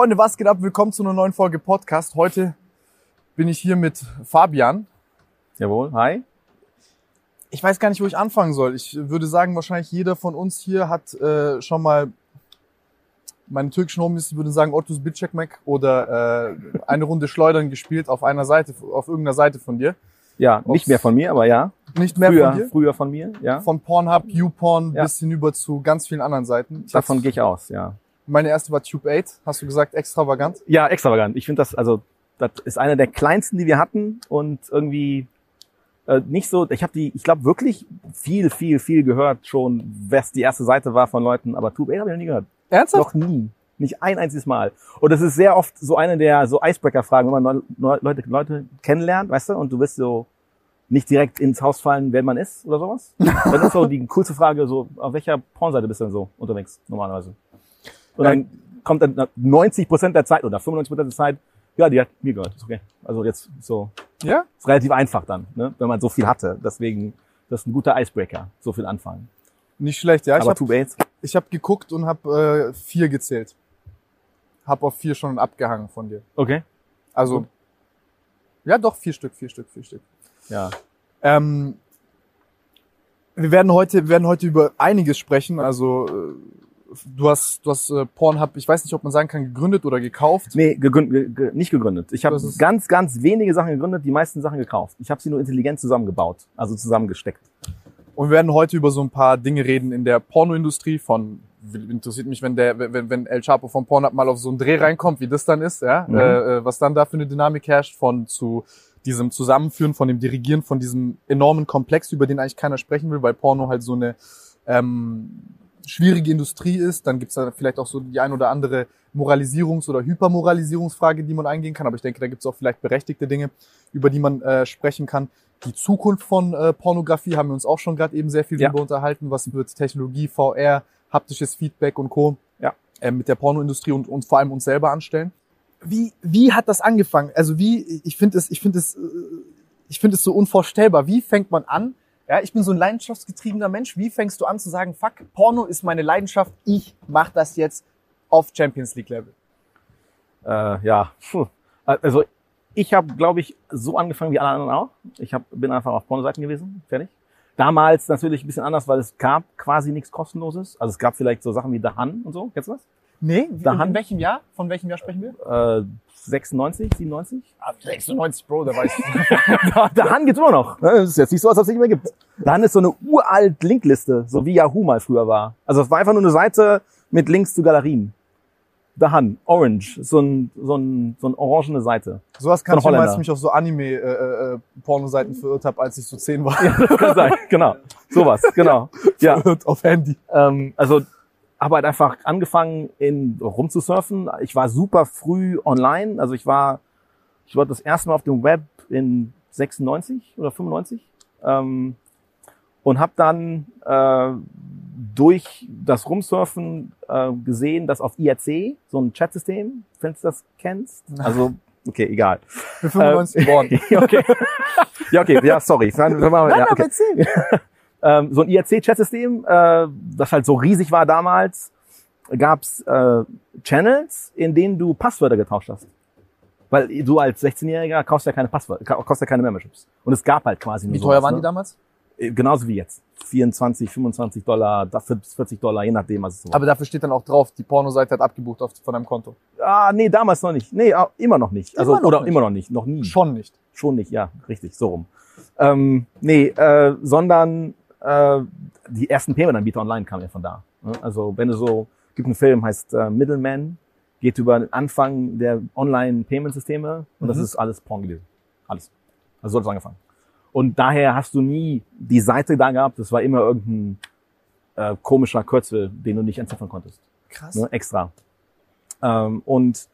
Freunde, was geht ab? Willkommen zu einer neuen Folge Podcast. Heute bin ich hier mit Fabian. Jawohl, hi. Ich weiß gar nicht, wo ich anfangen soll. Ich würde sagen, wahrscheinlich jeder von uns hier hat äh, schon mal meine türkischen Homies würden sagen Ottus Bitchekmek oder äh, eine Runde Schleudern gespielt auf einer Seite, auf irgendeiner Seite von dir. Ja, Ob's- nicht mehr von mir, aber ja. Nicht mehr früher, von dir? früher von mir, ja. Von Pornhub, YouPorn Ja. bis hinüber zu ganz vielen anderen Seiten. Ich Davon gehe ich aus, ja. Meine erste war Tube 8, hast du gesagt, extravagant. Ja, extravagant. Ich finde das, also, das ist einer der kleinsten, die wir hatten und irgendwie äh, nicht so, ich habe die, ich glaube wirklich viel, viel, viel gehört schon, was die erste Seite war von Leuten, aber Tube 8 habe ich noch nie gehört. Ernsthaft? Noch nie. Nicht ein einziges Mal. Und das ist sehr oft so eine der so Icebreaker-Fragen, wenn man neu, neu, Leute, Leute kennenlernt, weißt du, und du wirst so nicht direkt ins Haus fallen, wer man ist oder sowas. Dann ist so die coolste Frage so, auf welcher Pornseite bist du denn so unterwegs normalerweise? Und dann kommt dann 90 Prozent der Zeit oder 95 Prozent der Zeit, ja, die hat mir gehört, ist okay. Also jetzt so, Ja? ist relativ einfach dann, ne, wenn man so viel hatte. Deswegen, das ist ein guter Icebreaker, so viel anfangen. Nicht schlecht, ja. Ich Aber habe ich hab geguckt und habe äh, vier gezählt. Hab auf vier schon abgehangen von dir. okay. Also, Gut. ja doch, vier Stück, vier Stück, vier Stück. Ja. Ähm, wir werden heute, wir werden heute über einiges sprechen. Also, äh, du hast, du hast äh, Pornhub, ich weiß nicht, ob man sagen kann, gegründet oder gekauft. Nee, gegründet, ge, ge, nicht gegründet. Ich habe ganz, ganz wenige Sachen gegründet, die meisten Sachen gekauft. Ich habe sie nur intelligent zusammengebaut, also zusammengesteckt. Und wir werden heute über so ein paar Dinge reden in der Pornoindustrie von interessiert mich, wenn der, wenn, wenn El Chapo von Pornhub mal auf so einen Dreh reinkommt, wie das dann ist, ja, Mhm. äh, äh, was dann da für eine Dynamik herrscht, von zu diesem Zusammenführen, von dem Dirigieren, von diesem enormen Komplex, über den eigentlich keiner sprechen will, weil Porno halt so eine ähm, schwierige Industrie ist. Dann gibt's da vielleicht auch so die ein oder andere Moralisierungs- oder Hypermoralisierungsfrage, die man eingehen kann. Aber ich denke, da gibt's auch vielleicht berechtigte Dinge, über die man äh, sprechen kann. Die Zukunft von äh, Pornografie haben wir uns auch schon gerade eben sehr viel Ja. drüber unterhalten. Was wird Technologie, VR, haptisches Feedback und Co. Ja. Äh, mit der Pornoindustrie und, und vor allem uns selber anstellen. Wie, wie hat das angefangen? Also wie, ich finde es, ich finde es, äh, ich finde es so unvorstellbar. Wie fängt man an? Ja, ich bin so ein leidenschaftsgetriebener Mensch. Wie fängst du an zu sagen, fuck, Porno ist meine Leidenschaft, ich mach das jetzt auf Champions League Level? Äh, ja, puh. also ich habe, glaube ich, so angefangen wie alle anderen auch. Ich hab, bin einfach auf Pornoseiten gewesen, fertig. Damals natürlich ein bisschen anders, weil es gab quasi nichts kostenloses. Also es gab vielleicht so Sachen wie The Hun und so, kennst du das? Nee, Da in haben- welchem Jahr? Von welchem Jahr sprechen wir? Äh, 96, 97? Ab 96, Bro, da weiß ich. Der Han gibt's immer noch. Ne? Das ist jetzt nicht so, als ob es nicht mehr gibt. Der Han ist so eine uralt Linkliste, so wie Yahoo mal früher war. Also es war einfach nur eine Seite mit Links zu Galerien. Der Han, Orange, so ein, so ein, so eine orangene Seite. Sowas kann ich immer, als ich mich auf so Anime-Pornoseiten verirrt habe, als ich so 10 war. Das kann sein, genau. Sowas, genau. Ja, Verirrt auf Handy. ähm, also habe halt einfach angefangen, in rumzusurfen. Ich war super früh online. Also ich war, ich war das erste Mal auf dem Web in 96 oder 95 ähm, und habe dann äh, durch das Rumsurfen äh, gesehen, dass auf IRC so ein Chatsystem, wenn du das kennst, also okay, egal. Für 95 geboren. Ja, okay. ja, okay, ja, sorry. Wir- ja, okay. ähm, so ein IRC-Chat-System, äh, das halt so riesig war damals, gab's äh, Channels, in denen du Passwörter getauscht hast. Weil du als 16-Jähriger kaufst ja keine Passwörter, ka- kaufst ja keine Memberships. Und es gab halt quasi nur Wie teuer sowas, waren ne? die damals? Äh, Genauso wie jetzt. 24, 25 Dollar, dafür bis 40 Dollar, je nachdem, was es so war. Aber dafür steht dann auch drauf, die Pornoseite hat abgebucht auf, von deinem Konto. Ah, nee, damals noch nicht. Nee, immer noch nicht. Also, Immer noch oder nicht. immer noch nicht. Noch nie. Schon nicht. Schon nicht, ja, richtig, so rum. Ähm, nee, äh, sondern äh, die ersten Payment-Anbieter online kamen ja von da. ne? Also wenn du so, gibt einen Film, heißt äh, Middleman, geht über den Anfang der Online-Payment-Systeme und das Mhm. ist alles Porn gewesen. Alles. Also so hat es angefangen. Und daher hast du nie die Seite da gehabt, das war immer irgendein äh, komischer Kürzel, den du nicht entziffern konntest Krass. ne, extra. Ähm, und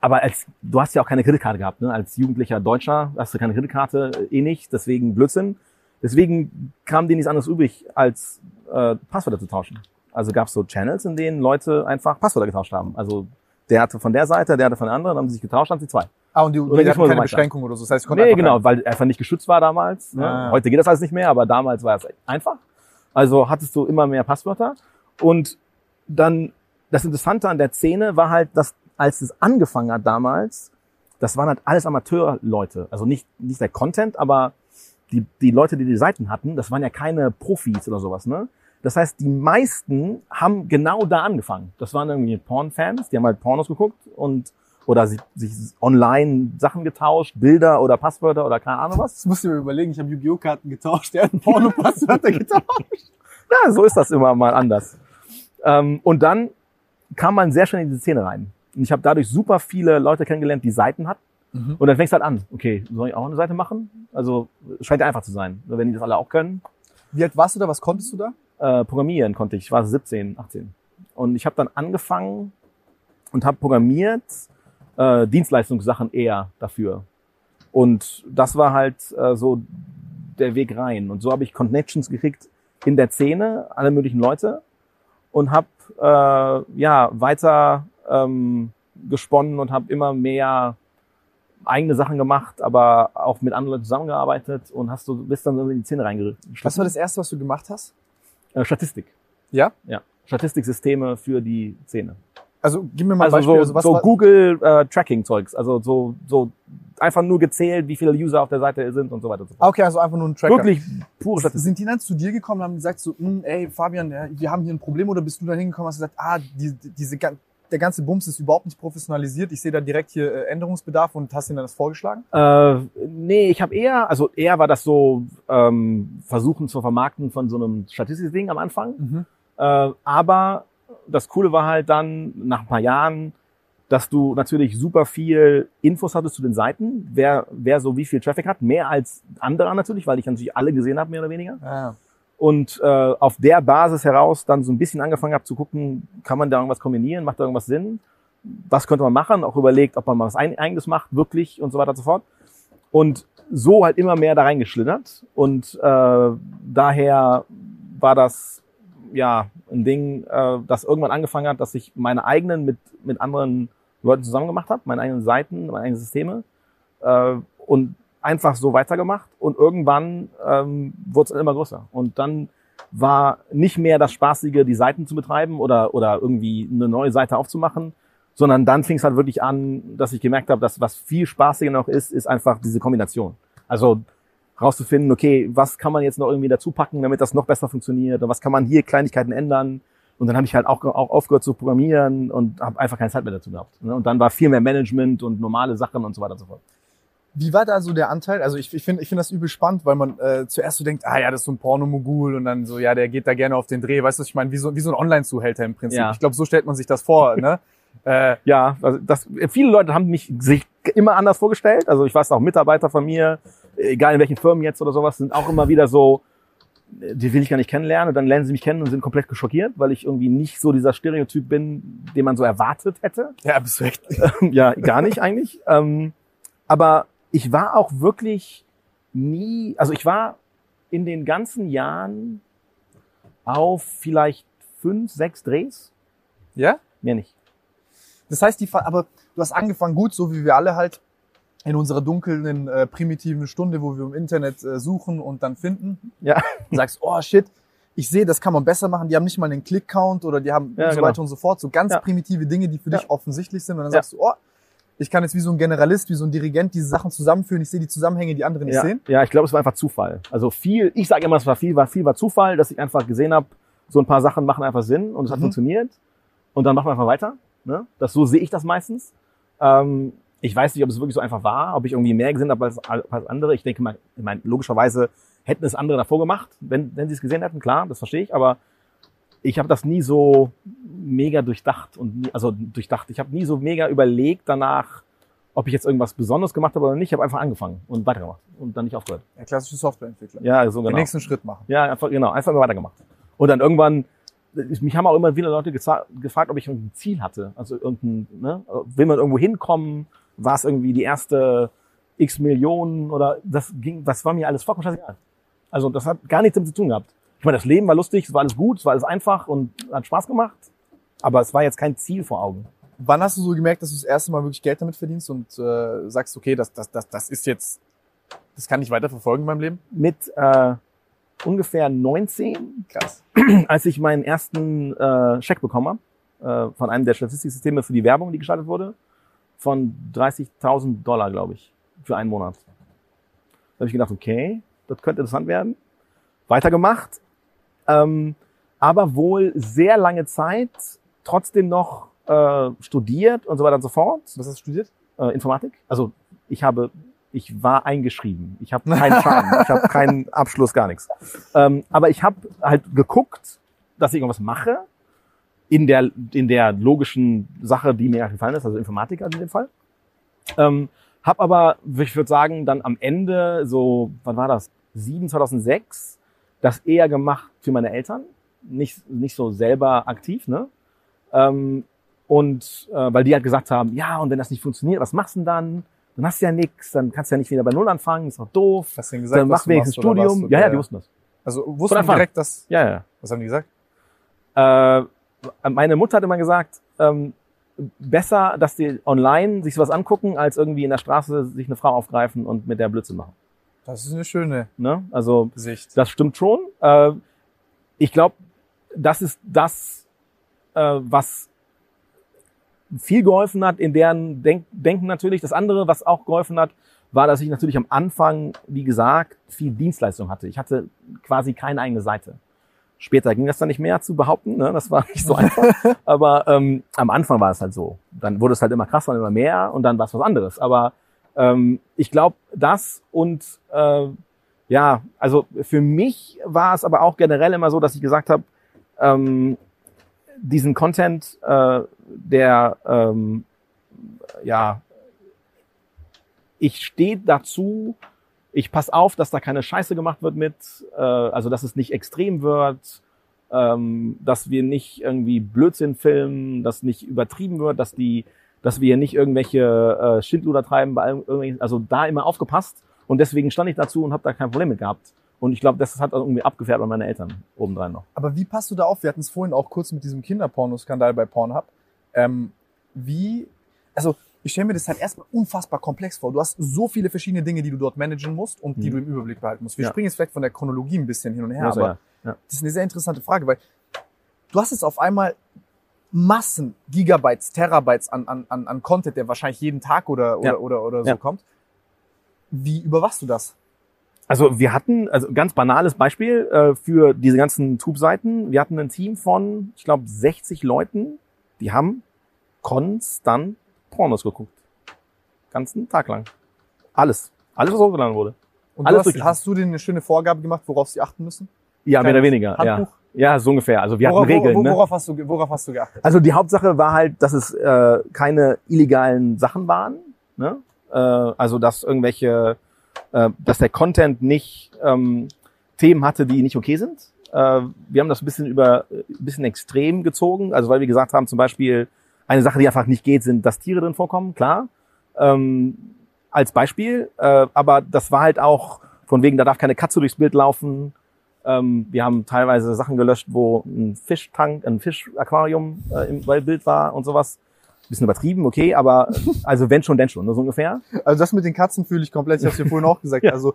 aber als du hast ja auch keine Kreditkarte gehabt, ne? Als jugendlicher Deutscher hast du keine Kreditkarte äh, eh nicht, deswegen Blödsinn. Deswegen kam dir nichts anderes übrig, als äh, Passwörter zu tauschen. Also gab es so Channels, in denen Leute einfach Passwörter getauscht haben. Also der hatte von der Seite, der hatte von der anderen, haben sie sich getauscht, haben sie zwei. Ah, und die, Oder die hatten keine. Beschränkung oder so. Das heißt, konnte Nee, genau, weil einfach nicht geschützt war damals. Ne? Ah. Heute geht das alles nicht mehr, aber damals war es einfach. Also hattest du immer mehr Passwörter und dann das Interessante an der Szene war halt, dass als es angefangen hat damals, das waren halt alles Amateurleute. Also nicht, nicht der Content, aber die, die Leute, die die Seiten hatten, das waren ja keine Profis oder sowas, ne? Das heißt, die meisten haben genau da angefangen. Das waren irgendwie Porn-Fans, die haben halt Pornos geguckt und oder sich, sich online Sachen getauscht, Bilder oder Passwörter oder keine Ahnung was. Das musst du mir überlegen, ich habe Yu-Gi-Oh! Karten getauscht, der hat Porno-Passwörter getauscht. Ja, so ist das immer mal anders. Ähm, und dann kam man sehr schnell in diese Szene rein. Und ich habe dadurch super viele Leute kennengelernt, die Seiten hatten. Mhm. Und dann fängst du halt an, okay, soll ich auch eine Seite machen? Also scheint ja einfach zu sein, wenn die das alle auch können. Wie alt warst du da? Was konntest du da? Äh, programmieren konnte ich, ich war 17, 18. Und ich habe dann angefangen und habe programmiert äh, Dienstleistungssachen eher dafür. Und das war halt äh, so der Weg rein. Und so habe ich Connections gekriegt in der Szene, alle möglichen Leute und habe äh, ja weiter ähm, gesponnen und habe immer mehr eigene Sachen gemacht, aber auch mit anderen Leuten zusammengearbeitet und hast du bist dann in die Szene reingerückt. Was war das erste, was du gemacht hast? Äh, Statistik. Ja? Ja. Statistiksysteme für die Szene. Also gib mir mal Also Beispiel. so, also was so Google äh, Tracking Zeugs, also so so einfach nur gezählt, wie viele User auf der Seite sind und so weiter und so Ah, fort. okay, also einfach nur ein Tracker. Wirklich pure Statistik. Sind die dann zu dir gekommen und haben gesagt so, hm, ey Fabian, ja, wir haben hier ein Problem oder bist du da hingekommen und hast gesagt, ah, die, die- diese, der ganze Bums ist überhaupt nicht professionalisiert, ich sehe da direkt hier äh, Änderungsbedarf und hast ihnen dann das vorgeschlagen? Äh, nee, ich habe eher, also eher war das so ähm, Versuchen zu vermarkten von so einem Statistikding am Anfang. Mhm. Äh, aber das Coole war halt dann nach ein paar Jahren, dass du natürlich super viel Infos hattest zu den Seiten, wer, wer so wie viel Traffic hat, mehr als andere natürlich, weil ich natürlich alle gesehen habe, mehr oder weniger. Ja. Und äh, auf der Basis heraus dann so ein bisschen angefangen habe zu gucken, kann man da irgendwas kombinieren, macht da irgendwas Sinn, was könnte man machen, auch überlegt, ob man mal was eigenes macht, wirklich und so weiter und so fort. Und so halt immer mehr da reingeschlittert. Und äh, daher war das ja ein Ding, äh, das irgendwann angefangen hat, dass ich meine eigenen mit, mit anderen Leuten zusammen gemacht habe, meine eigenen Seiten, meine eigenen Systeme. Äh, und einfach so weitergemacht und irgendwann ähm, wurde es immer größer. Und dann war nicht mehr das Spaßige, die Seiten zu betreiben oder, oder irgendwie eine neue Seite aufzumachen, sondern dann fing es halt wirklich an, dass ich gemerkt habe, dass was viel spaßiger noch ist, ist einfach diese Kombination. Also rauszufinden, okay, was kann man jetzt noch irgendwie dazu packen, damit das noch besser funktioniert und was kann man hier Kleinigkeiten ändern. Und dann habe ich halt auch, auch aufgehört zu programmieren und habe einfach keine Zeit mehr dazu gehabt. ne? Und dann war viel mehr Management und normale Sachen und so weiter und so fort. Wie war da so der Anteil? Also ich, ich finde ich finde das übel spannend, weil man äh, zuerst so denkt, ah ja, das ist so ein Pornomogul und dann so, ja, der geht da gerne auf den Dreh. Weißt du, was ich meine, wie so, wie so ein Online-Zuhälter im Prinzip. Ja. Ich glaube, so stellt man sich das vor. ne? äh, Ja, also das, viele Leute haben mich sich immer anders vorgestellt. Also ich weiß auch Mitarbeiter von mir, egal in welchen Firmen jetzt oder sowas, sind auch immer wieder so, die will ich gar nicht kennenlernen und dann lernen sie mich kennen und sind komplett schockiert, weil ich irgendwie nicht so dieser Stereotyp bin, den man so erwartet hätte. ja, bist du echt. ja, gar nicht eigentlich. Ähm, aber ich war auch wirklich nie, also ich war in den ganzen Jahren auf vielleicht fünf, sechs Drehs, Ja? mehr nicht. Das heißt, die, aber du hast angefangen gut, so wie wir alle halt in unserer dunklen, äh, primitiven Stunde, wo wir im Internet äh, suchen und dann finden. Ja. Und sagst, oh shit, ich sehe, das kann man besser machen. Die haben nicht mal einen Click-Count oder die haben Ja, und so genau. weiter und so fort. So ganz Ja. primitive Dinge, die für Ja. dich offensichtlich sind. Und dann sagst du, oh, ich kann jetzt wie so ein Generalist, wie so ein Dirigent diese Sachen zusammenführen. Ich sehe die Zusammenhänge, die andere nicht Ja, sehen. ja, ich glaube, es war einfach Zufall. Also viel, ich sage immer, es war viel, war viel war Zufall, dass ich einfach gesehen habe, so ein paar Sachen machen einfach Sinn und es hat Mhm. funktioniert. Und dann machen wir einfach weiter. Ne? Das, so sehe ich das meistens. Ähm, ich weiß nicht, ob es wirklich so einfach war, ob ich irgendwie mehr gesehen habe als, als andere. Ich denke mal, ich meine, logischerweise hätten es andere davor gemacht, wenn, wenn sie es gesehen hätten, klar, das verstehe ich, aber ich habe das nie so mega durchdacht und nie, also durchdacht. Ich habe nie so mega überlegt danach, ob ich jetzt irgendwas Besonderes gemacht habe oder nicht. Ich habe einfach angefangen und weitergemacht und dann nicht aufgehört. Ja, klassische Softwareentwickler. Ja, so Den genau. nächsten Schritt machen. Ja, einfach genau, einfach immer weitergemacht. Und dann irgendwann, mich haben auch immer wieder Leute gefragt, ob ich irgendein Ziel hatte. Also irgendein, ne, will man irgendwo hinkommen? War es irgendwie die erste X Millionen oder das ging, das war mir alles vollkommen scheißegal. Also das hat gar nichts damit zu tun gehabt. Ich meine, das Leben war lustig, es war alles gut, es war alles einfach und hat Spaß gemacht. Aber es war jetzt kein Ziel vor Augen. Wann hast du so gemerkt, dass du das erste Mal wirklich Geld damit verdienst und äh, sagst, okay, das, das, das, das ist jetzt, das kann ich weiter verfolgen in meinem Leben? Mit äh, ungefähr 19 Krass. als ich meinen ersten äh, Scheck bekommen habe, äh, von einem der Statistiksysteme für die Werbung, die geschaltet wurde, von 30.000 Dollar, glaube ich, für einen Monat. Da habe ich gedacht, okay, das könnte interessant werden. Weitergemacht, ähm, aber wohl sehr lange Zeit trotzdem noch äh, studiert und so weiter und so fort. Was hast du studiert? Äh, Informatik. Also ich habe, ich war eingeschrieben. Ich habe keinen Schaden, ich habe keinen Abschluss, gar nichts. Ähm, aber ich habe halt geguckt, dass ich irgendwas mache in der in der logischen Sache, die mir gefallen ist, also Informatik also in dem Fall. Ähm, hab aber, ich würde sagen, dann am Ende so, wann war das? 7 2006 das eher gemacht für meine Eltern, nicht nicht so selber aktiv, ne? Ähm, und äh, weil die halt gesagt haben, ja, und wenn das nicht funktioniert, was machst du denn dann? Dann hast du ja nichts, dann kannst du ja nicht wieder bei Null anfangen, ist doch doof. Hast du denn gesagt, dann mach du wenigstens was? Studium. Ja, ja, die wussten das. Also Von wussten Anfang. direkt, dass. Ja, ja. Was haben die gesagt? Äh, meine Mutter hat immer gesagt, ähm, besser, dass die online sich sowas angucken, als irgendwie in der Straße sich eine Frau aufgreifen und mit der Blödsinn machen. Das ist eine schöne Ne? Also Sicht. das stimmt schon. Äh, ich glaube, das ist das, äh, was viel geholfen hat in deren Denk Denken natürlich. Das andere, was auch geholfen hat, war, dass ich natürlich am Anfang, wie gesagt, viel Dienstleistung hatte. Ich hatte quasi keine eigene Seite. Später ging das dann nicht mehr zu behaupten, ne? das war nicht so einfach. Aber ähm, am Anfang war es halt so. Dann wurde es halt immer krasser und immer mehr und dann war es was anderes. Aber ähm, ich glaube, das und äh, ja, also für mich war es aber auch generell immer so, dass ich gesagt habe, ähm, diesen Content, äh, der ähm, ja, ich stehe dazu, ich pass auf, dass da keine Scheiße gemacht wird mit, äh, also dass es nicht extrem wird, ähm, dass wir nicht irgendwie Blödsinn filmen, dass nicht übertrieben wird, dass die, dass wir nicht irgendwelche äh, Schindluder treiben bei allem- irgendwelchen, also da immer aufgepasst und deswegen stand ich dazu und habe da kein Problem mit gehabt. Und ich glaube, das hat irgendwie abgefährt bei meine Eltern obendrein noch. Aber wie passt du da auf? Wir hatten es vorhin auch kurz mit diesem Kinderpornoskandal bei Pornhub. Ähm, wie, also ich stelle mir das halt erstmal unfassbar komplex vor. Du hast so viele verschiedene Dinge, die du dort managen musst und die Mhm. du im Überblick behalten musst. Wir Ja. springen jetzt vielleicht von der Chronologie ein bisschen hin und her, Also, aber ja. Ja. das ist eine sehr interessante Frage, weil du hast jetzt auf einmal Massen, Gigabytes, Terabytes an, an, an, an Content, der wahrscheinlich jeden Tag oder, oder, Ja. oder, oder so Ja. kommt. Wie überwachst du das? Also wir hatten, also ganz banales Beispiel äh, für diese ganzen Tube-Seiten. Wir hatten ein Team von, ich glaube, 60 Leuten, die haben konstant Pornos geguckt. Ganzen Tag lang. Alles. Alles, was hochgeladen wurde. Und Alles du hast, hast du denen eine schöne Vorgabe gemacht, worauf sie achten müssen? Ja, mehr oder weniger. Ja. Handbuch? ja, so ungefähr. Also wir worauf, hatten Regeln. wo- ne? worauf, hast du, worauf hast du geachtet? Also die Hauptsache war halt, dass es äh, keine illegalen Sachen waren. Ne? Äh, also dass irgendwelche, äh, dass der Content nicht ähm, Themen hatte, die nicht okay sind. Äh, wir haben das ein bisschen über, ein bisschen extrem gezogen. Also weil wir gesagt haben, zum Beispiel eine Sache, die einfach nicht geht, sind, dass Tiere drin vorkommen. Klar. Ähm, als Beispiel. Äh, aber das war halt auch von wegen, da darf keine Katze durchs Bild laufen. Ähm, wir haben teilweise Sachen gelöscht, wo ein Fischtank, ein Fischaquarium äh, im Bild war und sowas. Bisschen übertrieben, okay, aber also wenn schon, denn schon, ne, so ungefähr. Also das mit den Katzen fühle ich komplett. Ich habe dir vorhin auch gesagt. Ja. Also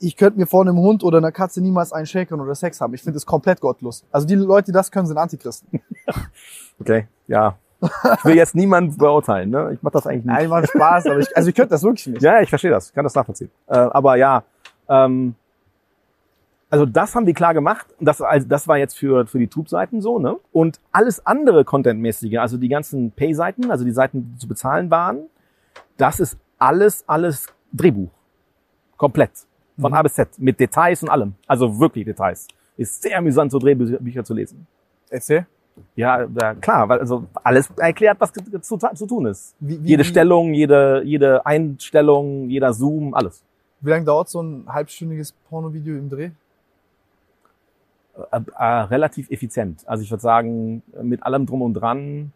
ich könnte mir vor einem Hund oder einer Katze niemals einen Shaken oder Sex haben. Ich finde das komplett gottlos. Also die Leute, die das können, sind Antichristen. Okay, ja. Ich will jetzt niemanden beurteilen, ne? Ich mache das eigentlich nicht. Nein, war Spaß, aber ich, also ich könnte das wirklich nicht. Ja, ich verstehe das, ich kann das nachvollziehen. Äh, aber ja, ähm, also das haben die klar gemacht. Das, also das war jetzt für, für die Tube-Seiten so, ne? Und alles andere Contentmäßige, also die ganzen Pay-Seiten, also die Seiten, die zu bezahlen waren, das ist alles, alles Drehbuch. Komplett. Von Mhm. A bis Z. Mit Details und allem. Also wirklich Details. Ist sehr amüsant, so Drehbücher zu lesen. Erzähl. Ja, ja klar, weil also alles erklärt, was zu, zu tun ist. Wie, wie, Jede wie, Stellung, jede, jede Einstellung, jeder Zoom, alles. Wie lange dauert so ein halbstündiges Pornovideo im Dreh? Äh, äh, relativ effizient. Also ich würde sagen, mit allem drum und dran.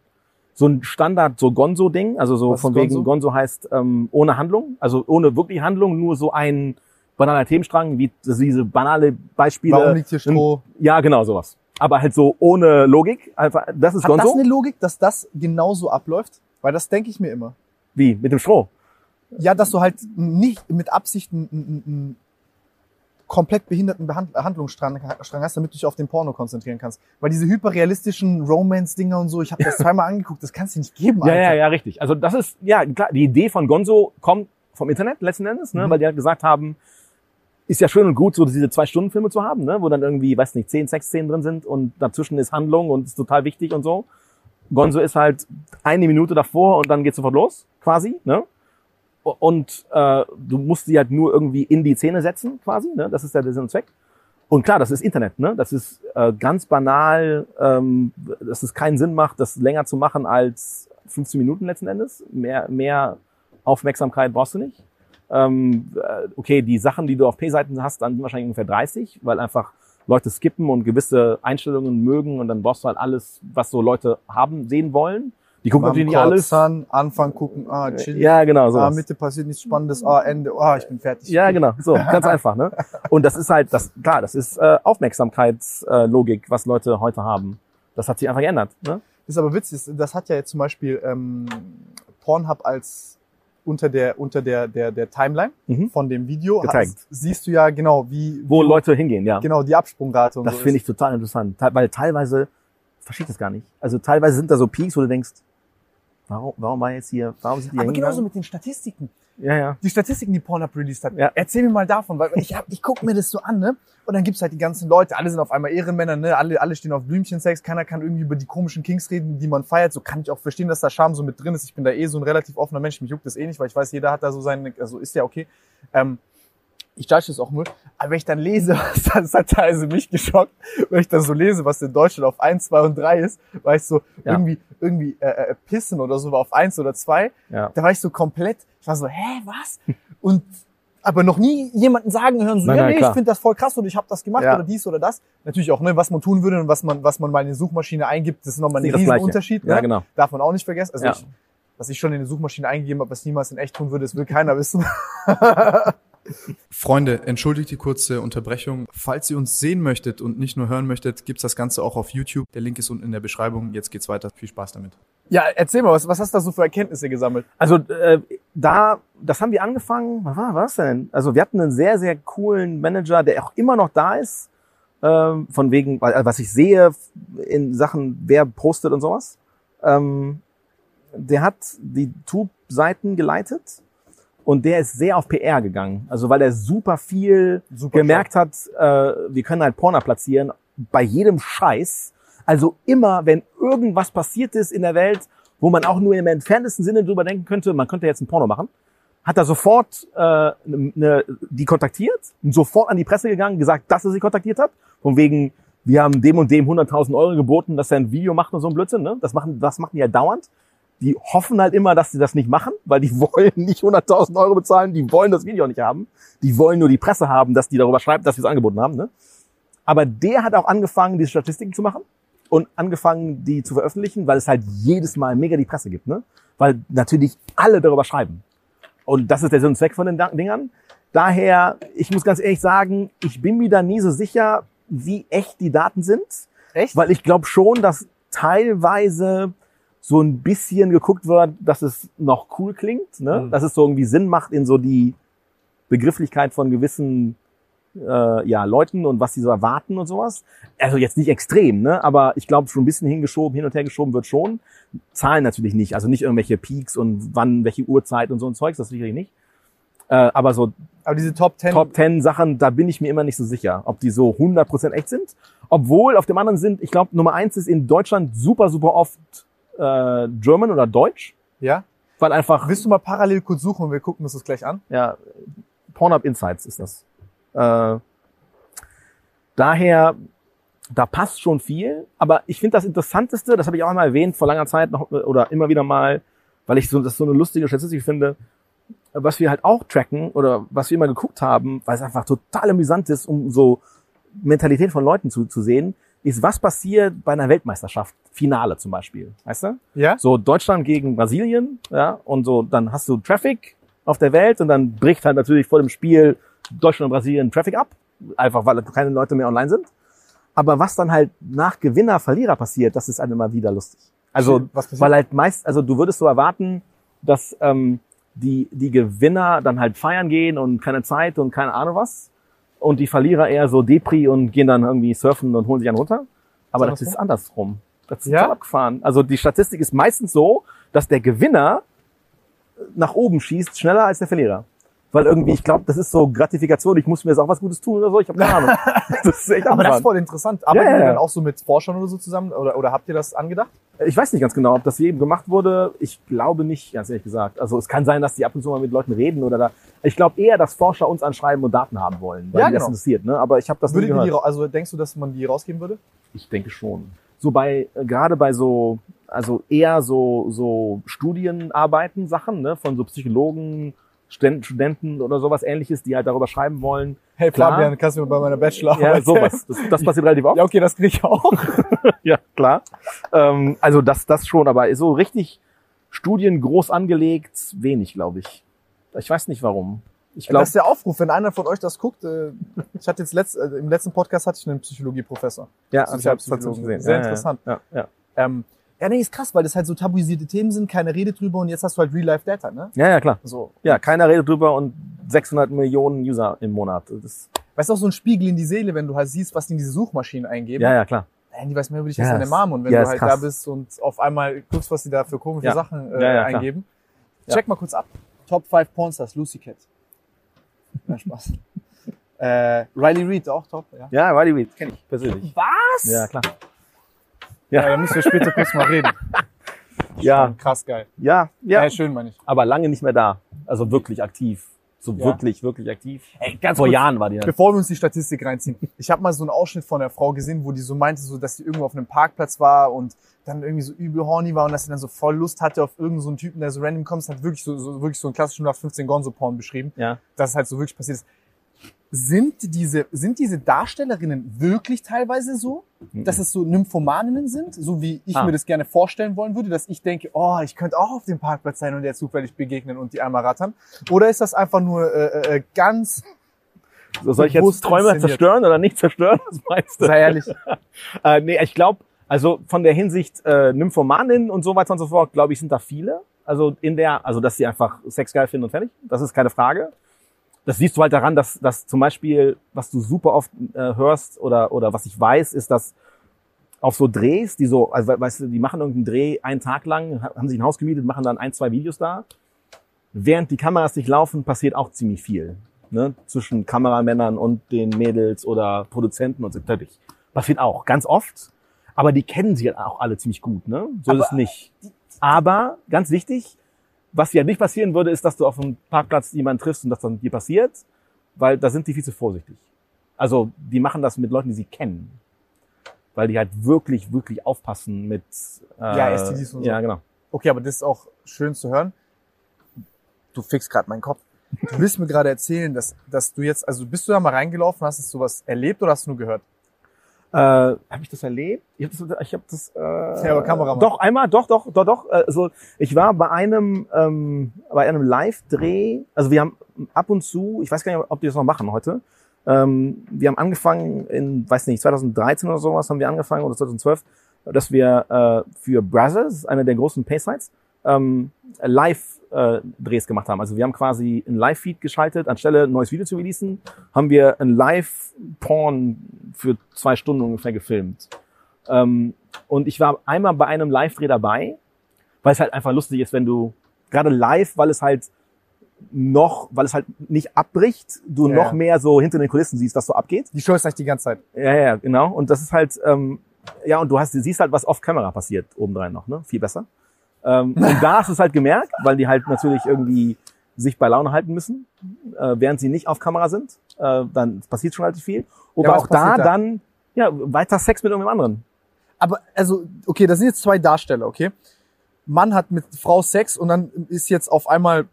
So ein Standard, so Gonzo-Ding, also so Was von Gonzo? wegen Gonzo heißt ähm, ohne Handlung, also ohne wirklich Handlung, nur so ein banaler Themenstrang, wie diese banale Beispiele. Warum liegt hier Stroh? Ja, genau, sowas. Aber halt so ohne Logik. Einfach, das ist Hat das Gonzo. eine Logik, dass das genauso abläuft? Weil das denke ich mir immer. Wie? Mit dem Stroh. Ja, dass du halt nicht mit Absicht ein, ein, ein, komplett behinderten Behand Handlungsstrang Strang hast, damit du dich auf den Porno konzentrieren kannst. Weil diese hyperrealistischen Romance-Dinger und so, ich habe das zweimal angeguckt, das kannst du nicht geben, Alter. Ja, ja, ja, richtig. Also das ist, ja, klar, die Idee von Gonzo kommt vom Internet letzten Endes, ne, mhm. weil die halt gesagt haben, ist ja schön und gut, so diese Zwei-Stunden-Filme zu haben, ne, wo dann irgendwie, weiß nicht, zehn Sexszenen drin sind und dazwischen ist Handlung und ist total wichtig und so. Gonzo ist halt eine Minute davor und dann geht's sofort los, quasi, ne? Und äh, du musst sie halt nur irgendwie in die Szene setzen, quasi, ne? Das ist der Sinn und Zweck. Und klar, das ist Internet, ne? Das ist äh, ganz banal, ähm, dass es keinen Sinn macht, das länger zu machen als 15 Minuten letzten Endes. Mehr, mehr Aufmerksamkeit brauchst du nicht. Ähm, äh, okay, die Sachen, die du auf P-Seiten hast, dann wahrscheinlich ungefähr 30, weil einfach Leute skippen und gewisse Einstellungen mögen und dann brauchst du halt alles, was so Leute haben, sehen wollen. Die gucken natürlich nicht alles. An, Anfang gucken, ah, chill. Ja, genau. So. Ah, Mitte passiert nichts Spannendes, ah, Ende, ah, ich bin fertig. Ja, genau. So, ganz einfach, ne? Und das ist halt, das, klar, das ist äh, Aufmerksamkeitslogik, was Leute heute haben. Das hat sich einfach geändert, ne? Das ist aber witzig, das hat ja jetzt zum Beispiel ähm, Pornhub als unter der unter der der der Timeline mhm. von dem Video Gezeigt. siehst du ja genau wie wo wie, Leute hingehen, ja. Genau, die Absprungrate und Das so finde ich total interessant, weil teilweise versteht es gar nicht. Also teilweise sind da so Peaks, wo du denkst, warum warum war jetzt hier, warum sind die Aber genauso mit den Statistiken. Ja, ja. Die Statistiken, die Pornhub released hat. Ja. Erzähl mir mal davon, weil ich hab, ich guck mir das so an, ne? Und dann gibt's halt die ganzen Leute, alle sind auf einmal Ehrenmänner, ne? Alle, alle stehen auf Blümchensex, keiner kann irgendwie über die komischen Kings reden, die man feiert. So kann ich auch verstehen, dass da Charme so mit drin ist. Ich bin da eh so ein relativ offener Mensch, mich juckt das eh nicht, weil ich weiß, jeder hat da so seine, also ist ja okay. Ähm, ich judge das auch nur. Aber wenn ich dann lese, das hat teilweise mich geschockt, wenn ich dann so lese, was in Deutschland auf 1, 2 und 3 ist, war ich so ja. irgendwie, irgendwie äh, äh, Pissen oder so war auf 1 oder 2. Ja. Da war ich so komplett, ich war so, hä, was? Und aber noch nie jemanden sagen hören, so, nein, ja, nein, nee, klar. ich finde das voll krass und ich habe das gemacht ja. oder dies oder das. Natürlich auch, ne, was man tun würde und was man, was man mal in die Suchmaschine eingibt, das ist nochmal ein riesen Unterschied. Ne? Ja, genau. Darf man auch nicht vergessen. Also ja. ich, was ich schon in die Suchmaschine eingegeben habe, was niemals in echt tun würde, das will keiner wissen. Freunde, entschuldigt die kurze Unterbrechung. Falls ihr uns sehen möchtet und nicht nur hören möchtet, gibt's das Ganze auch auf YouTube. Der Link ist unten in der Beschreibung. Jetzt geht's weiter. Viel Spaß damit. Ja, erzähl mal, was, was hast du da so für Erkenntnisse gesammelt? Also äh, da, das haben wir angefangen, was war was denn? Also wir hatten einen sehr, sehr coolen Manager, der auch immer noch da ist, äh, von wegen, was ich sehe in Sachen, wer postet und sowas. Ähm, der hat die Tube-Seiten geleitet und der ist sehr auf PR gegangen. Also weil er super viel super gemerkt schön. hat, äh, wir können halt Porno platzieren bei jedem Scheiß. Also immer, wenn irgendwas passiert ist in der Welt, wo man auch nur im entferntesten Sinne drüber denken könnte, man könnte jetzt ein Porno machen, hat er sofort äh, ne, die kontaktiert und sofort an die Presse gegangen, gesagt, dass er sie kontaktiert hat. Von wegen, wir haben dem und dem 100.000 Euro geboten, dass er ein Video macht und so ein Blödsinn. Ne? Das machen, das machen die ja dauernd die hoffen halt immer, dass sie das nicht machen, weil die wollen nicht 100.000 Euro bezahlen, die wollen das Video nicht haben. Die wollen nur die Presse haben, dass die darüber schreibt, dass wir es angeboten haben. Ne? Aber der hat auch angefangen, diese Statistiken zu machen und angefangen, die zu veröffentlichen, weil es halt jedes Mal mega die Presse gibt. Ne? Weil natürlich alle darüber schreiben. Und das ist der Sinn und Zweck von den Dingern. Daher, ich muss ganz ehrlich sagen, ich bin mir da nie so sicher, wie echt die Daten sind. Echt? Weil ich glaube schon, dass teilweise so ein bisschen geguckt wird, dass es noch cool klingt, ne? Mhm. dass es so irgendwie Sinn macht in so die Begrifflichkeit von gewissen äh, ja, Leuten und was sie so erwarten und sowas. Also jetzt nicht extrem, ne? aber ich glaube schon ein bisschen hingeschoben, hin und her geschoben wird schon. Zahlen natürlich nicht, also nicht irgendwelche Peaks und wann, welche Uhrzeit und so ein Zeugs, das sicherlich nicht. Äh, aber so aber diese Top 10 Top 10 Sachen, da bin ich mir immer nicht so sicher, ob die so 100% echt sind. Obwohl auf dem anderen sind, ich glaube Nummer eins ist in Deutschland super super oft äh, German oder Deutsch. Ja. Weil einfach. Willst du mal parallel kurz suchen und wir gucken uns das gleich an? Ja. Pornhub Insights ist das. Äh, daher, da passt schon viel. Aber ich finde das Interessanteste, das habe ich auch einmal erwähnt vor langer Zeit noch oder immer wieder mal, weil ich so, das so eine lustige Statistik finde, was wir halt auch tracken oder was wir immer geguckt haben, weil es einfach total amüsant ist, um so Mentalität von Leuten zu, zu sehen, ist, was passiert bei einer Weltmeisterschaft, Finale zum Beispiel, weißt du? Ja. So Deutschland gegen Brasilien, ja, und so, dann hast du Traffic auf der Welt und dann bricht halt natürlich vor dem Spiel Deutschland und Brasilien Traffic ab, einfach weil keine Leute mehr online sind. Aber was dann halt nach Gewinner, Verlierer passiert, das ist halt immer wieder lustig. Also, weil halt meist, also du würdest so erwarten, dass ähm, die, die Gewinner dann halt feiern gehen und keine Zeit und keine Ahnung was und die Verlierer eher so Depri und gehen dann irgendwie surfen und holen sich einen runter. Aber das Andersrum? ist andersrum. Das ist Ja? abgefahren. Also die Statistik ist meistens so, dass der Gewinner nach oben schießt, schneller als der Verlierer. Weil irgendwie, ich glaube, das ist so Gratifikation, ich muss mir jetzt auch was Gutes tun oder so, ich habe keine Ahnung. Das ist echt Aber das ist voll interessant. Arbeitet Ja, ihr dann auch so mit Forschern oder so zusammen? Oder, oder habt ihr das angedacht? Ich weiß nicht ganz genau, ob das jedem gemacht wurde. Ich glaube nicht, ganz ehrlich gesagt. Also es kann sein, dass die ab und zu mal mit Leuten reden oder da. Ich glaube eher, dass Forscher uns anschreiben und Daten haben wollen, weil Ja, die das genau. interessiert. Ne? Aber ich habe das Würdet ihr gehört. die, also denkst du, dass man die rausgeben würde? Ich denke schon. So bei äh, gerade bei so also eher so so Studienarbeiten Sachen, ne, von so Psychologen, Sten- Studenten oder sowas ähnliches, die halt darüber schreiben wollen. Hey Klar. Fabian, kannst du mir bei meiner Bachelorarbeit Ja, sowas. Das, das passiert relativ oft. Ja, okay, das kriege ich auch. Ja, klar. Ähm, also das, das schon, aber so richtig Studien groß angelegt, wenig, glaube ich. Ich weiß nicht warum. Ich das glaube, ist der Aufruf, wenn einer von euch das guckt. Äh, ich hatte jetzt letzt, äh, im letzten Podcast hatte ich einen Psychologieprofessor. ja, ich habe tatsächlich gesehen. Sehr ja, interessant. Ja, ja. Ähm, ja, nee, ist krass, weil das halt so tabuisierte Themen sind, keine Rede drüber und jetzt hast du halt Real-Life-Data, ne? ja, ja, klar. So. Ja, keiner redet drüber und 600 Millionen User im Monat. Das, Weißt du, auch so ein Spiegel in die Seele, wenn du halt siehst, was die in diese Suchmaschinen eingeben. ja, ja, klar. Handy weiß mehr über dich Ja, als deine ist- Mom. Und wenn ja, du ist halt krass. da bist und auf einmal guckst, was die da für komische Ja. Sachen äh, Ja, eingeben. Ja. Check mal kurz ab. Top 5 Pornstars, Lucy Cat. Nein, Spaß. äh, Riley Reid auch top, ja. Ja, Riley Reid, kenne ich persönlich. Was? Ja, klar. Ja, da müssen wir später kurz mal reden. Ja, Krass geil. ja, Ja, ja. schön, meine ich. Aber lange nicht mehr da. Also wirklich aktiv. So Ja. wirklich, wirklich aktiv. Ey, ganz Vor kurz, Jahren war die dann. Bevor wir uns die Statistik reinziehen. Ich habe mal so einen Ausschnitt von der Frau gesehen, wo die so meinte, so, dass sie irgendwo auf einem Parkplatz war und dann irgendwie so übel horny war und dass sie dann so voll Lust hatte auf irgendeinen so einen Typen, der so random kommt. Das hat wirklich so, so wirklich so einen klassischen 15 Gonzo-Porn beschrieben, Ja. dass es halt so wirklich passiert ist. Sind diese, sind diese Darstellerinnen wirklich teilweise so, dass es so Nymphomaninnen sind, so wie ich Ah. mir das gerne vorstellen wollen würde, dass ich denke, oh, ich könnte auch auf dem Parkplatz sein und der zufällig begegnen und die einmal rattern? Oder ist das einfach nur äh, äh, ganz, So, soll ich jetzt Träume inszeniert. zerstören oder nicht zerstören? Was meinst du? sei ehrlich, Äh, nee, ich glaube, also von der Hinsicht äh, Nymphomanin und so weiter und so fort, glaube ich, sind da viele. Also in der, also dass sie einfach Sex geil finden und fertig. Das ist keine Frage. Das siehst du halt daran, dass, dass zum Beispiel, was du super oft äh, hörst oder, oder was ich weiß, ist, dass auf so Drehs, die so, also we- weißt du, die machen irgendeinen Dreh einen Tag lang, ha- haben sich ein Haus gemietet, machen dann ein, zwei Videos da. Während die Kameras nicht laufen, passiert auch ziemlich viel. Ne? Zwischen Kameramännern und den Mädels oder Produzenten und so. Natürlich. Passiert auch, ganz oft. Aber die kennen sie halt auch alle ziemlich gut, ne? So ist Aber es nicht. Aber, ganz wichtig, was ja nicht passieren würde, ist, dass du auf einem Parkplatz jemanden triffst und das dann dir passiert, weil da sind die viel zu vorsichtig. Also, die machen das mit Leuten, die sie kennen. Weil die halt wirklich, wirklich aufpassen mit, äh, Ja, STDs und so. Ja, genau. Okay, aber das ist auch schön zu hören. Du fixst gerade meinen Kopf. Du willst mir gerade erzählen, dass, dass du jetzt, also bist du da mal reingelaufen, hast du sowas erlebt oder hast du nur gehört? Äh, habe ich das erlebt? Ich habe das, ich hab das äh, aber Kameramann. doch einmal, doch, doch, doch, doch. Äh, so, ich war bei einem ähm, bei einem Live-Dreh. Also wir haben ab und zu, ich weiß gar nicht, ob die das noch machen heute. Ähm, wir haben angefangen in, weiß nicht, 2013 oder sowas haben wir angefangen oder 2012, dass wir äh, für Brazzers, eine der großen Pay-Sites, ähm, Live-Drehs gemacht haben. Also wir haben quasi ein Live-Feed geschaltet, anstelle ein neues Video zu releasen, haben wir ein Live-Porn für zwei Stunden ungefähr gefilmt. Ähm, und ich war einmal bei einem Live-Dreh dabei, weil es halt einfach lustig ist, wenn du gerade live, weil es halt noch, weil es halt nicht abbricht, du Ja, noch mehr so hinter den Kulissen siehst, was so abgeht. Die Show ist eigentlich die ganze Zeit. Ja, ja, genau. Und das ist halt, ähm, ja, und du hast, du siehst halt, was off-Camera passiert, obendrein noch, ne? Viel besser. Ähm, und da hast du es halt gemerkt, weil die halt natürlich irgendwie sich bei Laune halten müssen, äh, während sie nicht auf Kamera sind. Äh, dann passiert schon relativ viel. Aber was auch da da? dann, ja, weiter Sex mit irgendjemand anderen. Aber, also, okay, das sind jetzt zwei Darsteller, okay? Mann hat mit Frau Sex und dann ist jetzt auf einmal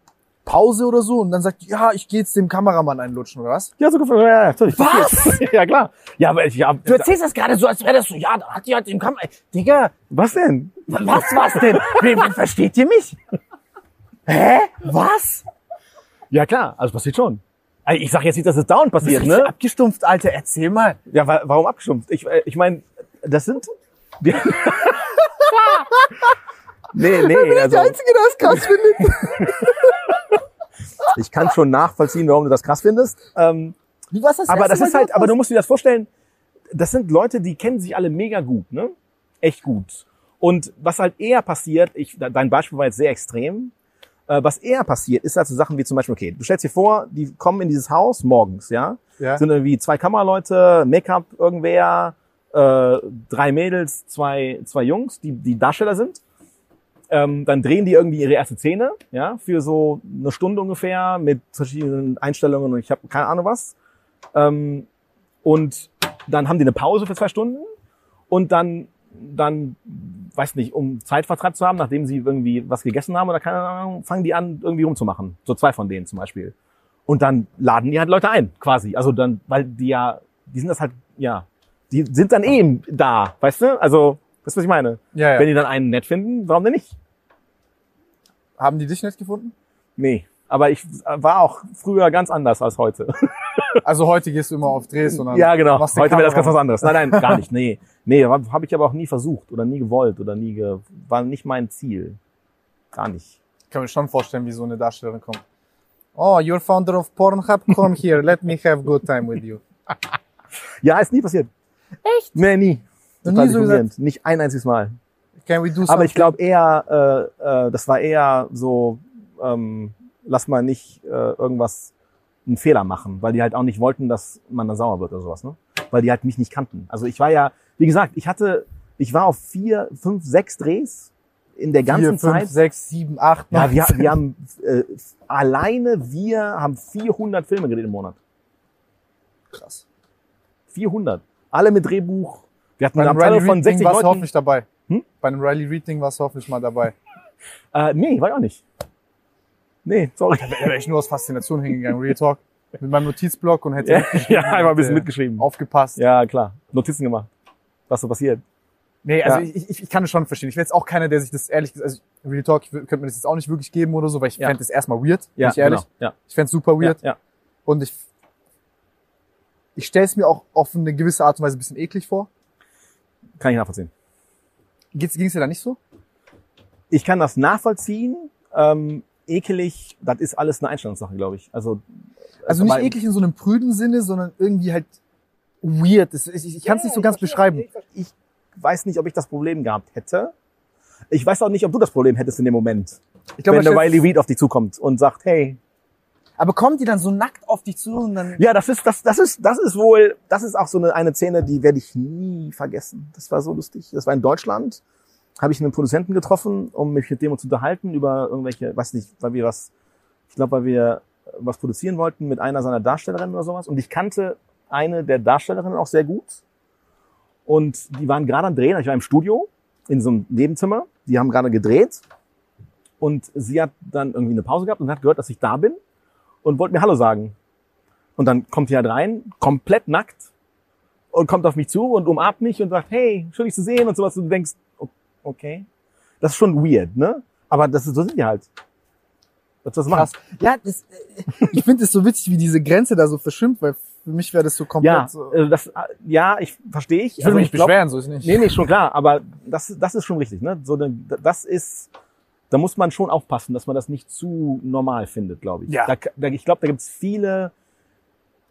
Pause oder so und dann sagt, ja, ich gehe jetzt dem Kameramann einlutschen, oder was? Ja, so ja, ja, natürlich. Was? ja, klar. Ja, aber ich, ja, Du erzählst das gerade so, als wäre das so, ja, da hat die halt den Kamera... Digga, was denn? was war's denn? Wen versteht ihr mich? Hä? Was? Ja, klar, also passiert schon. Ich sag jetzt nicht, dass es dauernd passiert, ne? abgestumpft, Alter, erzähl mal. Ja, wa warum abgestumpft? Ich, äh, ich meine, das sind. Nee, nee, also Einzige, der es krass findet. Ich kann schon nachvollziehen, warum du das krass findest. Ähm, Wie war's das Aber das Mal ist halt, aber du musst dir das vorstellen, das sind Leute, die kennen sich alle mega gut, ne? Echt gut. Und was halt eher passiert, ich, dein Beispiel war jetzt sehr extrem, äh, was eher passiert, ist halt so Sachen wie zum Beispiel, okay, du stellst dir vor, die kommen in dieses Haus morgens, ja? Ja. Sind irgendwie zwei Kameraleute, Make-up irgendwer, äh, drei Mädels, zwei, zwei Jungs, die, die Darsteller sind. Ähm, dann drehen die irgendwie ihre erste Szene, ja, für so eine Stunde ungefähr mit verschiedenen Einstellungen und ich habe keine Ahnung was. Ähm, und dann haben die eine Pause für zwei Stunden und dann, dann, weiß nicht, um Zeitvertreib zu haben, nachdem sie irgendwie was gegessen haben oder keine Ahnung, fangen die an, irgendwie rumzumachen. So zwei von denen zum Beispiel. Und dann laden die halt Leute ein, quasi. Also dann, weil die ja, die sind das halt, ja, die sind dann eben da, weißt du? Also, das ist, was ich meine. Ja, ja. Wenn die dann einen nett finden, warum denn nicht? Haben die dich nett gefunden? Nee. Aber ich war auch früher ganz anders als heute. Also heute gehst du immer auf Drehs und dann ja, genau. Heute wäre das ganz was anderes. Nein, nein, gar nicht. Nee. Nee, habe hab ich aber auch nie versucht oder nie gewollt oder nie ge war nicht mein Ziel. Gar nicht. Ich kann mir schon vorstellen, wie so eine Darstellerin kommt. Oh, you're founder of Pornhub, come here, let me have good time with you. Ja, ist nie passiert. Echt? Nee, nie. Total nie so. Nicht ein einziges Mal. Can we do Aber ich something? glaube eher, äh, äh, das war eher so, ähm, lass mal nicht äh, irgendwas einen Fehler machen, weil die halt auch nicht wollten, dass man da sauer wird oder sowas, ne? Weil die halt mich nicht kannten. Also ich war ja, wie gesagt, ich hatte, ich war auf vier, fünf, sechs Drehs in der ganzen Vier, fünf, Zeit. sechs, sieben, acht, Ja, wir, wir haben äh, alleine wir haben 400 Filme gedreht im Monat. Krass. 400. Alle mit Drehbuch. Wir hatten eine Abteilung von Reid Ding 60 warst du Leuten. hoffentlich dabei. Hm? Bei einem Riley Reid Ding warst du hoffentlich mal dabei. Äh, nee, war ich auch nicht. Nee, sorry. Da wäre ich nur aus Faszination hingegangen, Real Talk. Mit meinem Notizblock und hätte Ja, ja, einmal ein bisschen mitgeschrieben. aufgepasst. Ja, klar. Notizen gemacht. Was so passiert. Nee, also Ja. ich, ich, ich kann es schon verstehen. Ich wäre jetzt auch keiner, der sich das ehrlich gesagt, also Real Talk, ich könnte mir das jetzt auch nicht wirklich geben oder so, weil ich Ja. fände das erstmal weird, Ja, bin ich ehrlich. Genau. Ja. Ich fände super weird. Ja, ja. Und ich, ich stelle es mir auch auf eine gewisse Art und Weise ein bisschen eklig vor. Kann ich nachvollziehen. Ging es dir da nicht so? Ich kann das nachvollziehen. Ähm, ekelig, das ist alles eine Einstellungssache, glaube ich. Also, Also nicht eklig in so einem prüden Sinne, sondern irgendwie halt weird. Das, ich ich kann es nicht so ganz beschreiben. Ich weiß nicht, ob ich das Problem gehabt hätte. Ich weiß auch nicht, ob du das Problem hättest in dem Moment. Ich glaube, wenn der Riley Reid auf dich zukommt und sagt, hey, aber kommt die dann so nackt auf dich zu und dann Ja, das ist, das, das ist, das ist wohl, das ist auch so eine, eine Szene, die werde ich nie vergessen. Das war so lustig. Das war in Deutschland. Habe ich einen Produzenten getroffen, um mich mit dem zu unterhalten über irgendwelche, weiß nicht, weil wir was, ich glaube, weil wir was produzieren wollten mit einer seiner Darstellerinnen oder sowas. Und ich kannte eine der Darstellerinnen auch sehr gut. Und die waren gerade am Drehen. Ich war im Studio in so einem Nebenzimmer. Die haben gerade gedreht. Und sie hat dann irgendwie eine Pause gehabt und hat gehört, dass ich da bin und wollte mir Hallo sagen. Und dann kommt sie halt rein, komplett nackt und kommt auf mich zu und umarmt mich und sagt, hey, schön dich zu sehen und sowas. Und du denkst, okay, das ist schon weird, ne? Aber das ist, so sind die halt. Was machen? krass. Ja, das, äh, ich finde es so witzig, wie diese Grenze da so verschwimmt, weil für mich wäre das so komplett Ja, so. äh, das, äh, ja, ich verstehe ich. Ich will mich nicht glaub- beschweren, so ist nicht. Nee, nee, schon klar, aber das, das ist schon richtig, ne? So, denn das ist, da muss man schon aufpassen, dass man das nicht zu normal findet, glaube ich. Ja. Da, da, ich glaube, da gibt's viele,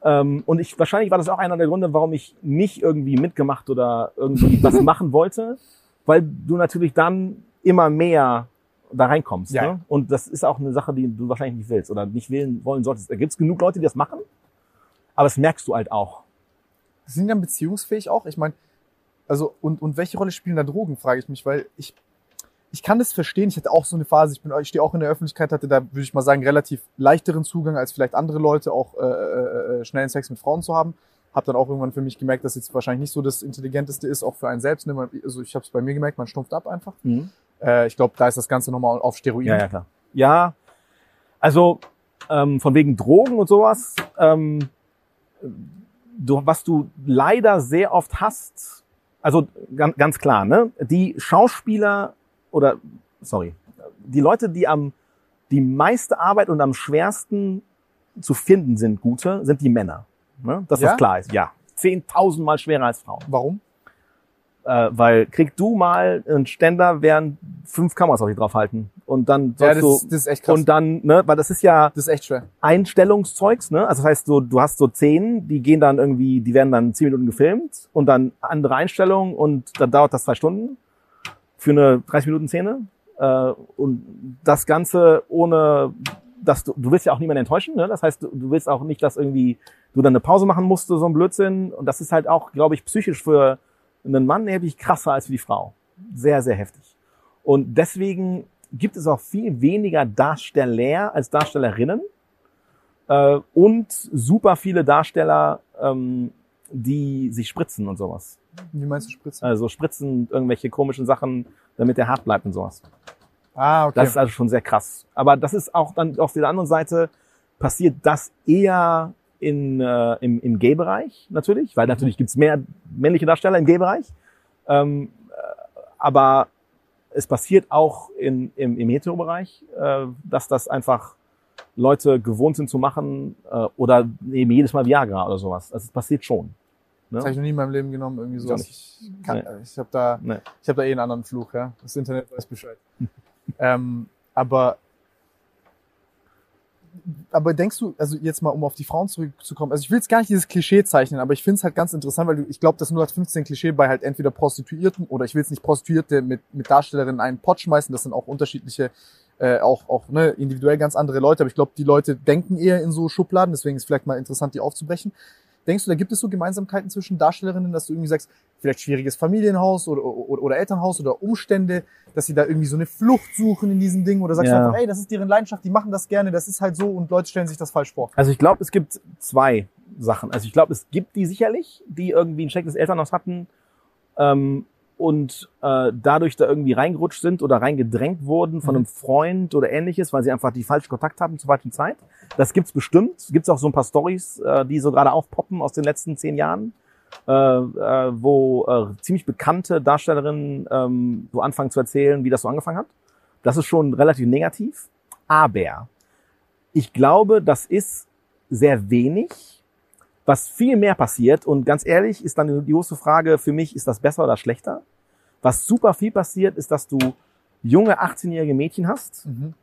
ähm, und ich, wahrscheinlich war das auch einer der Gründe, warum ich nicht irgendwie mitgemacht oder irgendwie was machen wollte, weil du natürlich dann immer mehr da reinkommst. Ja. Ne? Und das ist auch eine Sache, die du wahrscheinlich nicht willst oder nicht wählen wollen solltest. Da gibt's genug Leute, die das machen, aber das merkst du halt auch. Sind die dann beziehungsfähig auch? Ich meine, also, und, und welche Rolle spielen da Drogen, frage ich mich, weil ich, ich kann das verstehen. Ich hatte auch so eine Phase, ich bin, ich stehe auch in der Öffentlichkeit, hatte da, würde ich mal sagen, relativ leichteren Zugang als vielleicht andere Leute, auch äh, äh, äh, schnellen Sex mit Frauen zu haben. Hab dann auch irgendwann für mich gemerkt, dass jetzt wahrscheinlich nicht so das Intelligenteste ist, auch für einen selbst. Ne? Also ich habe es bei mir gemerkt, man stumpft ab einfach. Äh, ich glaube, da ist das Ganze nochmal auf Steroiden. Ja, ja, klar. Ja, also ähm, von wegen Drogen und sowas, ähm, du, was du leider sehr oft hast, also ganz, ganz klar, ne? Die Schauspieler oder sorry, die Leute, die am die meiste Arbeit und am schwersten zu finden sind, gute, sind die Männer. Ne? Dass Ja? das klar ist, ja. Zehntausendmal schwerer als Frauen. Warum? Äh, weil krieg du mal einen Ständer, während fünf Kameras auf dich draufhalten und dann Ja, sollst das, du das ist echt krass. und dann, ne, weil das ist ja das ist echt schwer. Einstellungszeugs, ne? Also das heißt, so, du hast so Szenen, die gehen dann irgendwie, die werden dann zehn Minuten gefilmt und dann andere Einstellungen und dann dauert das zwei Stunden für eine 30 Minuten Szene. Äh, und das Ganze ohne, dass du, du willst ja auch niemanden enttäuschen, ne? Das heißt, du, du willst auch nicht, dass irgendwie du dann eine Pause machen musst, so ein Blödsinn. Und das ist halt auch, glaube ich, psychisch für einen Mann erheblich krasser als für die Frau. Sehr, sehr heftig. Und deswegen gibt es auch viel weniger Darsteller als Darstellerinnen äh, und super viele Darsteller, ähm, die sich spritzen und sowas. Wie meinst du Spritzen? Also spritzen irgendwelche komischen Sachen, damit der hart bleibt und sowas. Ah, okay. Das ist also schon sehr krass. Aber das ist auch dann auf der anderen Seite passiert das eher in, äh, im, im Gay-Bereich natürlich, weil natürlich gibt's mehr männliche Darsteller im Gay-Bereich. Ähm, äh, aber es passiert auch in, im, im Hetero-Bereich, äh, dass das einfach Leute gewohnt sind zu machen äh, oder eben jedes Mal Viagra oder sowas. Also es passiert schon. Das habe ich noch nie in meinem Leben genommen, irgendwie auch Ich, kann, Nee. ich habe da, Nee. ich habe da eh einen anderen Fluch, ja. Das Internet weiß Bescheid. ähm, aber, aber denkst du, also jetzt mal, um auf die Frauen zurückzukommen, also ich will jetzt gar nicht dieses Klischee zeichnen, aber ich finde es halt ganz interessant, weil du, ich glaube, das 0815 Klischee bei halt entweder Prostituierten oder ich will jetzt nicht Prostituierte mit, mit Darstellerinnen in einen Pott schmeißen, das sind auch unterschiedliche, äh, auch, auch ne, individuell ganz andere Leute, aber ich glaube, die Leute denken eher in so Schubladen, deswegen ist vielleicht mal interessant, die aufzubrechen. Denkst du, da gibt es so Gemeinsamkeiten zwischen Darstellerinnen, dass du irgendwie sagst, vielleicht schwieriges Familienhaus oder, oder, oder Elternhaus oder Umstände, dass sie da irgendwie so eine Flucht suchen in diesem Ding oder sagst Ja. du einfach, ey, das ist deren Leidenschaft, die machen das gerne, das ist halt so und Leute stellen sich das falsch vor. Also ich glaube, es gibt zwei Sachen. Also ich glaube, es gibt die sicherlich, die irgendwie ein schlechtes Elternhaus hatten ähm, und äh, dadurch da irgendwie reingerutscht sind oder reingedrängt wurden von Mhm. einem Freund oder ähnliches, weil sie einfach die falschen Kontakt hatten zur falschen Zeit. Das gibt's bestimmt. Gibt's auch so ein paar Stories, äh, die so gerade aufpoppen aus den letzten zehn Jahren, äh, äh, wo äh, ziemlich bekannte Darstellerinnen ähm, so anfangen zu erzählen, wie das so angefangen hat. Das ist schon relativ negativ. Aber ich glaube, das ist sehr wenig. Was viel mehr passiert, und ganz ehrlich, ist dann die große Frage für mich, ist das besser oder schlechter? Was super viel passiert, ist, dass du junge 18-jährige Mädchen hast, Mhm.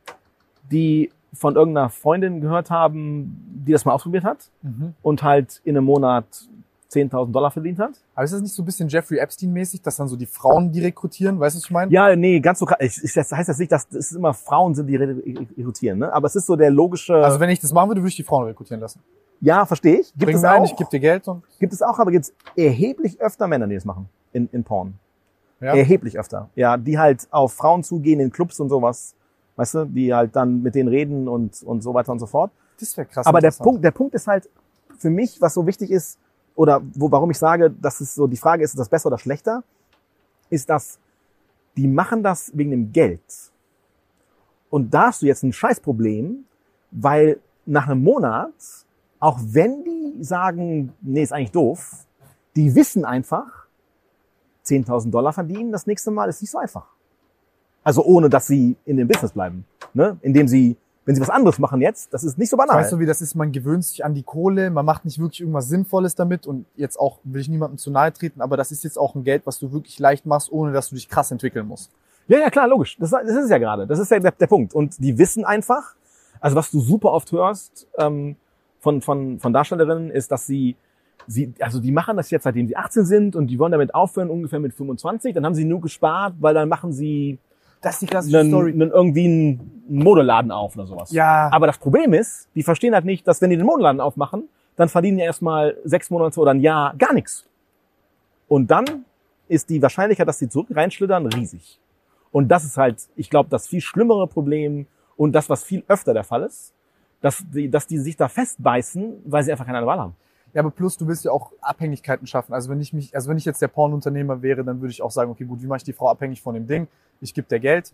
die von irgendeiner Freundin gehört haben, die das mal ausprobiert hat Mhm. und halt in einem Monat 10.000 Dollar verdient hat. Aber ist das nicht so ein bisschen Jeffrey Epstein-mäßig, dass dann so die Frauen die rekrutieren, weißt du, was ich meine? Ja, nee, ganz so krass. Ich, ich, das heißt das nicht, dass es immer Frauen sind, die rekrutieren, ne? Aber es ist so der logische. Also wenn ich das machen würde, würde ich die Frauen rekrutieren lassen. ja, verstehe ich. Gibt Bring es mir ein, auch. ich gebe dir Geld und Gibt es auch, aber gibt es erheblich öfter Männer, die das machen in, in Porn. Ja. Erheblich öfter. Ja, die halt auf Frauen zugehen in Clubs und sowas. Weißt du, die halt dann mit denen reden und, und so weiter und so fort. Das wäre krass. Aber der. Punkt, der Punkt ist halt für mich, was so wichtig ist, oder wo, warum ich sage, dass es so die Frage ist, ist das besser oder schlechter, ist, dass die machen das wegen dem Geld. Und da hast du jetzt ein Scheißproblem, weil nach einem Monat, auch wenn die sagen, nee, ist eigentlich doof, die wissen einfach, 10.000 Dollar verdienen das nächste Mal ist nicht so einfach. Also ohne, dass sie in dem Business bleiben. Ne? Indem sie, wenn sie was anderes machen jetzt, das ist nicht so banal. Weißt du, wie das ist? Man gewöhnt sich an die Kohle, man macht nicht wirklich irgendwas Sinnvolles damit und jetzt auch will ich niemandem zu nahe treten, aber das ist jetzt auch ein Geld, was du wirklich leicht machst, ohne dass du dich krass entwickeln musst. Ja, ja, klar, logisch. Das, das ist es ja gerade. Das ist ja der, der Punkt. Und die wissen einfach, also was du super oft hörst ähm, von, von, von Darstellerinnen, ist, dass sie, sie, also die machen das jetzt, seitdem sie 18 sind und die wollen damit aufhören, ungefähr mit 25. Dann haben sie nur gespart, weil dann machen sie Das ist die klassische einen, Story. einen, irgendwie einen Modeladen auf oder sowas. Ja, Aber das Problem ist, die verstehen halt nicht, dass wenn die den Modeladen aufmachen, dann verdienen die erstmal sechs Monate oder ein Jahr gar nichts. Und dann ist die Wahrscheinlichkeit, dass sie zurück reinschlittern, riesig. Und das ist halt, ich glaube, das viel schlimmere Problem und das, was viel öfter der Fall ist, dass die, dass die sich da festbeißen, weil sie einfach keine andere Wahl haben. Ja, aber plus du willst ja auch Abhängigkeiten schaffen. Also wenn ich mich, also wenn ich jetzt der Pornunternehmer wäre, dann würde ich auch sagen, okay, gut, wie mache ich die Frau abhängig von dem Ding? Ich gebe der Geld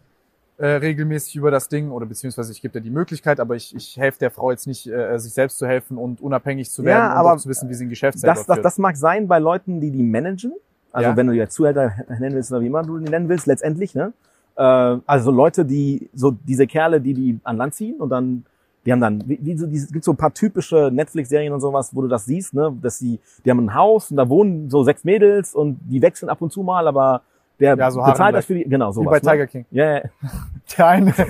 äh, regelmäßig über das Ding oder beziehungsweise ich gebe dir die Möglichkeit, aber ich, ich helfe der Frau jetzt nicht, äh, sich selbst zu helfen und unabhängig zu Ja, werden und aber auch zu wissen, wie sie ein Geschäft Das, das, das mag sein bei Leuten, die die managen. Also Ja. wenn du als Zuhälter nennen willst oder wie immer du die nennen willst, letztendlich. Ne? Äh, also Leute, die so diese Kerle, die die an Land ziehen und dann die haben dann, wie, wie so, es gibt so ein paar typische Netflix-Serien und sowas, wo du das siehst, ne, dass sie, die haben ein Haus und da wohnen so sechs Mädels und die wechseln ab und zu mal, aber Der Ja, so bezahlt das für die, genau, Wie sowas. bei ne? Tiger King. Ja, ja. Der eine.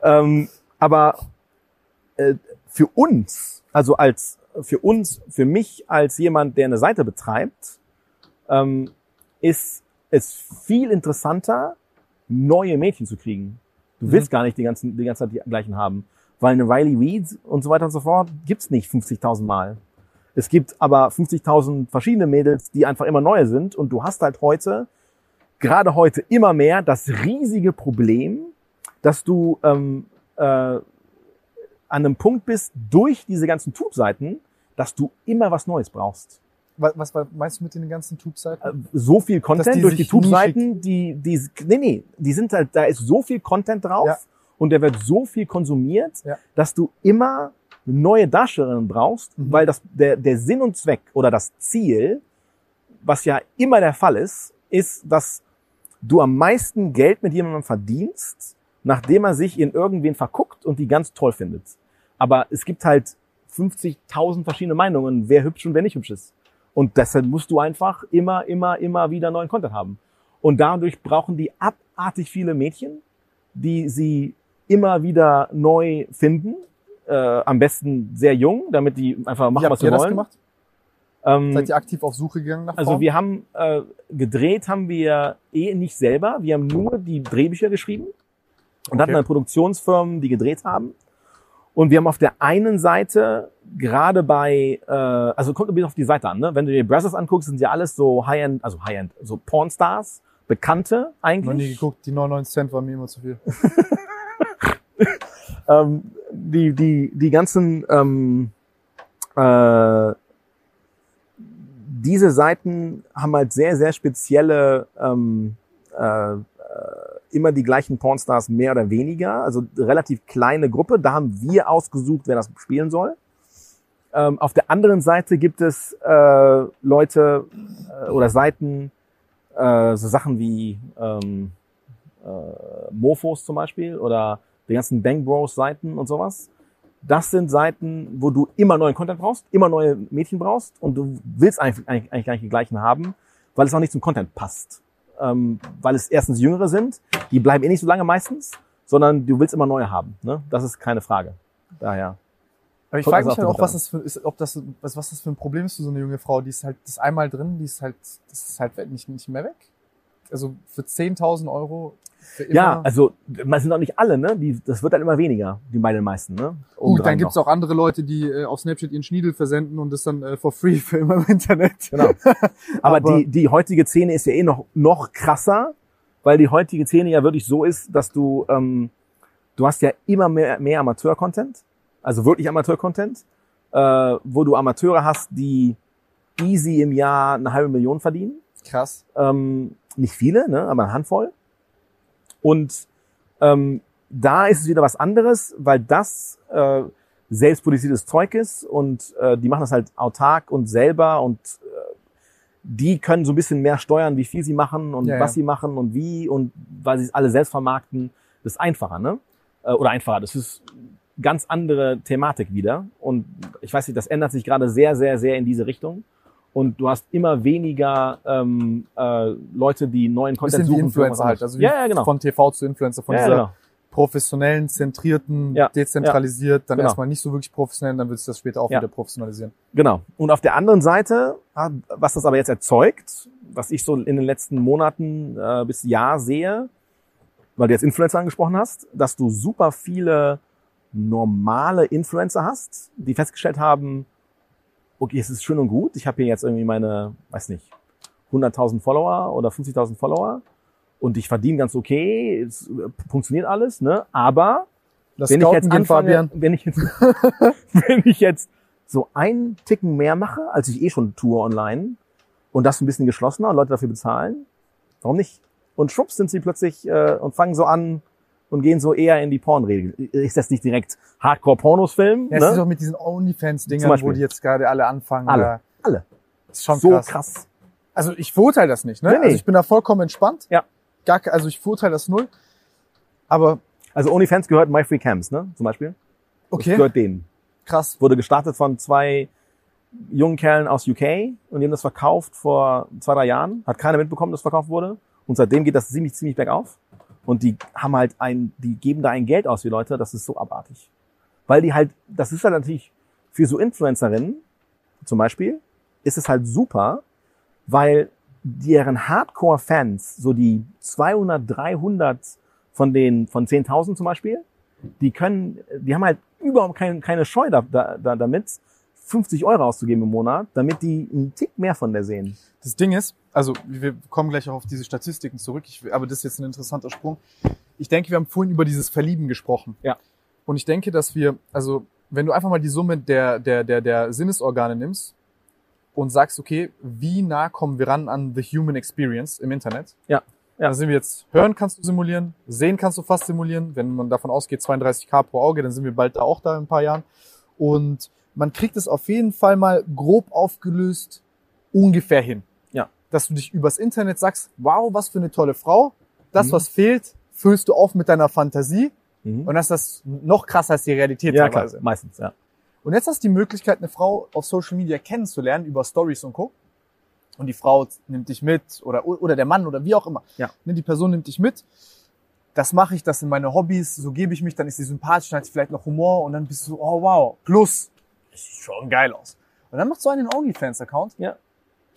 Ähm, aber äh, für uns, also als für uns, für mich als jemand, der eine Seite betreibt, ähm, ist es viel interessanter, neue Mädchen zu kriegen. Du Mhm. willst gar nicht die, ganzen, die ganze Zeit die gleichen haben. Weil eine Riley Reid und so weiter und so fort gibt's nicht 50.000 Mal. Es gibt aber 50.000 verschiedene Mädels, die einfach immer neue sind. Und du hast halt heute, gerade heute immer mehr, das riesige Problem, dass du ähm, äh, an einem Punkt bist, durch diese ganzen Tube-Seiten, dass du immer was Neues brauchst. Was, was meinst du mit den ganzen Tube-Seiten? Äh, So viel Content die durch die Tube-Seiten, die, die, nee, nee, die sind halt, da ist so viel Content drauf Ja. und der wird so viel konsumiert, Ja. dass du immer neue Darstellerinnen brauchst, Mhm. weil das, der, der Sinn und Zweck oder das Ziel, was ja immer der Fall ist, ist, dass du am meisten Geld mit jemandem verdienst, nachdem er sich in irgendwen verguckt und die ganz toll findet. Aber es gibt halt 50.000 verschiedene Meinungen, wer hübsch und wer nicht hübsch ist. Und deshalb musst du einfach immer, immer, immer wieder neuen Content haben. Und dadurch brauchen die abartig viele Mädchen, die sie immer wieder neu finden. Äh, am besten sehr jung, damit die einfach machen, Wie was habt sie ihr das wollen. gemacht? Ähm, Seid ihr aktiv auf Suche gegangen nach also Frauen? wir haben äh, gedreht, haben wir eh nicht selber. Wir haben nur die Drehbücher geschrieben und Okay. hatten dann Produktionsfirmen, die gedreht haben. Und wir haben auf der einen Seite gerade bei, äh, also kommt ein bisschen auf die Seite an, ne? Wenn du dir Brazzers anguckst, sind ja alles so High-End, also High-End, so Pornstars, Bekannte eigentlich. noch nie geguckt, die 99 Cent waren mir immer zu viel. ähm, die, die, die ganzen, ähm, äh, diese Seiten haben halt sehr, sehr spezielle, ähm, äh, äh, immer die gleichen Pornstars mehr oder weniger, also relativ kleine Gruppe. Da haben wir ausgesucht, wer das spielen soll. Ähm, auf der anderen Seite gibt es äh, Leute äh, oder Seiten, äh, so Sachen wie ähm, äh, Mofos zum Beispiel oder die ganzen Bang Bros Seiten und sowas. Das sind Seiten, wo du immer neuen Content brauchst, immer neue Mädchen brauchst und du willst eigentlich, eigentlich, eigentlich gar nicht die gleichen haben, weil es auch nicht zum Content passt. Ähm, weil es erstens Jüngere sind, die bleiben eh nicht so lange meistens, sondern du willst immer neue haben. Ne? Das ist keine Frage. Daher. Aber ich frage mich halt auch, was das für, ist, ob das, was, was das für ein Problem ist für so eine junge Frau. Die ist halt, das ist einmal drin, die ist halt, das ist halt nicht, nicht mehr weg. Also für 10.000 Euro für. Ja, also man sind auch nicht alle, ne? Die, das wird dann immer weniger, die bei den meisten, ne? Gut, Obendrein dann gibt's noch. auch andere Leute, die äh, auf Snapchat ihren Schniedel versenden und das dann äh, for free für immer im Internet. Genau. Aber, Aber- die, die heutige Szene ist ja eh noch, noch krasser, weil die heutige Szene ja wirklich so ist, dass du, ähm, du hast ja immer mehr, mehr Amateur-Content, also wirklich Amateur-Content, äh, wo du Amateure hast, die easy im Jahr eine halbe Million verdienen. Krass. Ähm, nicht viele, ne, aber eine Handvoll. Und ähm, da ist es wieder was anderes, weil das äh, selbstproduziertes Zeug ist und äh, die machen das halt autark und selber und äh, die können so ein bisschen mehr steuern, wie viel sie machen und Ja, was ja. sie machen und wie und weil sie es alle selbst vermarkten, das ist einfacher, ne? Äh, oder einfacher, das ist ganz andere Thematik wieder und ich weiß nicht, das ändert sich gerade sehr, sehr, sehr in diese Richtung und du hast immer weniger ähm, äh, Leute, die neuen Content Bisschen wie suchen. für irgendwas Influencer halt. Also wie ja, ja, genau. von TV zu Influencer, von ja, dieser genau. professionellen, zentrierten, Ja, dezentralisiert, dann genau. erstmal nicht so wirklich professionell, dann wird sich das später auch wieder professionalisieren. Genau. Und auf der anderen Seite, ah, was das aber jetzt erzeugt, was ich so in den letzten Monaten äh, bis Jahr sehe, weil du jetzt Influencer angesprochen hast, dass du super viele normale Influencer hast, die festgestellt haben, okay, es ist schön und gut, ich habe hier jetzt irgendwie meine, weiß nicht, 100.000 Follower oder 50.000 Follower und ich verdiene ganz okay, es äh, funktioniert alles, ne? Aber Das wenn ich jetzt anfange, wenn ich jetzt, wenn ich jetzt so einen Ticken mehr mache, als ich eh schon tue online und das ein bisschen geschlossener und Leute dafür bezahlen, warum nicht? Und schwupps sind sie plötzlich äh, und fangen so an und gehen so eher in die Pornregel. Ist das nicht direkt Hardcore-Pornos filmen? Ja, es ist ne? doch mit diesen OnlyFans-Dingern, wo die jetzt gerade alle anfangen. Alle. Alle. Das ist schon so krass. krass. Also ich verurteile das nicht, ne? Nee, nee. Also ich bin da vollkommen entspannt. Ja. Gar, also ich verurteile das null. Aber Also OnlyFans gehört My Free Camps, ne? Zum Beispiel. Das okay, gehört denen. krass. Wurde gestartet von zwei jungen Kerlen aus UK und die haben das verkauft vor zwei, drei Jahren. Hat keiner mitbekommen, dass verkauft wurde. Und seitdem geht das ziemlich, ziemlich bergauf. Und die haben halt ein, die geben da ein Geld aus, die Leute, das ist so abartig. Weil die halt, das ist halt natürlich für so Influencerinnen zum Beispiel, ist es halt super, weil deren Hardcore-Fans, so die 200, 300 von den, von 10.000 zum Beispiel, die können, die haben halt überhaupt keine, keine Scheu da, da, damit, 50 Euro auszugeben im Monat, damit die einen Tick mehr von der sehen. Das Ding ist, also wir kommen gleich auch auf diese Statistiken zurück, ich, aber das ist jetzt ein interessanter Sprung. Ich denke, wir haben vorhin über dieses Verlieben gesprochen. Ja. Und ich denke, dass wir, also wenn du einfach mal die Summe der, der, der, der Sinnesorgane nimmst und sagst, okay, wie nah kommen wir ran an the human experience im Internet? Ja. Ja. Da sind wir jetzt, hören kannst du simulieren, sehen kannst du fast simulieren. Wenn man davon ausgeht, 32k pro Auge, dann sind wir bald da auch da in ein paar Jahren. Und man kriegt es auf jeden Fall mal grob aufgelöst ungefähr hin. Ja. Dass du dich übers Internet sagst, wow, was für eine tolle Frau. Das, Mhm. was fehlt, füllst du auf mit deiner Fantasie. Mhm. Und das ist noch krasser als die Realität Ja, klar, teilweise. meistens, ja. Und jetzt hast du die Möglichkeit, eine Frau auf Social Media kennenzulernen über Stories und Co. Und die Frau nimmt dich mit oder, oder der Mann oder wie auch immer. Ja. Ne, Die Person nimmt dich mit. Das mache ich, das sind meine Hobbys, so gebe ich mich, dann ist sie sympathisch, dann hat sie vielleicht noch Humor und dann bist du so, oh wow, plus, das sieht schon geil aus. Und dann machst du einen OnlyFans-Account. Ja.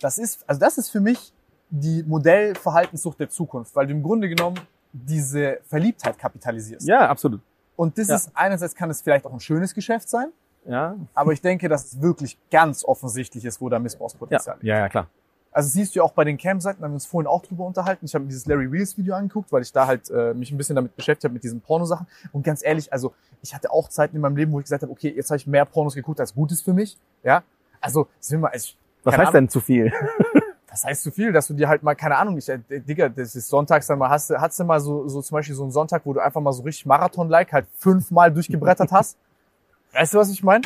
Das ist, also das ist für mich die Modellverhaltenssucht der Zukunft, weil du im Grunde genommen diese Verliebtheit kapitalisierst. Ja, absolut. Und das Ja. ist einerseits kann es vielleicht auch ein schönes Geschäft sein, Ja, aber ich denke, dass es wirklich ganz offensichtlich ist, wo da ja, Missbrauchspotenzial liegt. ja, ja, klar. Also siehst du ja auch bei den Cam-Seiten, da haben wir uns vorhin auch drüber unterhalten. Ich habe mir dieses Larry Reels Video angeguckt, weil ich da halt äh, mich ein bisschen damit beschäftigt habe, mit diesen Pornosachen. Und ganz ehrlich, also ich hatte auch Zeiten in meinem Leben, wo ich gesagt habe, okay, jetzt habe ich mehr Pornos geguckt, als gut ist für mich. Ja, also sind wir, also, Was heißt denn zu viel? das heißt zu viel, dass du dir halt mal, keine Ahnung, ich, äh, Digga, das ist sonntags dann mal, hast du, hast du mal so, so zum Beispiel so einen Sonntag, wo du einfach mal so richtig Marathon-like halt fünfmal durchgebrettert hast? Weißt du, was ich meine?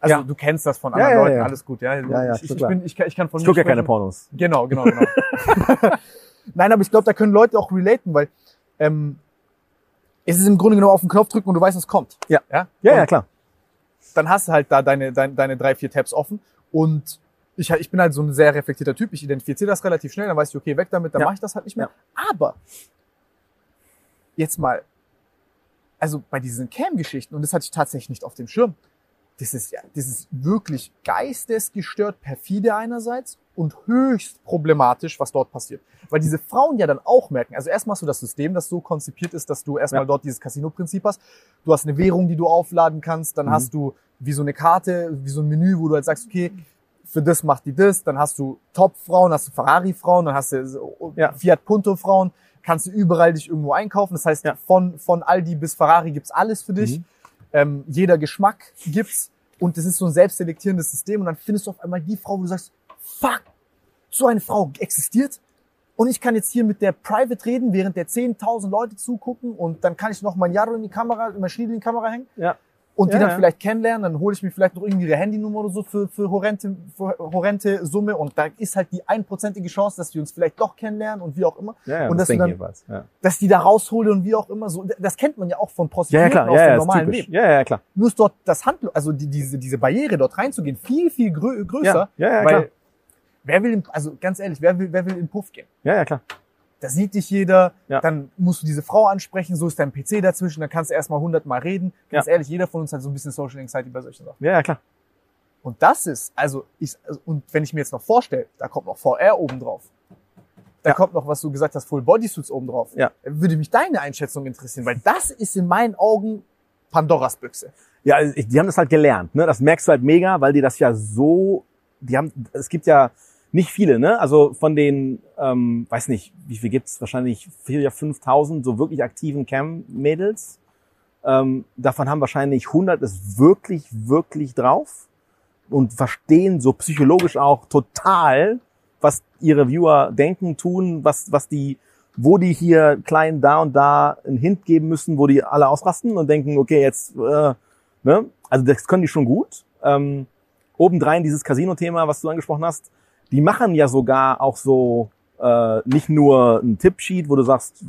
Also Ja. du kennst das von Ja, anderen ja, Leuten, ja. alles gut, ja. Ja, ja, ich, ich, bin, ich, ich kann von Ich mir gucke ja keine. Pornos. Genau, genau, genau. Nein, aber ich glaube, da können Leute auch relaten, weil ähm, es ist im Grunde genommen auf den Knopf drücken und du weißt, es kommt. Ja. ja? Ja, ja, klar. Dann hast du halt da deine, deine, deine drei, vier Tabs offen und ich, ich bin halt so ein sehr reflektierter Typ. Ich identifiziere das relativ schnell, dann weiß ich, okay, weg damit, dann Ja. mache ich das halt nicht mehr. Aber jetzt mal, also bei diesen Cam-Geschichten, und das hatte ich tatsächlich nicht auf dem Schirm, das ist ja, das ist wirklich geistesgestört perfide einerseits und höchst problematisch, was dort passiert. Weil diese Frauen ja dann auch merken, also erstmal hast du das System, das so konzipiert ist, dass du erstmal Ja. dort dieses Casino-Prinzip hast. Du hast eine Währung, die du aufladen kannst, dann Mhm. hast du wie so eine Karte, wie so ein Menü, wo du halt sagst, okay, für das macht die das, dann hast du Top-Frauen, hast du Ferrari-Frauen, dann hast du so Ja. Fiat Punto-Frauen, kannst du überall dich irgendwo einkaufen. Das heißt, Ja. von, von Aldi bis Ferrari gibt's alles für dich. Mhm. Ähm, jeder Geschmack gibt's. Und das ist so ein selbstselektierendes System. Und dann findest du auf einmal die Frau, wo du sagst, fuck, so eine Frau existiert. Und ich kann jetzt hier mit der Private reden, während der 10.000 Leute zugucken. Und dann kann ich noch mein Jaro in die Kamera, mein Schniedel in die Kamera hängen. Ja. Und die Ja, dann ja. vielleicht kennenlernen, dann hole ich mir vielleicht noch irgendwie ihre Handynummer oder so für, für, horrente, für horrente Summe und da ist halt die einprozentige Chance, dass wir uns vielleicht doch kennenlernen und wie auch immer, Ja, ja, Und das dass dann-. Ja, dass die da raushole und wie auch immer so. Das kennt man ja auch von Prostituierten ja klar. aus Ja, dem normalen. Leben. Ja, ja, klar. Nur ist dort das Handlung, also die, diese, diese Barriere dort reinzugehen, viel, viel grö größer. Ja, ja, ja, weil klar. wer will, in, also ganz ehrlich, wer will, wer will in den Puff gehen? Ja, ja, klar. Da sieht dich jeder, Ja. dann musst du diese Frau ansprechen, so ist dein PC dazwischen, dann kannst du erstmal hundertmal reden. Ganz ehrlich, jeder von uns hat so ein bisschen Social Anxiety bei solchen Sachen. Ja, ja, klar. Und das ist, also ich, also, und wenn ich mir jetzt noch vorstelle, da kommt noch VR oben drauf. Da Ja. kommt noch, was du gesagt hast, Full Bodysuits oben drauf. Ja. Würde mich deine Einschätzung interessieren, weil das ist in meinen Augen Pandoras Büchse. Ja, die haben das halt gelernt, ne? Das merkst du halt mega, weil die das ja so, die haben, es gibt ja nicht viele, ne? Also von den, ähm, weiß nicht, wie viel gibt's? Wahrscheinlich 4.000, 5.000 so wirklich aktiven Cam-Mädels. Ähm, davon haben wahrscheinlich 100 es wirklich, wirklich drauf und verstehen so psychologisch auch total, was ihre Viewer denken, tun, was, was die, wo die hier klein da und da einen Hint geben müssen, wo die alle ausrasten und denken, okay, jetzt, äh, ne? Also das können die schon gut. Ähm, obendrein dieses Casino-Thema, was du angesprochen hast, die machen ja sogar auch so äh, nicht nur ein Tippsheet, wo du sagst,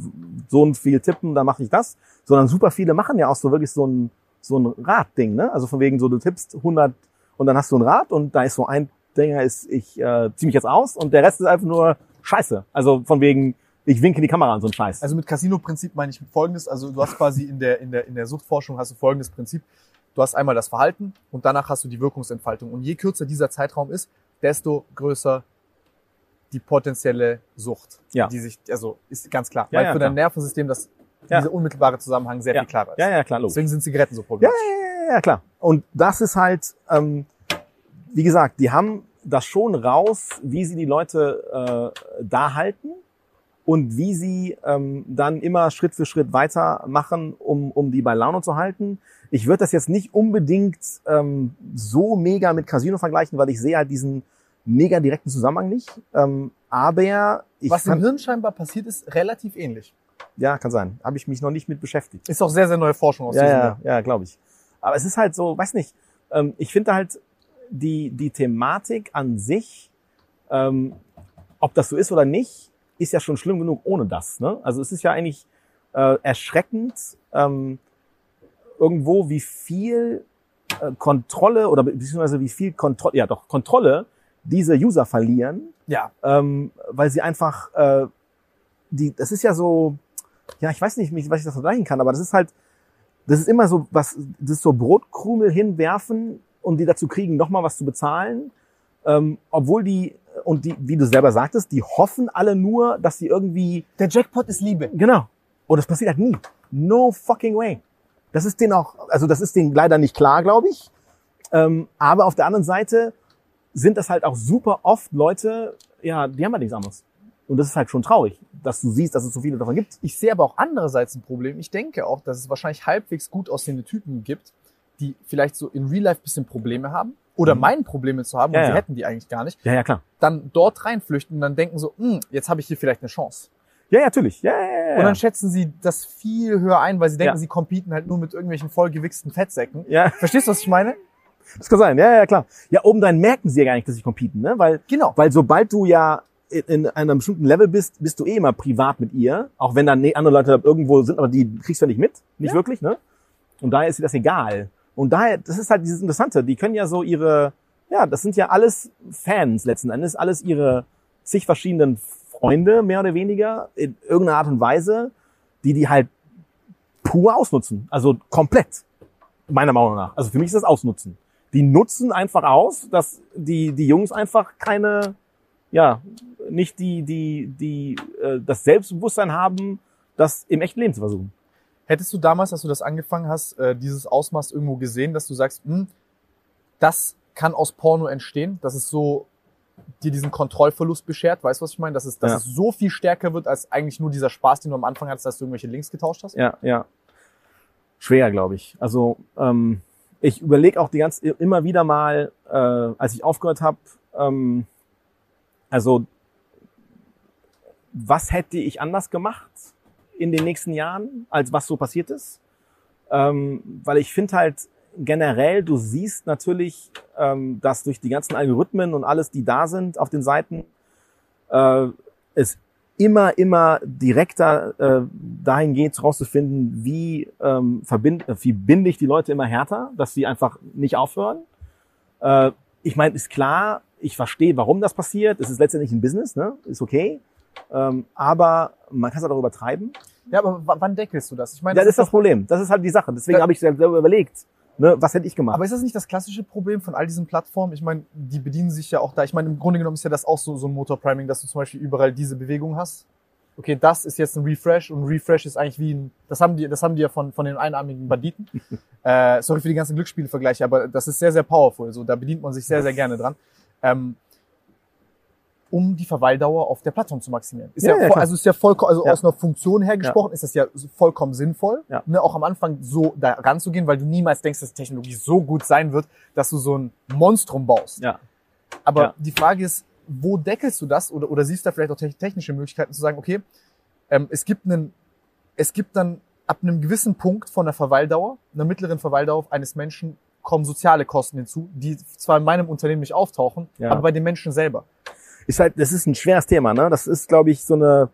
so und viel tippen, dann mache ich das, sondern super viele machen ja auch so wirklich so ein so ein Radding, ne? Also von wegen so, du tippst 100 und dann hast du ein Rad und da ist so ein Dinger ist, ich äh, zieh mich jetzt aus und der Rest ist einfach nur Scheiße. Also von wegen, ich winke die Kamera an so ein Scheiß. Also mit Casino-Prinzip meine ich folgendes, also du hast quasi in der, in der, in der Suchtforschung hast du folgendes Prinzip. Du hast einmal das Verhalten und danach hast du die Wirkungsentfaltung. Und je kürzer dieser Zeitraum ist, desto größer die potenzielle Sucht, Ja. die sich, also ist ganz klar, Ja, weil ja, für klar. dein Nervensystem das Ja. dieser unmittelbare Zusammenhang sehr viel klarer ist. ja, ja, klar, logisch. Deswegen sind Zigaretten so problematisch. ja, ja, ja, klar. Und das ist halt, ähm, wie gesagt, die haben das schon raus, wie sie die Leute äh, da halten und wie sie ähm, dann immer Schritt für Schritt weitermachen, um, um die bei Laune zu halten. Ich würde das jetzt nicht unbedingt ähm, so mega mit Casino vergleichen, weil ich sehe halt diesen mega direkten Zusammenhang nicht. Ähm, aber ich Was im fand, Hirn scheinbar passiert, ist relativ ähnlich. ja, kann sein. Habe ich mich noch nicht mit beschäftigt. Ist auch sehr, sehr neue Forschung aus Ja, diesem ja, Jahr. ja, glaube ich. Aber es ist halt so, weiß nicht, ähm, ich finde halt die, die Thematik an sich, ähm, ob das so ist oder nicht, ist ja schon schlimm genug ohne das. Ne? Also es ist ja eigentlich äh, erschreckend ähm, irgendwo, wie viel äh, Kontrolle oder beziehungsweise wie viel Kontrolle, ja doch, Kontrolle diese User verlieren, Ja, ähm, weil sie einfach, äh, die, das ist ja so, ja, ich weiß nicht, wie- was ich das vergleichen kann, aber das ist halt, das ist immer so was, das ist so Brotkrümel hinwerfen, um die dazu kriegen, nochmal was zu bezahlen, ähm, obwohl die, und die, wie du selber sagtest, die hoffen alle nur, dass sie irgendwie, der Jackpot ist Liebe. genau, und das passiert halt nie. No fucking way. Das ist denen auch, also das ist denen leider nicht klar, glaube ich. Ähm, aber auf der anderen Seite sind das halt auch super oft Leute, ja, die haben halt nichts anderes. Und das ist halt schon traurig, dass du siehst, dass es so viele davon gibt. Ich sehe aber auch andererseits ein Problem. Ich denke auch, dass es wahrscheinlich halbwegs gut aussehende Typen gibt, die vielleicht so in Real Life bisschen Probleme haben oder Mhm. meinen Probleme zu haben Ja, und sie ja. hätten die eigentlich gar nicht, Ja, ja, klar. dann dort reinflüchten und dann denken so, hm, jetzt habe ich hier vielleicht eine Chance. Ja, natürlich. Ja, ja, ja, Und dann schätzen sie das viel höher ein, weil sie denken, Ja. sie competen halt nur mit irgendwelchen vollgewichsten Fettsäcken. ja, Verstehst du, was ich meine? das kann sein. Ja, ja, klar. Ja, obendrein merken sie ja gar nicht, dass sie competen, ne? Weil, Genau. weil sobald du ja in, in einem bestimmten Level bist, bist du eh immer privat mit ihr. Auch wenn dann ne- andere Leute irgendwo sind, aber die kriegst du ja nicht mit. Nicht Ja. wirklich, ne? Und daher ist dir das egal. Und daher, das ist halt dieses Interessante. Die können ja so ihre, ja, das sind ja alles Fans letzten Endes, alles ihre zig verschiedenen Freunde, mehr oder weniger, in irgendeiner Art und Weise, die die halt pur ausnutzen. Also komplett. Meiner Meinung nach. Also für mich ist das Ausnutzen. Die nutzen einfach aus, dass die, die Jungs einfach keine, ja, nicht die, die, die, äh, das Selbstbewusstsein haben, das im echten Leben zu versuchen. Hättest du damals, als du das angefangen hast, äh, dieses Ausmaß irgendwo gesehen, dass du sagst, hm, das kann aus Porno entstehen, dass es so dir diesen Kontrollverlust beschert, weißt du, was ich meine? Dass es, dass Ja. es so viel stärker wird, als eigentlich nur dieser Spaß, den du am Anfang hattest, dass du irgendwelche Links getauscht hast? Ja, ja. Schwer, glaube ich. Also ähm, ich überlege auch die ganze immer wieder mal, äh, als ich aufgehört habe, ähm, also was hätte ich anders gemacht in den nächsten Jahren, als was so passiert ist? Ähm, weil ich finde halt generell, du siehst natürlich, ähm, dass durch die ganzen Algorithmen und alles, die da sind auf den Seiten, äh, es immer, immer direkter äh, dahin geht, rauszufinden, wie, ähm, verbind, äh, wie binde ich die Leute immer härter, dass sie einfach nicht aufhören. Äh, ich meine, ist klar, ich verstehe, warum das passiert. Es ist letztendlich ein Business, ne? Ist okay. Ähm, aber man kann es halt auch übertreiben. Ja, aber wann deckelst du das? Ich meine, Ja, das ist das Problem. Das ist halt die Sache. Deswegen habe ich selber überlegt, ne, was hätte ich gemacht. Aber ist das nicht das klassische Problem von all diesen Plattformen? Ich meine, die bedienen sich ja auch da. Ich meine, im Grunde genommen ist ja das auch so, so ein Motor-Priming, dass du zum Beispiel überall diese Bewegung hast. Okay, das ist jetzt ein Refresh und Refresh ist eigentlich wie ein, das haben die, das haben die ja von, von den einarmigen Banditen. äh, sorry für die ganzen Glücksspielvergleiche, aber das ist sehr, sehr powerful. So, da bedient man sich sehr, sehr gerne dran. Ähm, um die Verweildauer auf der Plattform zu maximieren. Ist Ja, ja, ja, voll, also ist ja vollkommen, also Ja. aus einer Funktion her gesprochen, ist das ja vollkommen sinnvoll, Ja. ne, auch am Anfang so da ranzugehen, weil du niemals denkst, dass Technologie so gut sein wird, dass du so ein Monstrum baust. ja. Aber die Frage ist, wo deckelst du das oder, oder siehst du da vielleicht auch te- technische Möglichkeiten zu sagen, okay, ähm, es gibt einen, es gibt dann ab einem gewissen Punkt von der Verweildauer, einer mittleren Verweildauer eines Menschen kommen soziale Kosten hinzu, die zwar in meinem Unternehmen nicht auftauchen, aber bei den Menschen selber. Ist halt, das ist ein schweres Thema, ne? Das ist, glaube ich, so eine,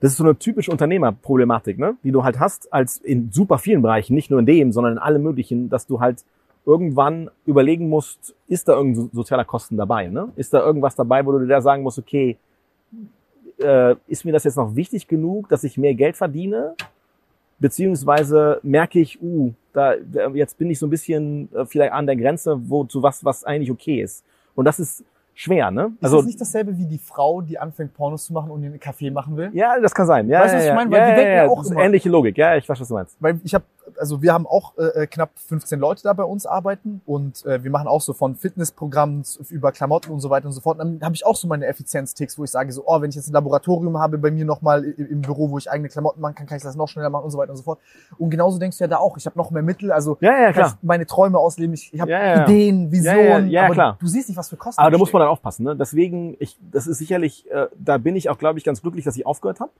das ist so eine typische Unternehmerproblematik, ne? Die du halt hast, als in super vielen Bereichen, nicht nur in dem, sondern in allem möglichen, dass du halt irgendwann überlegen musst, ist da irgendein sozialer Kosten dabei? Ne? Ist da irgendwas dabei, wo du dir da sagen musst, okay, äh, ist mir das jetzt noch wichtig genug, dass ich mehr Geld verdiene? Beziehungsweise merke ich, uh, da, jetzt bin ich so ein bisschen äh, vielleicht an der Grenze, wo zu was, was eigentlich okay ist. Und das ist schwer, ne? Ist das nicht dasselbe wie die Frau, die anfängt Pornos zu machen und den Kaffee machen will? Ja, das kann sein. Ja, Weißt du, ja, was ich meine? Weil ja, ja, denken ja auch das ist immer- ähnliche Logik. Ja, ich weiß, was du meinst. Weil ich habe, also wir haben auch äh, äh, knapp 15 Leute da bei uns arbeiten und äh, wir machen auch so von Fitnessprogrammen über Klamotten und so weiter und so fort. Und dann habe ich auch so meine Effizienzticks, wo ich sage so, oh, wenn ich jetzt ein Laboratorium habe bei mir nochmal im Büro, wo ich eigene Klamotten machen kann, kann ich das noch schneller machen und so weiter und so fort. Und genauso denkst du ja da auch. Ich habe noch mehr Mittel, also Ja, ja, kann klar. ich meine Träume ausleben. Ich, ich habe Ja, ja. Ideen, Visionen, Ja, ja, aber klar. du siehst nicht, was für Kosten. Aber da muss man dann aufpassen. Ne? Deswegen, ich, das ist sicherlich, äh, da bin ich auch, glaube ich, ganz glücklich, dass ich aufgehört habe.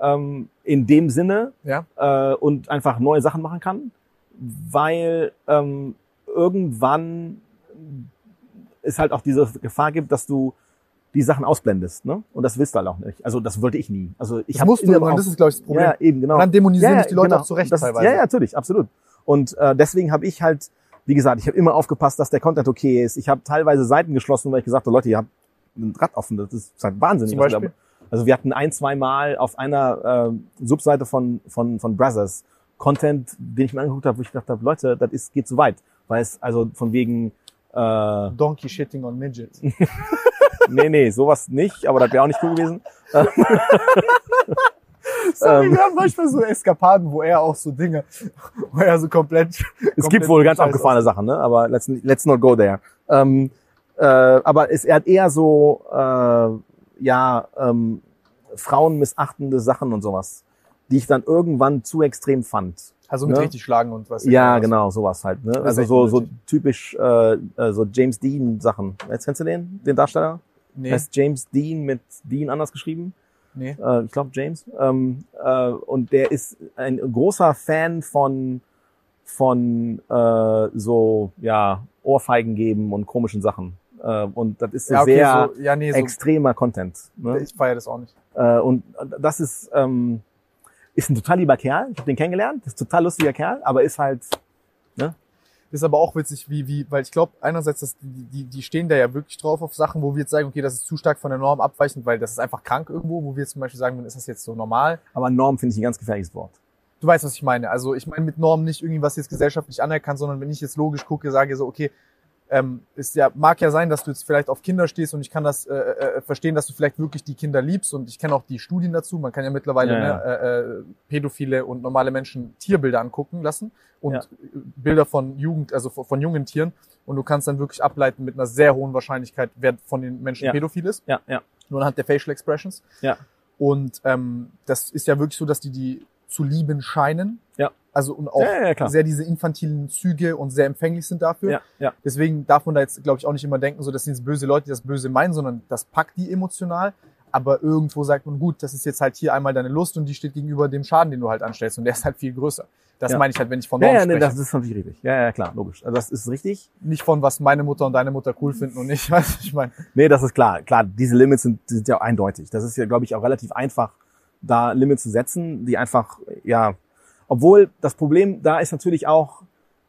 Ähm, in dem Sinne Ja. äh, und einfach neue Sachen machen kann, weil ähm, irgendwann es halt auch diese Gefahr gibt, dass du die Sachen ausblendest. Ne? Und das willst du halt auch nicht. Also das wollte ich nie. Also ich Das hab musst du immer immer, auch- das ist, glaube ich, das Problem. Ja, eben, genau. Und dann dämonisieren Ja, dich die Leute genau. auch zurecht das, teilweise. Ja, ja, natürlich, absolut. Und äh, deswegen habe ich halt, wie gesagt, ich habe immer aufgepasst, dass der Content okay ist. Ich habe teilweise Seiten geschlossen, weil ich gesagt habe, Leute, ihr habt ein Rad offen. Das ist halt wahnsinnig. Zum ihr Beispiel? Also wir hatten ein, zwei Mal auf einer äh, Subseite von, von, von Brothers Content, den ich mir angeguckt habe, wo ich gedacht habe, Leute, das ist, geht zu weit. Weil es also von wegen, äh, Donkey shitting on midgets. nee, nee, sowas nicht, aber das wäre auch nicht cool gewesen. Sorry, Ähm. wir haben manchmal so Eskapaden, wo er auch so Dinge, wo er so komplett. Es gibt wohl ganz abgefahrene Sachen, ne? aber let's, let's not go there. Ähm, äh, aber es, er hat eher so, äh, ja, ähm, Frauen missachtende Sachen und sowas, die ich dann irgendwann zu extrem fand. Also mit Ne? richtig schlagen und was. Ja, genau, sowas halt. Ne? Also echt so, so typisch äh, äh, so James Dean Sachen. Jetzt kennst du den, den Darsteller? Nee, Heißt James Dean mit Dean anders geschrieben. nee. Äh, ich glaube James. Ähm, äh, und der ist ein großer Fan von von äh, so ja Ohrfeigen geben und komischen Sachen. Äh, und das ist Ja, okay, sehr so, ja, nee, so, extremer Content. Ne? ich feiere das auch nicht. Äh, und das ist ähm, ist ein total lieber Kerl. Ich habe den kennengelernt. Das ist ein total lustiger Kerl, aber ist halt Ist aber auch witzig, wie, wie, weil ich glaube, einerseits, dass die, die, die stehen da ja wirklich drauf auf Sachen, wo wir jetzt sagen, okay, das ist zu stark von der Norm abweichend, weil das ist einfach krank irgendwo, wo wir jetzt zum Beispiel sagen, ist das jetzt so normal? Aber Norm finde ich ein ganz gefährliches Wort. Du weißt, was ich meine. Also ich meine mit Norm nicht irgendwie, was jetzt gesellschaftlich anerkannt, sondern wenn ich jetzt logisch gucke, sage so, okay, ähm, ist ja, mag ja sein, dass du jetzt vielleicht auf Kinder stehst und ich kann das äh, äh, verstehen, dass du vielleicht wirklich die Kinder liebst und ich kenne auch die Studien dazu. Man kann ja mittlerweile Ja, Ne, äh, äh, pädophile und normale Menschen Tierbilder angucken lassen und Ja. äh, Bilder von Jugend, also von, von jungen Tieren und du kannst dann wirklich ableiten mit einer sehr hohen Wahrscheinlichkeit, wer von den Menschen Ja. pädophil ist Ja, ja. nur anhand der Facial Expressions. Ja. Und ähm, das ist ja wirklich so, dass die die zu lieben scheinen. Ja. Also und auch Ja, ja, ja, sehr diese infantilen Züge und sehr empfänglich sind dafür. Ja, ja. Deswegen darf man da jetzt, glaube ich, auch nicht immer denken, so das sind jetzt böse Leute, die das Böse meinen, sondern das packt die emotional. Aber irgendwo sagt man, gut, das ist jetzt halt hier einmal deine Lust und die steht gegenüber dem Schaden, den du halt anstellst. Und der ist halt viel größer. Das Ja. meine ich halt, wenn ich von Ja, Norm ja, nee, spreche. das ist natürlich richtig. Ja, ja, klar, logisch. Also das ist richtig. Nicht von, was meine Mutter und deine Mutter cool finden und nicht, du, ich meine. Nee, das ist klar. Klar, diese Limits sind, sind ja eindeutig. Das ist ja, glaube ich, auch relativ einfach, da Limits zu setzen, die einfach, ja, obwohl das Problem da ist natürlich auch,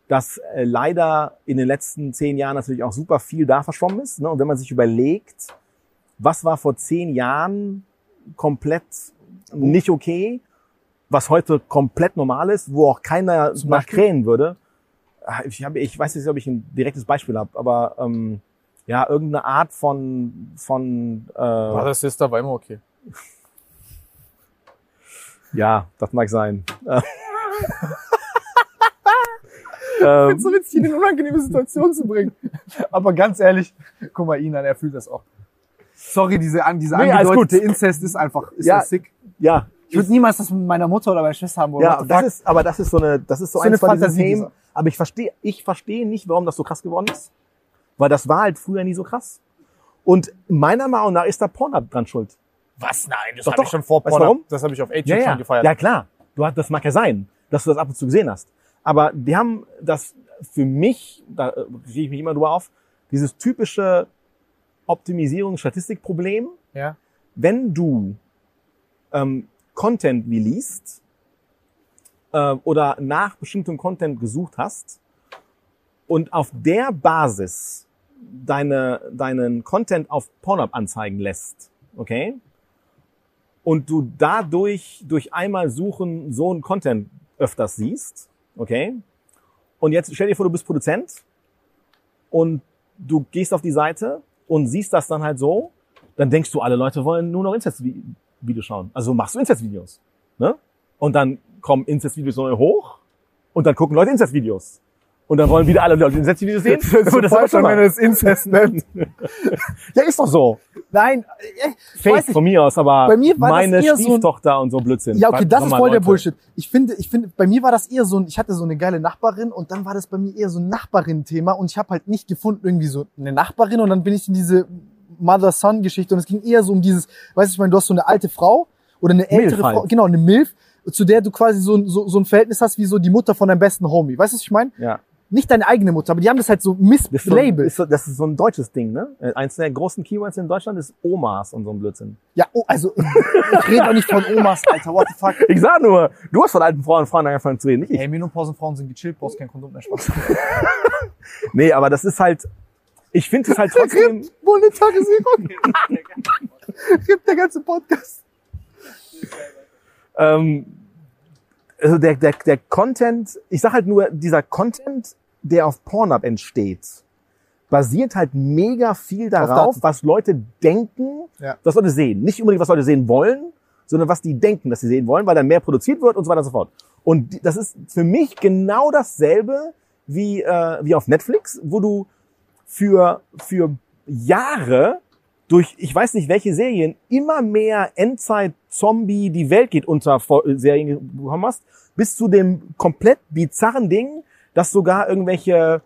dass äh, leider in den letzten zehn Jahren natürlich auch super viel da verschwommen ist. Ne? Und wenn man sich überlegt, was war vor zehn Jahren komplett nicht okay, was heute komplett normal ist, wo auch keiner Zum nach Beispiel? krähen würde. Ich, hab, ich weiß nicht, ob ich ein direktes Beispiel habe, aber ähm, ja, irgendeine Art von, von äh, Brother Sister war immer okay. ja, das mag sein. ähm, so witzig, ihn in unangenehme Situation zu bringen. Aber ganz ehrlich, guck mal ihn an, er fühlt das auch. Sorry, diese, diese Nee, angedeutete. Inzest ist einfach, ist Ja, ja sick. ja, Ich würde niemals das mit meiner Mutter oder meiner Schwester haben wollen. ja, das ist, aber das ist so eine, das ist so So eine Fantasie Themen. dieser. Aber ich verstehe, ich verstehe nicht, warum das so krass geworden ist, weil das war halt früher nie so krass. Und meiner Meinung nach ist da Pornhub dran schuld. Was? Nein, das habe doch. ich schon vor Weißt du Pornhub. warum? Das habe ich auf 8 ja, ja. schon gefeiert. ja klar. Du hast, das mag ja sein, dass du das ab und zu gesehen hast. Aber die haben das für mich, da äh, rege ich mich immer drüber auf, dieses typische Optimisierungs-Statistikproblem, ja. wenn du ähm, Content releast äh, oder nach bestimmtem Content gesucht hast und auf der Basis deine, deinen Content auf Pornhub anzeigen lässt, okay? Und du dadurch durch einmal suchen so einen Content öfters siehst, okay? Und jetzt stell dir vor, du bist Produzent und du gehst auf die Seite und siehst das dann halt so, dann denkst du, alle Leute wollen nur noch Incest-Videos schauen. Also machst du Incest-Videos. Ne? Und dann kommen Incest-Videos neu hoch und dann gucken Leute Incest-Videos. Und dann wollen wieder alle Leute Incest-Videos sehen. Das ist falsch, wenn man es Incest nennt. Ja, ist doch so. Nein, äh, Fake von mir aus, aber Bei mir war das meine eher so ein- Stieftochter und so Blödsinn. Ja, okay, das ist voll der Leute. Bullshit. Ich finde, ich finde, bei mir war das eher so ein, ich hatte so eine geile Nachbarin und dann war das bei mir eher so ein Nachbarin-Thema und ich habe halt nicht gefunden irgendwie so eine Nachbarin und dann bin ich in diese Mother-Son-Geschichte und es ging eher so um dieses, weißt du, ich meine, du hast so eine alte Frau oder eine ältere Milf halt. Frau, genau, eine Milf, zu der du quasi so, ein- so, so ein Verhältnis hast wie so die Mutter von deinem besten Homie. Weißt du, was ich meine? Ja. Nicht deine eigene Mutter, aber die haben das halt so Das ist, so, mislabelt. ist so, das ist so ein deutsches Ding, ne? Äh, Eins der großen Keywords in Deutschland ist Omas und so ein Blödsinn. Ja, oh, also ich rede doch nicht von Omas, Alter, what the fuck. Ich sag nur, du hast von alten Frauen und Frauen angefangen zu reden, nicht ich. Hey, Menopausenfrauen sind gechillt, brauchst kein Kondom mehr Spaß. Nee, aber das ist halt, ich finde es halt trotzdem, Monetarisierung. Gibt der ganze Podcast. ähm, also der, der, der Content, ich sag halt nur, dieser Content, der auf Pornhub entsteht, basiert halt mega viel darauf, was Leute denken, Ja. was Leute sehen. Nicht unbedingt, was Leute sehen wollen, sondern was die denken, dass sie sehen wollen, weil dann mehr produziert wird und so weiter und so fort. Und das ist für mich genau dasselbe wie, äh, wie auf Netflix, wo du für, für Jahre durch, ich weiß nicht welche Serien, immer mehr Endzeit-Zombie, die Welt geht unter Serien bekommen hast, bis zu dem komplett bizarren Ding, dass sogar irgendwelche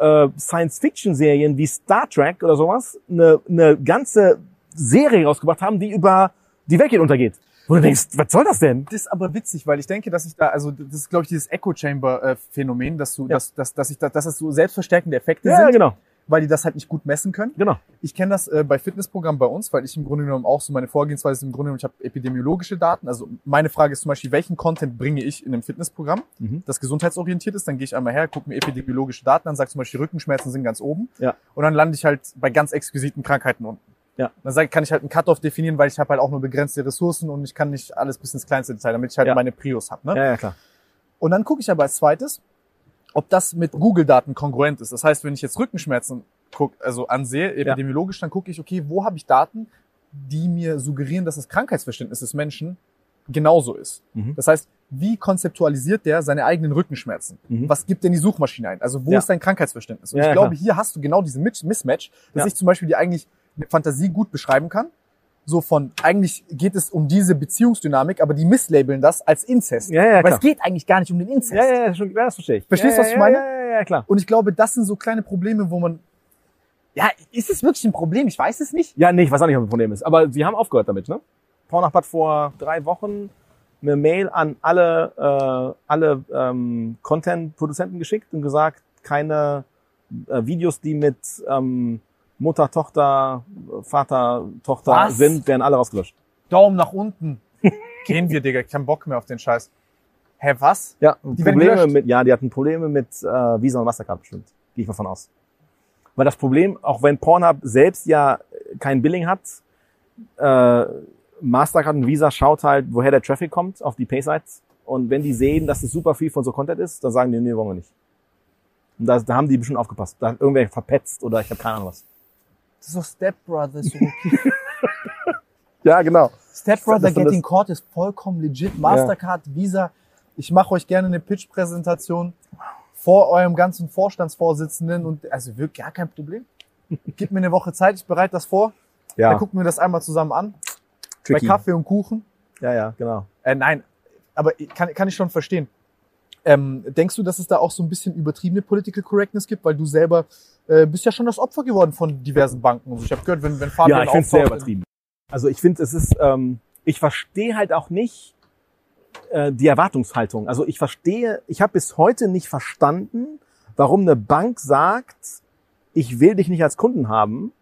äh, Science-Fiction-Serien wie Star Trek oder sowas eine, eine ganze Serie rausgebracht haben, die über die Welt geht untergeht. Wo du denkst, was soll das denn? Das ist aber witzig, weil ich denke, dass ich da, also das ist, glaube ich, dieses Echo Chamber äh, Phänomen, dass du, Ja. dass, dass, dass ich da, dass es so selbstverstärkende Effekte Ja, sind, genau, weil die das halt nicht gut messen können. genau. Ich kenne das äh, bei Fitnessprogrammen bei uns, weil ich im Grunde genommen auch so meine Vorgehensweise ist im Grunde genommen, ich habe epidemiologische Daten. Also meine Frage ist zum Beispiel, welchen Content bringe ich in einem Fitnessprogramm, Mhm. das gesundheitsorientiert ist? Dann gehe ich einmal her, gucke mir epidemiologische Daten an, sage zum Beispiel, Rückenschmerzen sind ganz oben. Ja. Und dann lande ich halt bei ganz exquisiten Krankheiten unten. Ja. Dann sag, kann ich halt einen Cut-off definieren, weil ich habe halt auch nur begrenzte Ressourcen und ich kann nicht alles bis ins kleinste Detail, damit ich halt Ja. meine Prios habe. Ne? Ja, ja, klar. Und dann gucke ich aber als zweites, ob das mit Google-Daten kongruent ist. Das heißt, wenn ich jetzt Rückenschmerzen guck, also ansehe, epidemiologisch, dann gucke ich, okay, wo habe ich Daten, die mir suggerieren, dass das Krankheitsverständnis des Menschen genauso ist. Mhm. Das heißt, wie konzeptualisiert der seine eigenen Rückenschmerzen? Mhm. Was gibt denn die Suchmaschine ein? Also wo Ja. ist dein Krankheitsverständnis? Und Ja, ich ja, glaube, klar. hier hast du genau diesen Mis- Mismatch, dass Ja. ich zum Beispiel dir eigentlich eine Fantasie gut beschreiben kann. So von, eigentlich geht es um diese Beziehungsdynamik, aber die misslabeln das als Inzest. Ja, ja, Weil klar. es geht eigentlich gar nicht um den Inzest. Ja, ja, ja, schon, ja, das verstehe ich. Verstehst ja, du, was ich ja, meine? Ja, ja, ja, klar. Und ich glaube, das sind so kleine Probleme, wo man. Ja, ist es wirklich ein Problem? Ich weiß es nicht. Ja, nee, ich weiß auch nicht, was das Problem ist. Aber sie haben aufgehört damit, ne? Pornhub hat vor drei Wochen eine Mail an alle, äh, alle ähm, Content-Produzenten geschickt und gesagt, keine äh, Videos, die mit ähm, Mutter, Tochter, Vater, Tochter Was? sind, werden alle rausgelöscht. Daumen nach unten. Gehen wir, Digga. Kein Bock mehr auf den Scheiß. Hä, was? Ja, Die Probleme mit, ja, die hatten Probleme mit äh, Visa und Mastercard bestimmt. Gehe ich mal von aus. Weil das Problem, auch wenn Pornhub selbst ja kein Billing hat, äh, Mastercard und Visa schaut halt, woher der Traffic kommt auf die Pay-Sites. Und wenn die sehen, dass es super viel von so Content ist, dann sagen die, nee, wollen wir nicht. Und da, da haben die bestimmt aufgepasst. Da hat irgendwer verpetzt oder ich habe keine Ahnung was. Das ist doch Step Brother. Ist doch okay. Ja, genau. Step Brother Getting Caught ist vollkommen legit. Mastercard, Visa. Ich mache euch gerne eine Pitch-Präsentation vor eurem ganzen Vorstandsvorsitzenden und also wirklich gar kein Problem. Gib mir eine Woche Zeit, ich bereite das vor. Ja, Dann gucken wir das einmal zusammen an. tricky. Bei Kaffee und Kuchen. Ja, ja, genau. Äh, nein, aber kann, kann ich schon verstehen. Ähm, denkst du, dass es da auch so ein bisschen übertriebene Political Correctness gibt, weil du selber äh, bist ja schon das Opfer geworden von diversen Banken. und so. Ich habe gehört, wenn, wenn Fabian Ja, ich finde es sehr übertrieben. Also ich finde, es ist, ähm, ich verstehe halt auch nicht äh, die Erwartungshaltung. Also ich verstehe, ich habe bis heute nicht verstanden, warum eine Bank sagt, ich will dich nicht als Kunden haben,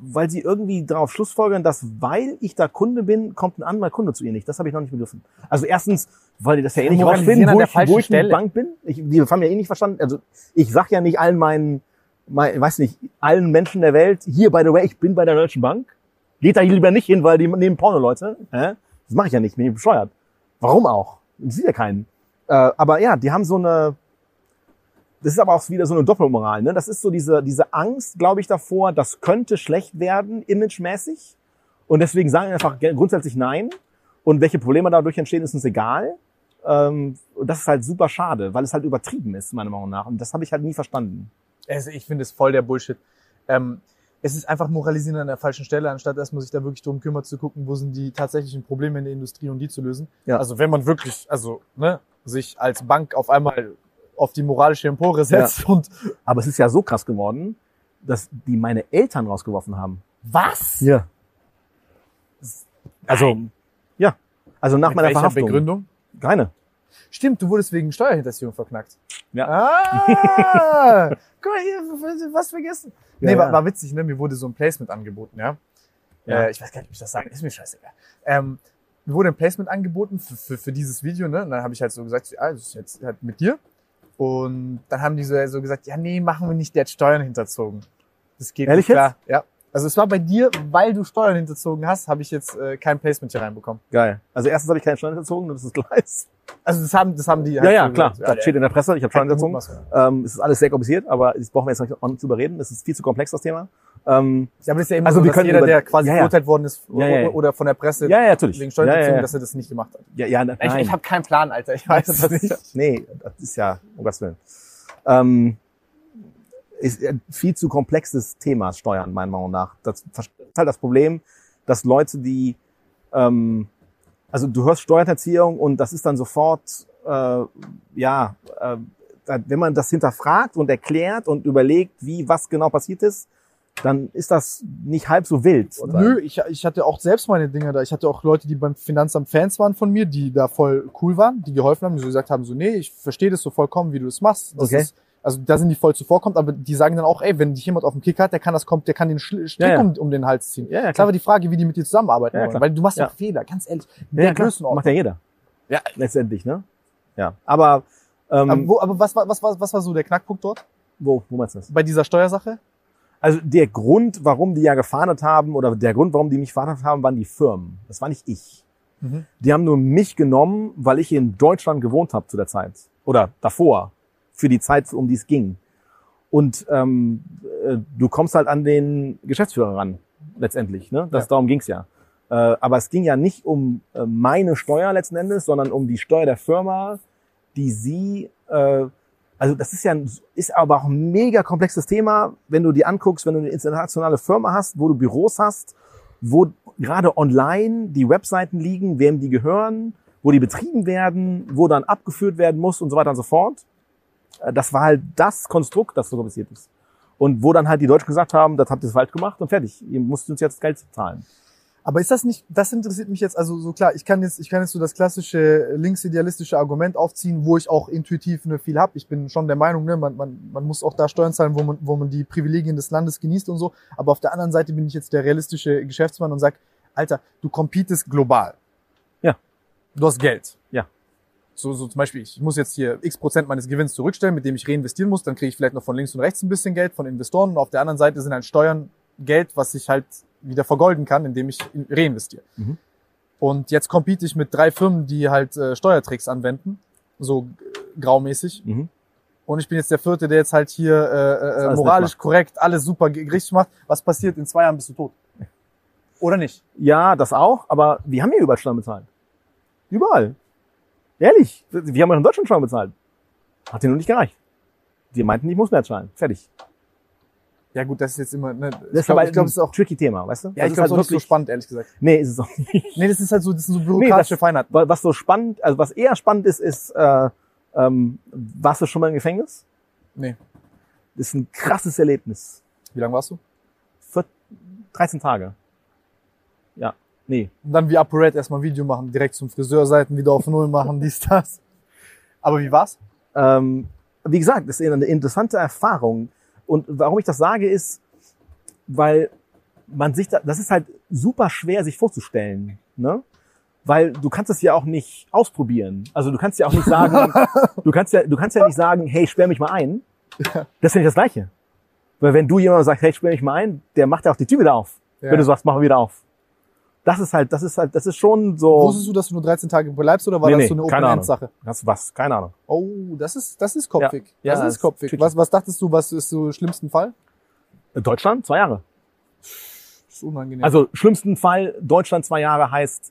weil sie irgendwie darauf schlussfolgern, dass weil ich da Kunde bin, kommt ein anderer Kunde zu ihr nicht. Das habe ich noch nicht begriffen. Also erstens, weil die das ja eh nicht rausfinden, wo ich, wo ich eine. Bank bin. Ich, die haben ja eh nicht verstanden. Also ich sag ja nicht allen meinen, mein, weiß nicht, allen Menschen der Welt, hier, by the way, ich bin bei der Deutschen Bank. Geht da lieber nicht hin, weil die nehmen Porno-Leute. Hä? Das mache ich ja nicht, bin ich bescheuert. Warum auch? Ich sehe ja keinen. Äh, aber ja, die haben so eine, das ist aber auch wieder so eine Doppelmoral. Ne? Das ist so diese, diese Angst, glaube ich, davor, das könnte schlecht werden, imagemäßig. Und deswegen sagen die einfach grundsätzlich nein. Und welche Probleme dadurch entstehen, ist uns egal. Ähm, und das ist halt super schade, weil es halt übertrieben ist, meiner Meinung nach. Und das habe ich halt nie verstanden. Also ich finde es voll der Bullshit. Ähm, es ist einfach moralisieren an der falschen Stelle, anstatt erstmal sich da wirklich drum kümmert zu gucken, wo sind die tatsächlichen Probleme in der Industrie und die zu lösen. Ja. Also wenn man wirklich, also ne, sich als Bank auf einmal auf die moralische Empore setzt und Aber es ist ja so krass geworden, dass die meine Eltern rausgeworfen haben. was? Ja. Also, ja. Also nach Mit meiner Verhaftung. Begründung? Keine. Stimmt, du wurdest wegen Steuerhinterziehung verknackt. Ja. Ah, guck mal hier, was vergessen. Ja, nee, War, ja. war witzig, ne? Mir wurde so ein Placement angeboten, ja. Ja. Äh, ich weiß gar nicht, ob ich das sagen, ist mir scheißegal. Ähm, mir wurde ein Placement angeboten für, für, für dieses Video, ne? Und dann habe ich halt so gesagt, ja, das ist jetzt halt mit dir. Und dann haben die so, so gesagt, ja, nee, machen wir nicht, der hat Steuern hinterzogen. Das geht Ehrlich nicht klar. Ja. Also es war bei dir, weil du Steuern hinterzogen hast, habe ich jetzt äh, kein Placement hier reinbekommen. Geil. Also erstens habe ich keinen Steuern hinterzogen, das ist Gleis. Also das haben, das haben die. Ja, halt ja, so klar. gesagt. Das steht in der Presse, ich habe Steuern hinterzogen. Ähm, es ist alles sehr kompliziert, aber das brauchen wir jetzt noch nicht zu überreden. Es ist viel zu komplex, das Thema. Ähm, Ja, aber das ist ja immer Also so, wir dass können jeder, über- der quasi Ja, ja. verurteilt worden ist Ja, ja, ja. oder von der Presse ja, ja, natürlich. wegen ja, Steuerhinterziehung, ja, ja. dass er das nicht gemacht hat. ja, ja, nein. Ich, ich habe keinen Plan, Alter. Ich weiß es nicht. Nee, das ist ja, um Gottes Willen. Ähm, ist ein viel zu komplexes Thema, Steuern, meiner Meinung nach. Das ist halt das Problem, dass Leute, die, ähm, also du hörst Steuerhinterziehung und das ist dann sofort, äh, ja, äh, wenn man das hinterfragt und erklärt und überlegt, wie was genau passiert ist, dann ist das nicht halb so wild. Nö, ich, ich hatte auch selbst meine Dinge da. Ich hatte auch Leute, die beim Finanzamt Fans waren von mir, die da voll cool waren, die geholfen haben, die so gesagt haben, so, nee, ich verstehe das so vollkommen, wie du das machst. Das Okay. Ist, also da sind die voll zuvorkommt, aber die sagen dann auch, ey, wenn dich jemand auf dem Kick hat, der kann das kommt, der kann den Strick Ja, ja. Um, um den Hals ziehen. Ja, ja, Klar war die Frage, wie die mit dir zusammenarbeiten Ja, ja, wollen. klar. Weil du machst ja Ja. Fehler, ganz ehrlich. Ja, der. Größenordnung. Macht ja jeder. Ja. Letztendlich, ne? Ja. Aber, ähm, Aber, wo, aber was, war, was, war, was war so der Knackpunkt dort wo, wo meinst du das? bei dieser Steuersache? Also der Grund, warum die ja gefahndet haben oder der Grund, warum die mich gefahndet haben, waren die Firmen. Das war nicht ich. Mhm. Die haben nur mich genommen, weil ich in Deutschland gewohnt habe zu der Zeit. Oder davor. Für die Zeit, um die es ging. Und ähm, äh, du kommst halt an den Geschäftsführer ran, letztendlich. Ne? Das, Ja. Darum ging's ja. Äh, aber es ging ja nicht um äh, meine Steuer letzten Endes, sondern um die Steuer der Firma, die sie, äh, also das ist ja ein, ist aber auch ein mega komplexes Thema, wenn du dir anguckst, wenn du eine internationale Firma hast, wo du Büros hast, wo gerade online die Webseiten liegen, wem die gehören, wo die betrieben werden, wo dann abgeführt werden muss und so weiter und so fort. Äh, Das war halt das Konstrukt, das so kompliziert ist. Und wo dann halt die Deutschen gesagt haben, das habt ihr falsch gemacht und fertig. Ihr müsst uns jetzt Geld zahlen. Aber ist das nicht, das interessiert mich jetzt, also so klar, ich kann jetzt, ich kann jetzt so das klassische linksidealistische Argument aufziehen, wo ich auch intuitiv ne, viel hab. Ich bin schon der Meinung, ne, man, man, man muss auch da Steuern zahlen, wo man, wo man die Privilegien des Landes genießt und so. Aber auf der anderen Seite bin ich jetzt der realistische Geschäftsmann und sag, Alter, du competest global. Ja. Du hast Geld. Ja. So, so zum Beispiel, ich muss jetzt hier x Prozent meines Gewinns zurückstellen, mit dem ich reinvestieren muss, dann kriege ich vielleicht noch von links und rechts ein bisschen Geld von Investoren und auf der anderen Seite sind halt Steuern Geld, was ich halt wieder vergolden kann, indem ich in- reinvestiere. Mhm. Und jetzt compete ich mit drei Firmen, die halt äh, Steuertricks anwenden, so äh, graumäßig. Mhm. Und ich bin jetzt der Vierte, der jetzt halt hier äh, äh, alles moralisch korrekt alles super richtig macht. Was passiert? In zwei Jahren bist du tot. Oder nicht? Ja, das auch, aber wir haben ja überall Steuern bezahlt. Überall. Ehrlich. Wir haben ja in Deutschland Steuern bezahlt. Hat dir nur nicht gereicht. Die meinten, ich muss mehr zahlen. Fertig. Ja gut, das ist jetzt immer. Ne, Das ich ist glaube, aber ich glaub, es ist auch. ein tricky Thema, weißt du? Ja, ich Das glaube, es ist halt nicht so spannend, ehrlich gesagt. Nee, ist es auch nicht. Nee, das ist halt so, das sind so bürokratische das- Feinheiten. Was so spannend, also was eher spannend ist, ist, äh, ähm, warst du schon mal im Gefängnis? Nee. Das ist ein krasses Erlebnis. Wie lange warst du? Für 13 Tage. Ja. Nee. Und dann wie ApoRed erstmal ein Video machen, direkt zum Friseurseiten wieder auf Null machen, dies, das. Aber wie war's? Ähm, wie gesagt, das ist eine interessante Erfahrung. Und warum ich das sage, ist, weil man sich da, das ist halt super schwer sich vorzustellen, ne? Weil du kannst es ja auch nicht ausprobieren. Also du kannst ja auch nicht sagen, du kannst ja, du kannst ja nicht sagen, hey, sperr mich mal ein. Das ist ja nicht das Gleiche. Weil wenn du jemandem sagst, hey, sperr mich mal ein, der macht ja auch die Tür wieder auf. Ja. Wenn du sagst, mach mal wieder auf. Das ist halt, das ist halt, das ist schon so. Wusstest du, dass du nur 13 Tage bleibst oder war Nee, das nee, so eine. Open-End-Sache? Das was, keine Ahnung. Oh, das ist, das ist kopfig. Ja, das ja, ist das kopfig. ist Was, was dachtest du, was ist so schlimmsten Fall? Deutschland, zwei Jahre. Das ist unangenehm. Also schlimmsten Fall, Deutschland zwei Jahre heißt,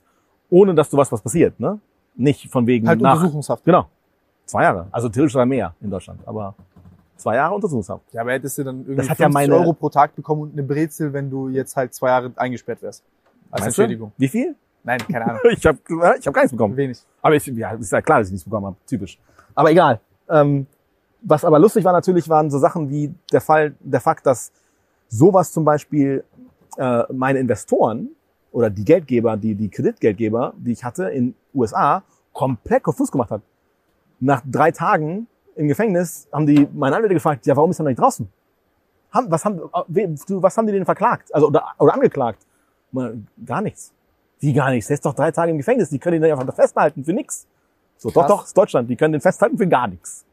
ohne dass du weißt, was passiert, ne? Nicht von wegen halt nach. Untersuchungshaft. Genau. Zwei Jahre. Also theoretisch sogar mehr in Deutschland. Aber zwei Jahre Untersuchungshaft. Ja, aber hättest du dann irgendwie Das hat 50 ja meine- Euro pro Tag bekommen und eine Brezel, wenn du jetzt halt zwei Jahre eingesperrt wärst. Als Meinst du? Entschädigung. Wie viel? Nein, keine Ahnung. Ich habe ich hab gar nichts bekommen. Wenig. Aber ich, ja, ist ja klar, dass ich nichts bekommen habe. Typisch. Aber egal. Ähm, was aber lustig war natürlich, waren so Sachen wie der Fall, der Fakt, dass sowas zum Beispiel äh, meine Investoren oder die Geldgeber, die, die Kreditgeldgeber, die ich hatte in USA, komplett konfus gemacht hat. Nach drei Tagen im Gefängnis haben die meine Anwälte gefragt, ja, warum ist er noch nicht draußen? Haben, was, haben, äh, du- was haben die denn verklagt? Also, oder, oder angeklagt? Mal, Gar nichts. Wie gar nichts? Der ist doch drei Tage im Gefängnis, die können ihn einfach festhalten für nix. So, doch, doch, ist Deutschland, die können den festhalten für gar nichts.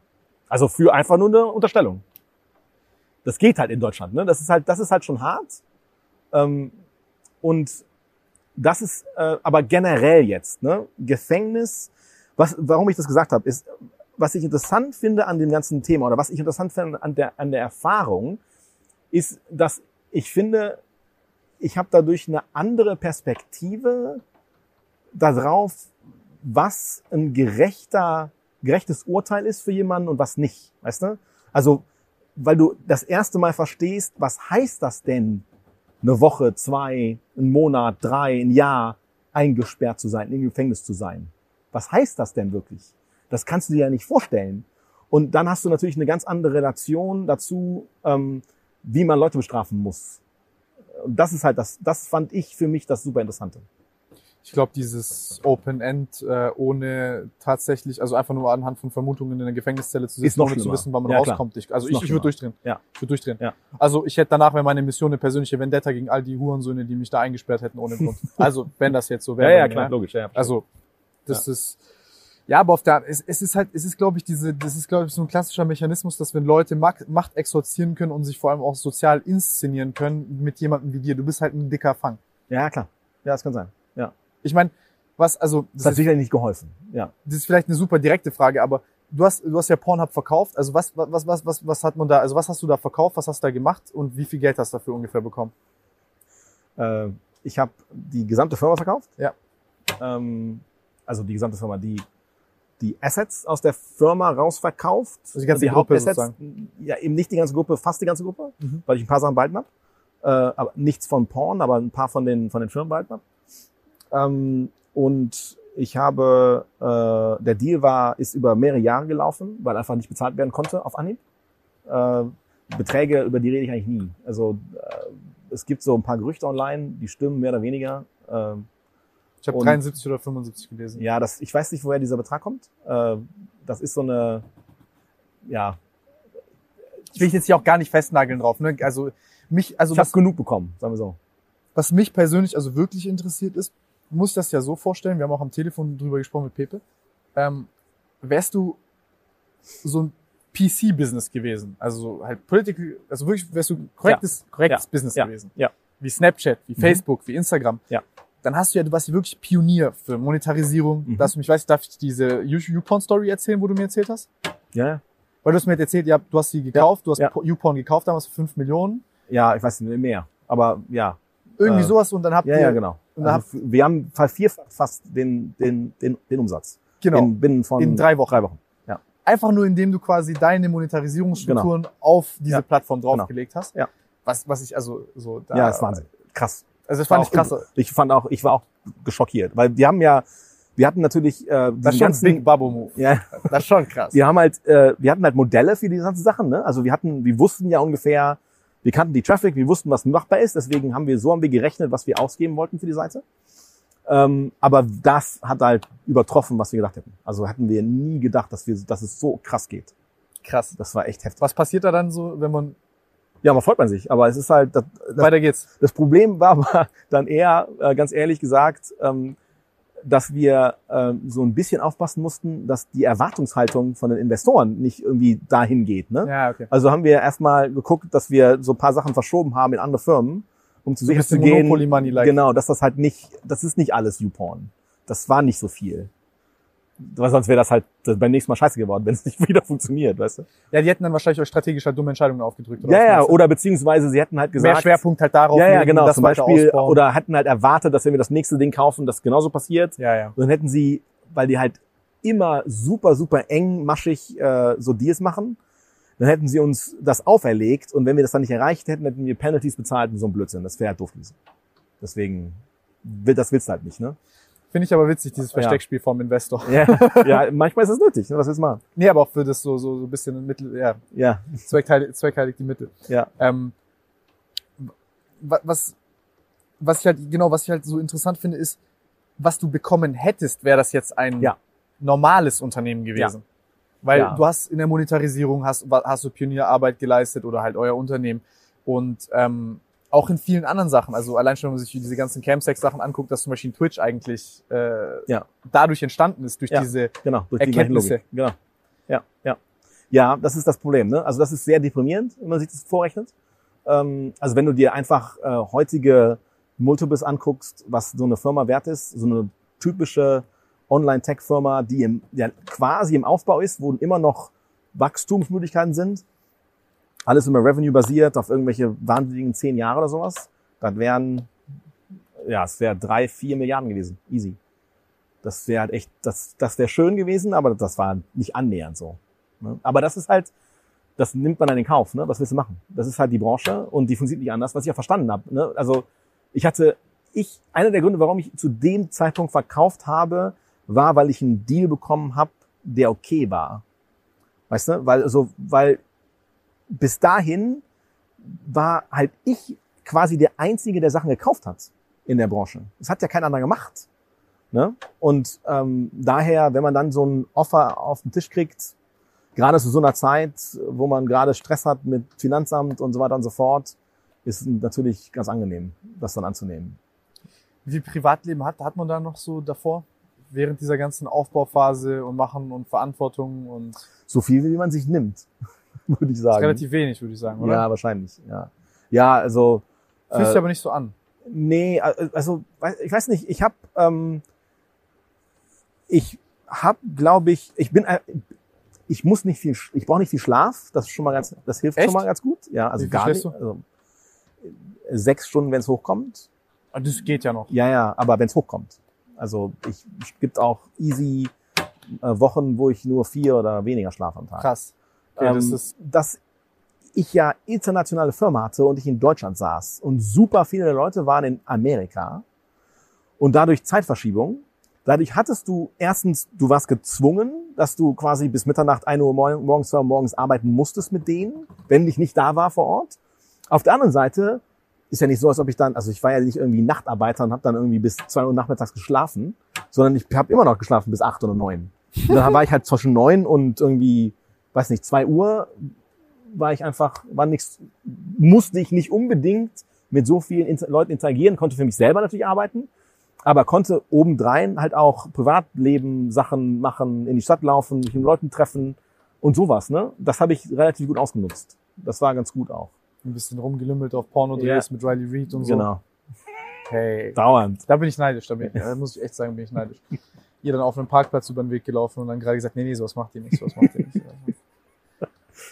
Also für einfach nur eine Unterstellung. Das geht halt in Deutschland, ne? Das ist halt, das ist halt schon hart. Ähm, und das ist äh, aber generell jetzt, ne? Gefängnis, was, warum ich das gesagt habe, ist, was ich interessant finde an dem ganzen Thema oder was ich interessant finde an der, an der Erfahrung, ist, dass ich finde, ich habe dadurch eine andere Perspektive darauf, was ein gerechter, gerechtes Urteil ist für jemanden und was nicht, weißt du? Also, weil du das erste Mal verstehst, was heißt das denn, eine Woche, zwei, einen Monat, drei, ein Jahr eingesperrt zu sein, im Gefängnis zu sein. Was heißt das denn wirklich? Das kannst du dir ja nicht vorstellen. Und dann hast du natürlich eine ganz andere Relation dazu, ähm, wie man Leute bestrafen muss. Und das ist halt das, das fand ich für mich das super Interessante. Ich glaube, dieses Open End äh, ohne tatsächlich, also einfach nur anhand von Vermutungen in einer Gefängniszelle zu sitzen, ohne zu wissen, wann man Ja, klar. rauskommt. Ich, also ich, ich würde durchdrehen. Ja. Ich würde durchdrehen. Ja. Also ich hätte danach wäre meine Mission eine persönliche Vendetta gegen all die Hurensöhne, die mich da eingesperrt hätten ohne Grund. also wenn das jetzt so wäre. dann, logisch. Ja, Also das ist ja, aber auf der es, es ist halt, es ist glaube ich diese, das ist glaube ich so ein klassischer Mechanismus, dass wenn Leute Macht, Macht exorzieren können und sich vor allem auch sozial inszenieren können mit jemandem wie dir, du bist halt ein dicker Fang. ja, klar. Ja, das kann sein. Ja. Ich meine, was also Das hat sicherlich nicht geholfen. Ja. das ist vielleicht eine super direkte Frage, aber du hast, du hast ja Pornhub verkauft. Also was, was, was, was, was hat man da, also was hast du da verkauft, was hast du da gemacht und wie viel Geld hast du dafür ungefähr bekommen? Äh, ich habe die gesamte Firma verkauft. Ja. Ähm, also die gesamte Firma, die die Assets aus der Firma rausverkauft. Also die ganze die Gruppe Hauptassets. Ja, eben nicht die ganze Gruppe, fast die ganze Gruppe, Mhm. weil ich ein paar Sachen behalten habe. Äh, aber nichts von Porn, aber ein paar von den von den Firmen behalten habe. Ähm, und ich habe, äh, der Deal war, ist über mehrere Jahre gelaufen, weil einfach nicht bezahlt werden konnte auf Anhieb. Äh, Beträge, über die rede ich eigentlich nie. Also äh, es gibt so ein paar Gerüchte online, die stimmen mehr oder weniger. Äh, Ich habe Und- 73 oder 75 gelesen. ja, das, ich weiß nicht, woher dieser Betrag kommt. Äh, das ist so eine, ja, Ich will jetzt hier auch gar nicht festnageln drauf. Ne? Also mich, also ich habe genug bekommen, sagen wir so. was mich persönlich also wirklich interessiert ist, muss das ja so vorstellen. Wir haben auch am Telefon drüber gesprochen mit Pepe. Ähm, wärst du so ein PC-Business gewesen, also so halt political, also wirklich wärst du korrektes, korrektes Ja. Business Ja. gewesen. Ja. Wie Snapchat, wie Mhm. Facebook, wie Instagram. Ja. Dann hast du ja, du warst ja wirklich Pionier für Monetarisierung. Mhm. Dass du mich, weißt, darf ich diese YouPorn-Story erzählen, wo du mir erzählt hast? Ja, ja. Weil du hast mir jetzt erzählt, ja, du hast sie gekauft, du hast ja. YouPorn gekauft damals für 5 Millionen. Ja, ich weiß nicht mehr. Aber ja. Irgendwie Äh, sowas und dann habt Ja, ihr, ja, genau. Und Also, wir haben vervierfacht fast den, den, den, den Umsatz. genau. In, binnen von In drei Wochen. Drei Wochen. Ja. Einfach nur, indem du quasi deine Monetarisierungsstrukturen auf diese Ja. Plattform draufgelegt hast. Ja. Was, was ich also so da, ja, das ist Wahnsinn. Krass. Also das fand ich auch- krass. Ich fand auch, ich war auch geschockiert, weil wir haben ja, wir hatten natürlich äh, Das ist schon ganzen, Big Bubble Move. ja, Das ist schon krass. wir haben halt, äh, wir hatten halt Modelle für diese ganzen Sachen, ne? Also wir hatten, wir wussten ja ungefähr, wir kannten die Traffic, wir wussten, was machbar ist, deswegen haben wir so haben wir gerechnet, was wir ausgeben wollten für die Seite. Ähm, aber das hat halt übertroffen, was wir gedacht hätten. Also hatten wir nie gedacht, dass wir, dass es so krass geht. krass. Das war echt heftig. Was passiert da dann so, wenn man Ja, man freut man sich. Aber es ist halt, das, das, Weiter geht's. das Problem war aber dann eher, äh, ganz ehrlich gesagt, ähm, dass wir ähm, so ein bisschen aufpassen mussten, dass die Erwartungshaltung von den Investoren nicht irgendwie dahin geht. Ne? Ja, okay. Also haben wir erstmal geguckt, dass wir so ein paar Sachen verschoben haben in andere Firmen, um zu So sicher zu gehen, like. genau, dass das halt nicht, das ist nicht alles YouPorn. Das war nicht so viel. Weil sonst wäre das halt beim nächsten Mal scheiße geworden, wenn es nicht wieder funktioniert, weißt du? Ja, die hätten dann wahrscheinlich euch strategisch halt dumme Entscheidungen aufgedrückt. Ja, was ja, du? oder beziehungsweise sie hätten halt gesagt, mehr Schwerpunkt halt darauf ja, ja, genau, das zum Beispiel, ausbauen. oder hätten halt erwartet, dass wenn wir das nächste Ding kaufen, das genauso passiert. ja, ja. Und dann hätten sie, weil die halt immer super, super engmaschig äh, so Deals machen, dann hätten sie uns das auferlegt und wenn wir das dann nicht erreicht hätten, hätten wir Penalties bezahlt und so ein Blödsinn. Das wäre halt doof gewesen. Deswegen, will- das willst du halt nicht, ne? Finde ich aber witzig, dieses Ja. Versteckspiel vom Investor. Ja, ja manchmal ist es nötig, ne? was willst du machen? Nee, aber auch für das so, so, so ein bisschen Mittel, ja, Ja, zweckheilig, zweckheilig die Mittel. ja, Ähm, wa- was, was ich halt, genau, was ich halt so interessant finde, ist, was du bekommen hättest, wäre das jetzt ein Ja. normales Unternehmen gewesen. Weil Ja. du hast in der Monetarisierung hast, hast du Pionierarbeit geleistet oder halt euer Unternehmen. Und ähm, auch in vielen anderen Sachen, also allein schon, wenn man sich diese ganzen Camsex-Sachen anguckt, dass zum Beispiel Twitch eigentlich äh, Ja. dadurch entstanden ist, durch Ja. diese genau. Durch die Erkenntnisse. Genau. Ja, ja. Ja, das ist das Problem. Ne? Also das ist sehr deprimierend, wenn man sich das vorrechnet. Ähm, also wenn du dir einfach äh, heutige Multiples anguckst, was so eine Firma wert ist, so eine typische Online-Tech-Firma, die im, ja, quasi im Aufbau ist, wo immer noch Wachstumsmöglichkeiten sind, alles immer Revenue-basiert auf irgendwelche wahnsinnigen zehn Jahre oder sowas, das wären, ja, es wäre drei, vier Milliarden gewesen. Easy. Das wäre halt echt, das, das wäre schön gewesen, aber das war nicht annähernd so. Ne? Aber das ist halt, das nimmt man dann in Kauf, ne? Was willst du machen? Das ist halt die Branche und die funktioniert nicht anders, was ich ja verstanden habe. Ne? Also ich hatte, ich, einer der Gründe, warum ich zu dem Zeitpunkt verkauft habe, war, weil ich einen Deal bekommen habe, der okay war. Weißt du? Weil, also, weil bis dahin war halt ich quasi der Einzige, der Sachen gekauft hat in der Branche. Das hat ja kein anderer gemacht. Ne? Und ähm, daher, wenn man dann so ein Offer auf den Tisch kriegt, gerade zu so einer Zeit, wo man gerade Stress hat mit Finanzamt und so weiter und so fort, ist natürlich ganz angenehm, das dann anzunehmen. Wie viel Privatleben hat, hat man da noch so davor? Während dieser ganzen Aufbauphase und Machen und Verantwortung und So viel, wie man sich nimmt, würde ich das ist sagen. relativ wenig, würde ich sagen, oder? ja, wahrscheinlich. Ja, ja also Fühlt sich äh, aber nicht so an. Nee, also ich weiß nicht, ich habe ähm, ich habe glaube ich, ich bin äh, ich muss nicht viel ich brauche nicht viel Schlaf, das ist schon mal ganz das hilft Echt? schon mal ganz gut. Ja, also gar nicht, also sechs Stunden, wenn es hochkommt. Ah, Das geht ja noch. Ja, ja, aber wenn es hochkommt. Also ich es gibt auch easy äh, Wochen, wo ich nur vier oder weniger schlafe am Tag. Krass. Okay, ähm, das ist, dass ich ja internationale Firma hatte und ich in Deutschland saß und super viele Leute waren in Amerika und dadurch Zeitverschiebung. Dadurch hattest du erstens, du warst gezwungen, dass du quasi bis Mitternacht, 1 Uhr morgen- morgens, 2 Uhr morgens arbeiten musstest mit denen, wenn ich nicht da war vor Ort. Auf der anderen Seite ist ja nicht so, als ob ich dann, also ich war ja nicht irgendwie Nachtarbeiter und habe dann irgendwie bis 2 Uhr nachmittags geschlafen, sondern ich habe immer noch geschlafen bis 8 oder 9. Und dann war ich halt zwischen 9 und irgendwie, weiß nicht, 2 Uhr war ich einfach, war nichts, musste ich nicht unbedingt mit so vielen Inter Leuten interagieren, konnte für mich selber natürlich arbeiten, aber konnte obendrein halt auch Privatleben, Sachen machen, in die Stadt laufen, mich mit Leuten treffen und sowas, ne? Das habe ich relativ gut ausgenutzt. Das war ganz gut auch. ein bisschen rumgelümmelt auf Porno-Drehs mit Riley Reid und so. Genau. Hey. Dauernd. Da bin ich neidisch, da, bin, da muss ich echt sagen, bin ich neidisch. Ihr dann auf einem Parkplatz über den Weg gelaufen und dann gerade gesagt, nee, nee, sowas macht ihr nicht, sowas macht ihr nicht.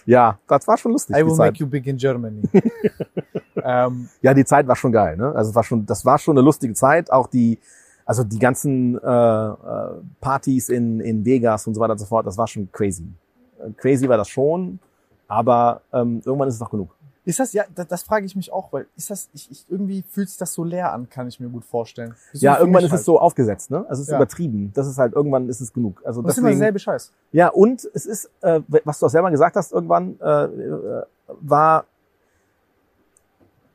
Ja, das war schon lustig. I will Zeit. make you big in Germany. ähm, Ja, die Zeit war schon geil, ne? Also war schon, das war schon eine lustige Zeit. Auch die, also die ganzen äh, äh, Partys in, in Vegas und so weiter und so fort, das war schon crazy. Äh, Crazy war das schon, aber ähm, irgendwann ist es doch genug. Ist das, ja, das, das frage ich mich auch, weil ist das, ich, ich, irgendwie fühlt sich das so leer an, kann ich mir gut vorstellen. So ja, irgendwann ist halt. es so aufgesetzt, ne? Also es ist Ja. übertrieben. Das ist halt irgendwann ist es genug. Also das ist immer deswegen, derselbe Scheiß. Ja, und es ist, äh, was du auch selber gesagt hast, irgendwann äh, äh, war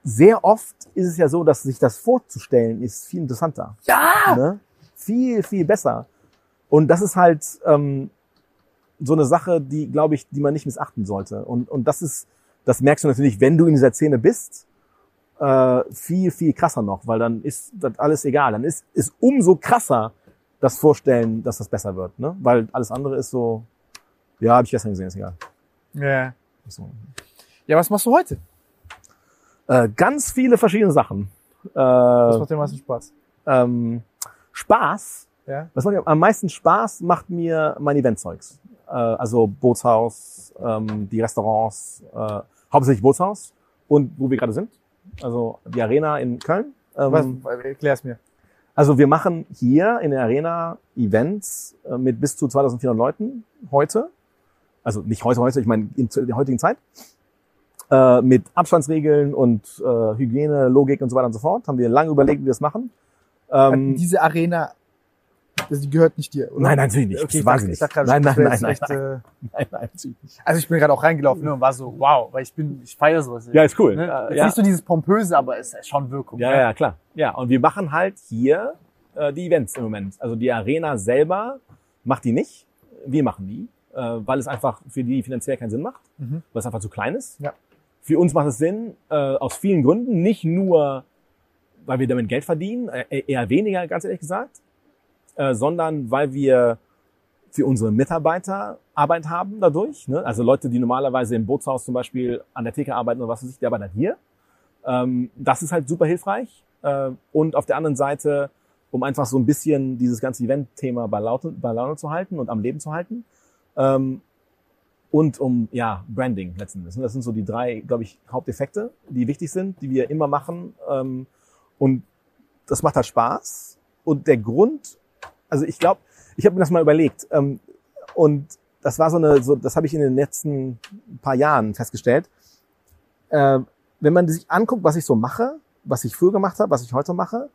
sehr oft ist es ja so, dass sich das vorzustellen ist viel interessanter. Ja! Ne? Viel, viel besser. Und das ist halt ähm, so eine Sache, die, glaube ich, die man nicht missachten sollte. Und, und das ist, das merkst du natürlich, wenn du in dieser Szene bist, äh, viel, viel krasser noch, weil dann ist das alles egal. Dann ist, ist umso krasser das Vorstellen, dass das besser wird. Ne? Weil alles andere ist so, ja, habe ich gestern gesehen, ist egal. Ja. So. Ja, was machst du heute? Äh, ganz viele verschiedene Sachen. Äh, Was macht dir am meisten Spaß? ähm, Spaß. Ja. Was macht mir am meisten Spaß, macht mir mein Eventzeugs. Äh, also Bootshaus, ähm, die Restaurants, äh, hauptsächlich Bootshaus und wo wir gerade sind. Also die Arena in Köln. Ähm, Was, erklär's mir. Also wir machen hier in der Arena Events äh, mit bis zu 2400 Leuten heute. Also nicht heute, heute, ich meine in der heutigen Zeit. Äh, mit Abstandsregeln und äh, Hygiene, Logik und so weiter und so fort. Haben wir lange überlegt, wie wir das machen. Ähm, Diese Arena, also die gehört nicht dir, oder? nein, nein, natürlich nicht. Okay, Das ich ich dachte gerade, nein, nein, nein, nein, echt, nein, äh, nein, nein, natürlich nicht. Also ich bin gerade auch reingelaufen ne, und war so, wow, weil ich bin, ich feiere sowas. Ja, ist cool. Ne? Ja. Nicht so dieses pompöse, aber es ist schon Wirkung. Ja, ne? ja, klar. Ja, und wir machen halt hier äh, die Events im Moment. Also die Arena selber macht die nicht. Wir machen die, äh, weil es einfach für die finanziell keinen Sinn macht, Mhm. weil es einfach zu klein ist. Ja. Für uns macht es Sinn äh, aus vielen Gründen, nicht nur, weil wir damit Geld verdienen, äh, eher weniger, ganz ehrlich gesagt, äh, sondern weil wir für unsere Mitarbeiter Arbeit haben dadurch. Ne? Also Leute, die normalerweise im Bootshaus zum Beispiel an der Theke arbeiten oder was weiß ich, die arbeiten dann hier. Ähm, das ist halt super hilfreich. Äh, und auf der anderen Seite, um einfach so ein bisschen dieses ganze Event-Thema bei, bei Laune zu halten und am Leben zu halten. Ähm, und um, ja, Branding letzten Endes. Das sind so die drei, glaube ich, Haupteffekte, die wichtig sind, die wir immer machen. Ähm, und das macht halt Spaß. Und der Grund, also ich glaube, ich habe mir das mal überlegt. Ähm, und das war so eine, so, das habe ich in den letzten paar Jahren festgestellt. Äh, wenn man sich anguckt, was ich so mache, was ich früher gemacht habe, was ich heute mache,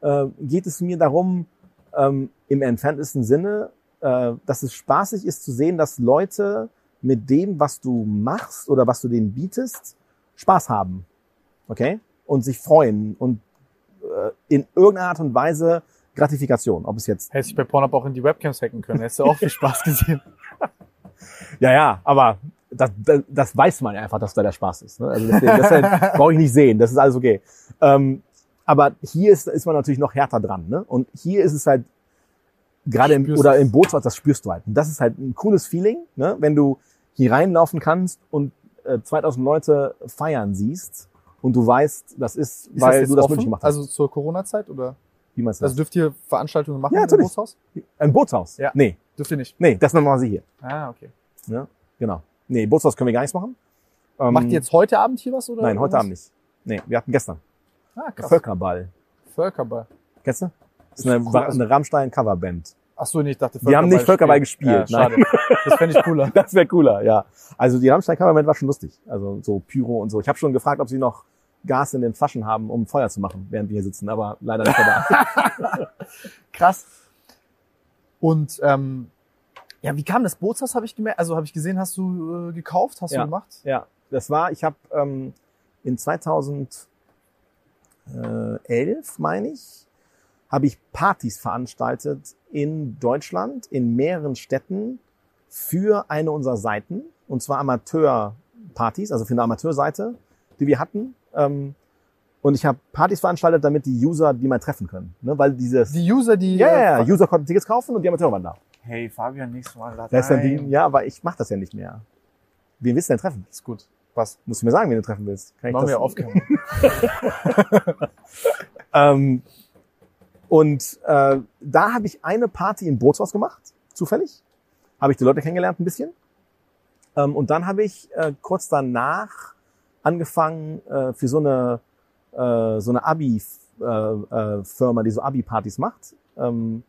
äh, geht es mir darum, ähm, im entferntesten Sinne, äh, dass es spaßig ist zu sehen, dass Leute mit dem, was du machst oder was du denen bietest, Spaß haben. Okay? Und sich freuen und äh, in irgendeiner Art und Weise Gratifikation. Ob es jetzt Hätte ich bei Pornhub auch in die Webcams hacken können. Hättest du auch viel Spaß gesehen. Ja, ja, aber das, das, das weiß man einfach, dass da der Spaß ist. Ne? Also deswegen, das halt, brauche ich nicht sehen, das ist alles okay. Ähm, aber hier ist, ist man natürlich noch härter dran. Ne? Und hier ist es halt, gerade im, oder im Bootshaus, das spürst du halt. Und das ist halt ein cooles Feeling, ne? wenn du hier reinlaufen kannst und äh, 2000 Leute feiern siehst und du weißt, das ist, Ist weil jetzt du das offen? möglich gemacht hast. Also zur Corona-Zeit oder? Wie meinst du Also das? dürft ihr Veranstaltungen machen Ja, im. Bootshaus? Ein Bootshaus? Ja. Nee, Dürft ihr nicht. nee, das machen sie hier. Ah, okay. Ne? Genau. Nee, Bootshaus können wir gar nichts machen. Ähm, Macht ihr jetzt heute Abend hier was oder? Nein, heute irgendwas? Abend nicht. Nee, wir hatten gestern. Ah, krass. Völkerball. Völkerball. Kennst du? Das ist eine, cool, also- eine Rammstein-Coverband. Ach so, nee, ich dachte Die haben nicht Völkerball gespielt, Ja, schade. Das fände ich cooler. Das wäre cooler, ja. Also die Rammstein-Coverband war schon lustig. Also so Pyro und so. Ich habe schon gefragt, ob sie noch Gas in den Flaschen haben, um Feuer zu machen, während wir hier sitzen, aber leider nicht da. Krass. Und ähm, ja, wie kam das Bootshaus, habe ich gemerkt? Also habe ich gesehen, hast du äh, gekauft, hast Ja. du gemacht? ja, das war, ich habe ähm, in 2011, meine ich, habe ich Partys veranstaltet in Deutschland, in mehreren Städten für eine unserer Seiten, und zwar Amateurpartys, also für eine Amateurseite, die wir hatten. Ähm, und ich habe Partys veranstaltet, damit die User die mal treffen können. Ne? Weil dieses... Die User, die... ja, ja, äh, ja, User konnten Tickets kaufen und die Amateure waren da. Hey, Fabian, nächstes Mal. lad Das ist die, ja, aber ich mache das ja nicht mehr. Wen willst du denn treffen? Ist gut. Was? Musst du mir sagen, wen du treffen willst. Kann ich Machen das? wir aufgehört. Ähm, und äh, da habe ich eine Party im Bootshaus gemacht, zufällig. Habe ich die Leute kennengelernt ein bisschen. Ähm, und dann habe ich äh, kurz danach angefangen äh, für so eine äh, so eine Abi-Firma, äh, Firma, die so Abi-Partys macht, ähm,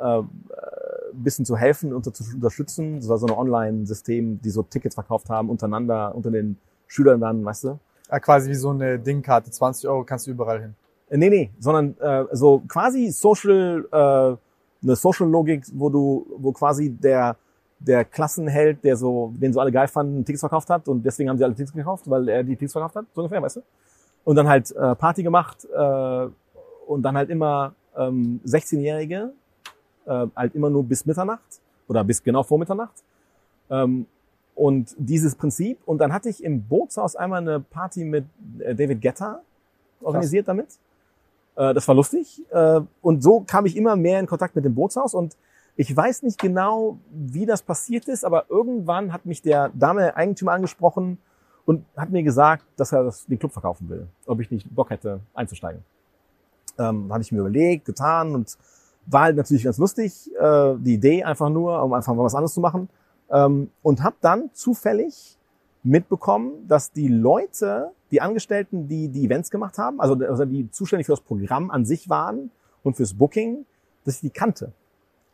äh, ein bisschen zu helfen und zu unterstützen. Das war so ein Online-System, die so Tickets verkauft haben untereinander, unter den Schülern dann, weißt du. ah, quasi wie so eine Dingkarte. 20 Euro kannst du überall hin. Äh, Nee, nee, sondern äh, so quasi Social, äh, eine Social-Logik, wo du, wo quasi der der Klassenheld, der so, den so alle geil fanden, Tickets verkauft hat und deswegen haben sie alle Tickets gekauft, weil er die Tickets verkauft hat, so ungefähr, weißt du? Und dann halt äh, Party gemacht äh, und dann halt immer ähm, 16-Jährige, äh, halt immer nur bis Mitternacht oder bis genau vor Mitternacht. Ähm, und dieses Prinzip. Und dann hatte ich im Bootshaus einmal eine Party mit äh, David Guetta organisiert damit. Äh, das war lustig. Äh, und so kam ich immer mehr in Kontakt mit dem Bootshaus. Und ich weiß nicht genau, wie das passiert ist, aber irgendwann hat mich der Dame Eigentümer angesprochen und hat mir gesagt, dass er das, den Club verkaufen will, ob ich nicht Bock hätte einzusteigen. Ähm, habe ich mir überlegt, getan und war halt natürlich ganz lustig, äh, die Idee einfach nur, um einfach mal was anderes zu machen. Ähm, und habe dann zufällig mitbekommen, dass die Leute, die Angestellten, die die Events gemacht haben, also, also die zuständig für das Programm an sich waren und fürs Booking, dass ich die kannte.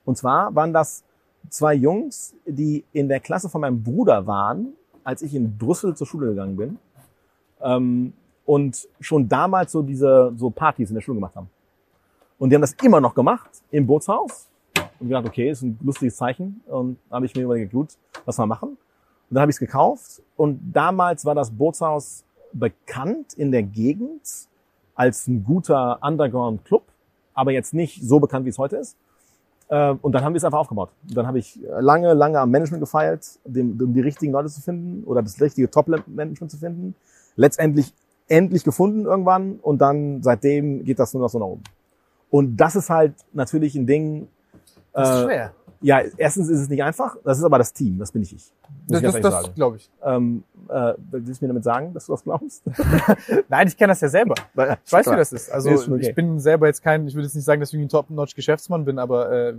Und zwar waren das zwei Jungs, die in der Klasse von meinem Bruder waren, als ich in Brüssel zur Schule gegangen bin. Ähm, und schon damals so diese so Partys in der Schule gemacht haben. Und die haben das immer noch gemacht im Bootshaus. Und gedacht, okay, ist ein lustiges Zeichen. Und da habe ich mir überlegt, gut, was mal machen. Und dann habe ich es gekauft. Und damals war das Bootshaus bekannt in der Gegend als ein guter Underground-Club, aber jetzt nicht so bekannt, wie es heute ist. Äh, und dann haben wir es einfach aufgebaut. Und dann habe ich lange, lange am Management gefeilt, um die richtigen Leute zu finden oder das richtige Top-Management zu finden. Letztendlich endlich gefunden irgendwann und dann seitdem geht das nur noch so nach oben. Und das ist halt natürlich ein Ding. Das ist äh, schwer. Ja, erstens ist es nicht einfach, das ist aber das Team, das bin ich. Das, ich das, das sagen. glaube ich. Ähm, äh, willst du mir damit sagen, dass du das glaubst? Nein, ich kenne das ja selber. Ich weiß, wie das ist. Also Ist okay. ich bin selber jetzt kein, ich würde jetzt nicht sagen, dass ich ein Top-Notch-Geschäftsmann bin, aber äh,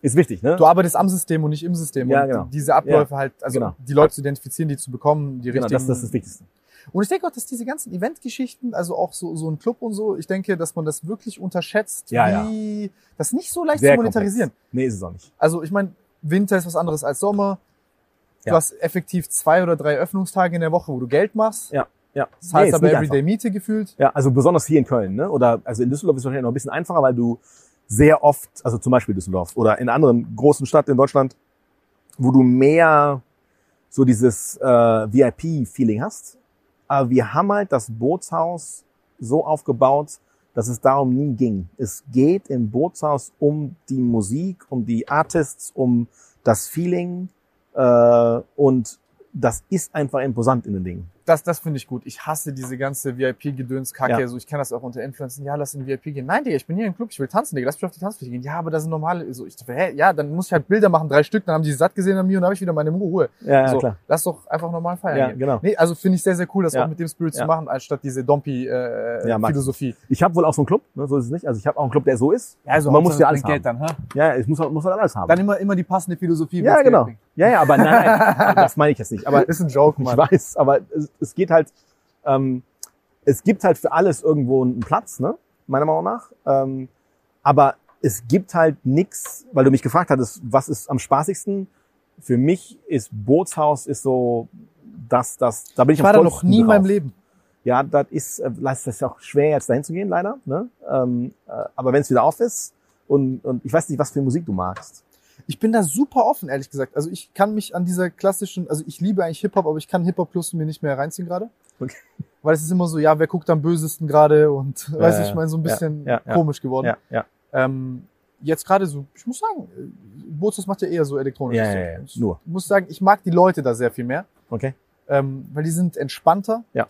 Ist wichtig, ne? du arbeitest am System und nicht im System. Ja, und genau. diese Abläufe halt, also genau. die Leute zu identifizieren, die zu bekommen, die genau, richtigen. das, das ist das Wichtigste. Und ich denke auch, dass diese ganzen Eventgeschichten, also auch so, so ein Club und so, ich denke, dass man das wirklich unterschätzt, Ja, wie das ist nicht so leicht Sehr zu monetarisieren. komplex. Nee, ist es auch nicht. Also ich meine, Winter ist was anderes als Sommer. Du Ja. hast effektiv zwei oder drei Öffnungstage in der Woche, wo du Geld machst. Ja, ja. Das Nee, heißt ist aber Everyday Miete gefühlt. Ja, also besonders hier in Köln, ne? Oder also in Düsseldorf ist es wahrscheinlich noch ein bisschen einfacher, weil du sehr oft, also zum Beispiel Düsseldorf oder in anderen großen Städten in Deutschland, wo du mehr so dieses äh, VIP-Feeling hast. Aber wir haben halt das Bootshaus so aufgebaut, dass es darum nie ging. Es geht im Bootshaus um die Musik, um die Artists, um das Feeling äh, und das ist einfach imposant in den Dingen. Das, das finde ich gut. Ich hasse diese ganze VIP-Gedöns-Kacke. Ja. So, ich kann das auch unter Influencern. Ja, lass in VIP gehen. Nein, Digga, ich bin hier im Club. Ich will tanzen, Digga. Lass mich auf die Tanzfläche gehen. Ja, aber das sind normale. So, ich hä? Ja, dann muss ich halt Bilder machen, drei Stück. Dann haben die satt gesehen an mir und dann habe ich wieder meine Ruhe. Ja, ja so, klar. lass doch einfach normal feiern Ja, gehen. genau. Nee, also finde ich sehr, sehr cool, das Ja. auch mit dem Spirit zu machen, anstatt diese Ja, mag ich. Ich habe wohl auch so einen Club, ne, so ist es nicht. Also ich habe auch einen Club, der so ist. ja, also Man muss ja alles Geld haben. dann, ha? Ja, ich muss, muss halt alles haben. Dann immer, immer die passende Philosophie. ja, genau. Ja, ja, aber nein, nein, das meine ich jetzt nicht. Aber. Ist ein Joke, ich Mann. weiß, aber es, geht halt, ähm, es gibt halt für alles irgendwo einen Platz, ne? Meiner Meinung nach. Ähm, aber es gibt halt nix, weil du mich gefragt hattest, was ist am spaßigsten? Für mich ist Bootshaus ist so, das, das, da bin ich Ich war da noch nie in drauf. meinem Leben. Ja, das ist, äh, das ist auch schwer jetzt dahin zu gehen, leider. Ne? Ähm, äh, aber wenn es wieder auf ist und, und ich weiß nicht, was für Musik du magst. Ich bin da super offen, ehrlich gesagt. Also ich kann mich an dieser klassischen, also ich liebe eigentlich Hip-Hop, aber ich kann Hip-Hop Plus mir nicht mehr reinziehen gerade. Okay. Weil es ist immer so, ja, wer guckt am bösesten gerade und du, ja, ich meine, so ein bisschen ja, ja. komisch geworden. Ja, ja. Ähm, jetzt gerade so, ich muss sagen, äh, Bootshaus macht ja eher so elektronisch. Ja, ja, ja, Ich nur. muss sagen, ich mag die Leute da sehr viel mehr, Okay. ähm, weil die sind entspannter. Ja.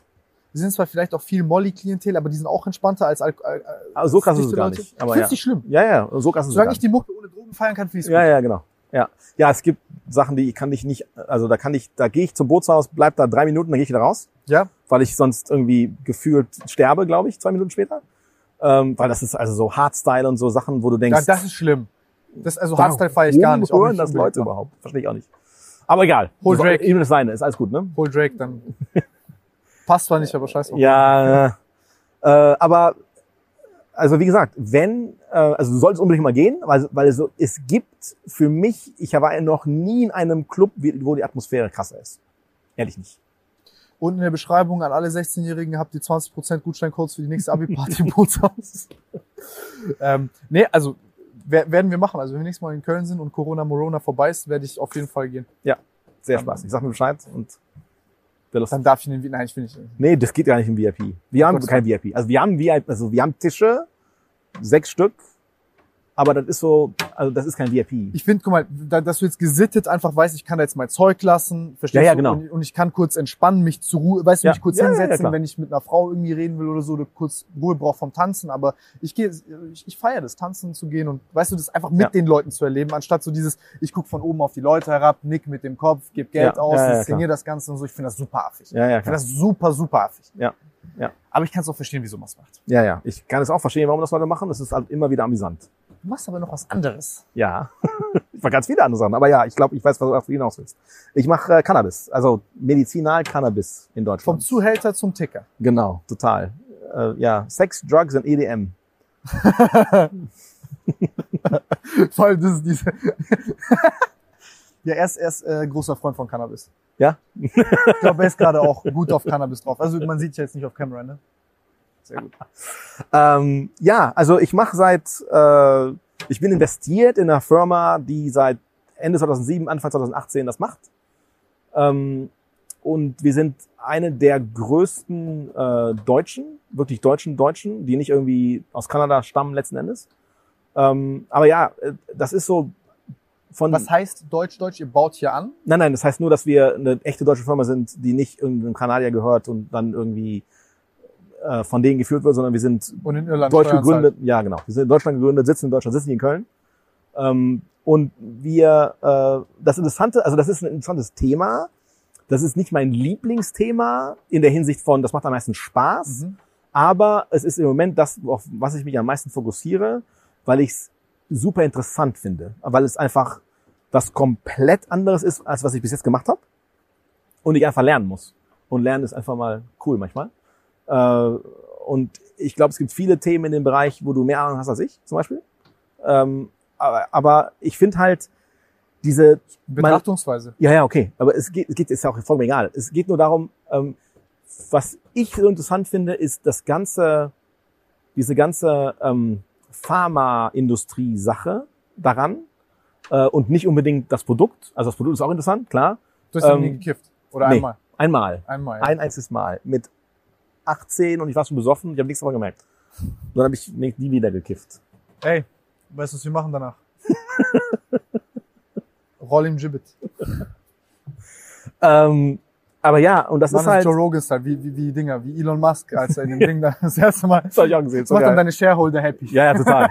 Die sind zwar vielleicht auch viel Molly-Klientel, aber die sind auch entspannter als Al Al Also so krass ist es gar Leute. nicht. Ich Aber find's ja. nicht schlimm. ja, ja, so krass ist es gar Solange ich nicht. die Mucke ohne Drogen feiern kann, finde ich es Ja, ja, genau. Ja. Ja, es gibt Sachen, die kann ich nicht, also da kann ich, da gehe ich zum Bootshaus, bleib da drei Minuten, dann gehe ich wieder raus, Ja, weil ich sonst irgendwie gefühlt sterbe, glaube ich, zwei Minuten später. Ähm, weil das ist also so Hardstyle und so Sachen, wo du denkst, ja, das ist schlimm. Das, also warum Hardstyle feiere ich gar nicht. auch hören das Leute überhaupt? Verstehe ich auch nicht. Aber egal. Hol Drake. Eben das seine, ist alles gut, ne? Hol Drake, dann passt zwar nicht, aber scheiß drauf. Ja, äh, aber also wie gesagt, wenn, äh, also du solltest unbedingt mal gehen, weil, weil so, es gibt für mich, ich war noch nie in einem Club, wo die Atmosphäre krasser ist. Ehrlich nicht. Und in der Beschreibung an alle 16-Jährigen habt ihr 20% Gutscheincodes für die nächste Abi-Party im Bootshaus. ähm, nee, also wer- werden wir machen. Also wenn wir nächstes Mal in Köln sind und Corona Morona vorbei ist, werde ich auf jeden Fall gehen. Sehr Spaß. Ich sag mir Bescheid und. Dann darf ich in den Nein, ich will nicht. Nee, das geht gar nicht im VIP. Wir haben kein VIP. Also wir haben VIP, also wir haben Tische, sechs Stück, aber das ist so, also das ist kein VIP. Ich finde, guck mal, da, dass du jetzt gesittet einfach weißt, ich kann da jetzt mein Zeug lassen, verstehst Ja, ja, du? genau. Und, und ich kann kurz entspannen, mich zur Ruhe, weißt du, Ja. mich kurz hinsetzen, wenn ich mit einer Frau irgendwie reden will oder so, oder kurz Ruhe brauche vom Tanzen. Aber ich gehe, ich, ich feiere das, tanzen zu gehen und weißt du, das einfach mit den Leuten zu erleben, anstatt so dieses, ich guck von oben auf die Leute herab, nick mit dem Kopf, gebe Geld aus, inszeniere das Ganze und so. Ich finde das super affig. Ja, ja, Ich finde das super, super affig. Ja, ja. Aber ich kann es auch verstehen, wieso man es macht. Ja, ja. Ich kann es auch verstehen, warum das Leute machen. Das ist halt immer wieder amüsant. Du machst aber noch was anderes. Ja. ich war ganz viele andere Sachen. Aber ja, ich glaube, ich weiß, was du hinaus willst. Ich mache äh, Cannabis. Also Medizinal-Cannabis in Vom Deutschland. Zuhälter zum Ticker. Genau, total. Äh, ja, Sex, Drugs und EDM. Vor allem, das ist diese. ja, er ist, er ist äh, großer Freund von Cannabis. Ja? Ich glaube, er ist gerade auch gut auf Cannabis drauf. Also man sieht ja jetzt nicht auf Kamera, ne? Sehr gut. Ähm, ja, also ich mache seit, äh, ich bin investiert in einer Firma, die seit Ende 2007, Anfang 2018 das macht. Ähm, und wir sind eine der größten äh, Deutschen, wirklich deutschen Deutschen, die nicht irgendwie aus Kanada stammen letzten Endes. Ähm, aber ja, äh, das ist so von Was heißt Deutsch, Deutsch? Ihr baut hier an? Nein, nein, das heißt nur, dass wir eine echte deutsche Firma sind, die nicht irgendeinem Kanadier gehört und dann irgendwie äh, von denen geführt wird, sondern wir sind in deutsch gegründet. Ja, genau. Wir sind in Deutschland gegründet, sitzen in Deutschland, sitzen hier in Köln. Ähm, und wir, äh, das Interessante, also das ist ein interessantes Thema. Das ist nicht mein Lieblingsthema in der Hinsicht von, das macht am meisten Spaß. Mhm. Aber es ist im Moment das, auf was ich mich am meisten fokussiere, weil ich es super interessant finde. Weil es einfach was komplett anderes ist, als was ich bis jetzt gemacht habe. Und ich einfach lernen muss. Und lernen ist einfach mal cool manchmal. Äh, und ich glaube, es gibt viele Themen in dem Bereich, wo du mehr Ahnung hast als ich, zum Beispiel. Ähm, aber, ich finde halt diese Betrachtungsweise. ja, ja, okay. Aber es geht, es geht, ist ja auch vollkommen egal. Es geht nur darum, ähm, was ich so interessant finde, ist das ganze, diese ganze ähm, Pharmaindustrie-Sache daran äh, und nicht unbedingt das Produkt. Also das Produkt ist auch interessant, klar. Du hast Ähm, nie gekifft. Oder nee. einmal. Einmal. Einmal. Ja. Ein einziges Mal. Mit 18 und ich war schon besoffen, ich habe nichts davon gemerkt. Dann habe ich nie wieder gekifft. Ey, weißt du, was wir machen danach? Roll im Gibbet. Ähm, aber ja, und das Das ist ist halt. Joe Rogan Style, wie, wie, wie Dinger, wie Elon Musk, als er in dem Ding da das erste Mal. Das hab ich auch gesehen. Das macht dann deine Shareholder happy. Ja, ja, total.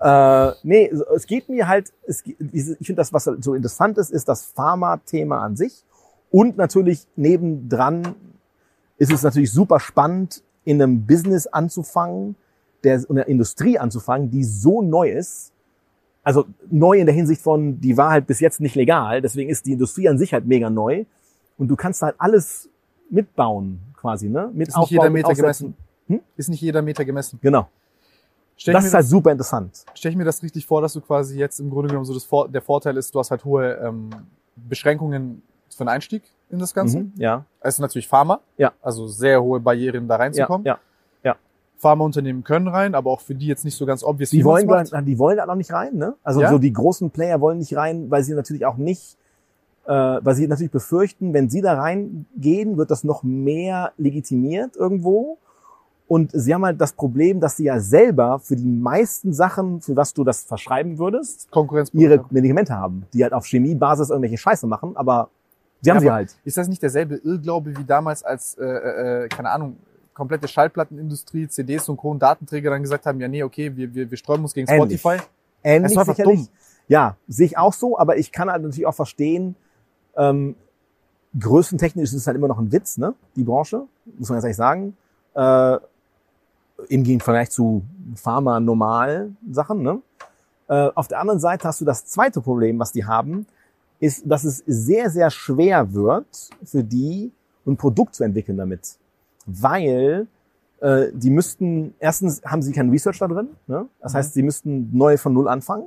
äh, nee, es geht mir halt, es, ich finde das, was so interessant ist, ist das Pharma-Thema an sich. Und natürlich nebendran ist es natürlich super spannend, in einem Business anzufangen, der, in der Industrie anzufangen, die so neu ist. Also neu in der Hinsicht von, die war halt bis jetzt nicht legal, deswegen ist die Industrie an sich halt mega neu. Und du kannst halt alles mitbauen, quasi, ne? Mit Ist nicht jeder Meter Aufsetzen. gemessen. Ist nicht jeder Meter gemessen. Genau. Stell Das ist halt das, super interessant. stell ich mir das richtig vor, dass du quasi jetzt im Grunde genommen so das der Vorteil ist, du hast halt hohe ähm, Beschränkungen für den Einstieg in das Ganze. Mhm, ja. Es ist natürlich Pharma. Ja. Also sehr hohe Barrieren da Ja, reinzukommen. ja. Pharmaunternehmen können rein, aber auch für die jetzt nicht so ganz obvious. Die wollen, da, die wollen da noch nicht rein, ne? Also Ja? so die großen Player wollen nicht rein, weil sie natürlich auch nicht, äh, weil sie natürlich befürchten, wenn sie da reingehen, wird das noch mehr legitimiert irgendwo. Und sie haben halt das Problem, dass sie ja selber für die meisten Sachen, für was du das verschreiben würdest, ihre Medikamente haben, die halt auf Chemiebasis irgendwelche Scheiße machen, aber sie haben Ja, sie halt. Ist das nicht derselbe Irrglaube wie damals, als, äh, äh, keine Ahnung, komplette Schallplattenindustrie, CDs und Co. und Datenträger dann gesagt haben, ja nee, okay, wir, wir, wir sträuben uns gegen Ähnlich. Spotify. Ähnlich Es war einfach sicherlich. dumm. Ja, sehe ich auch so, aber ich kann halt natürlich auch verstehen, ähm, größentechnisch ist es halt immer noch ein Witz, ne? Die Branche, muss man jetzt ehrlich sagen. Äh, Im Vergleich zu Pharma-Normal-Sachen, ne? Äh, auf der anderen Seite hast du das zweite Problem, was die haben, ist, dass es sehr, sehr schwer wird für die, ein Produkt zu entwickeln damit. Weil äh, die müssten, erstens haben sie kein Research da drin, ne? das Mhm. heißt, sie müssten neu von Null anfangen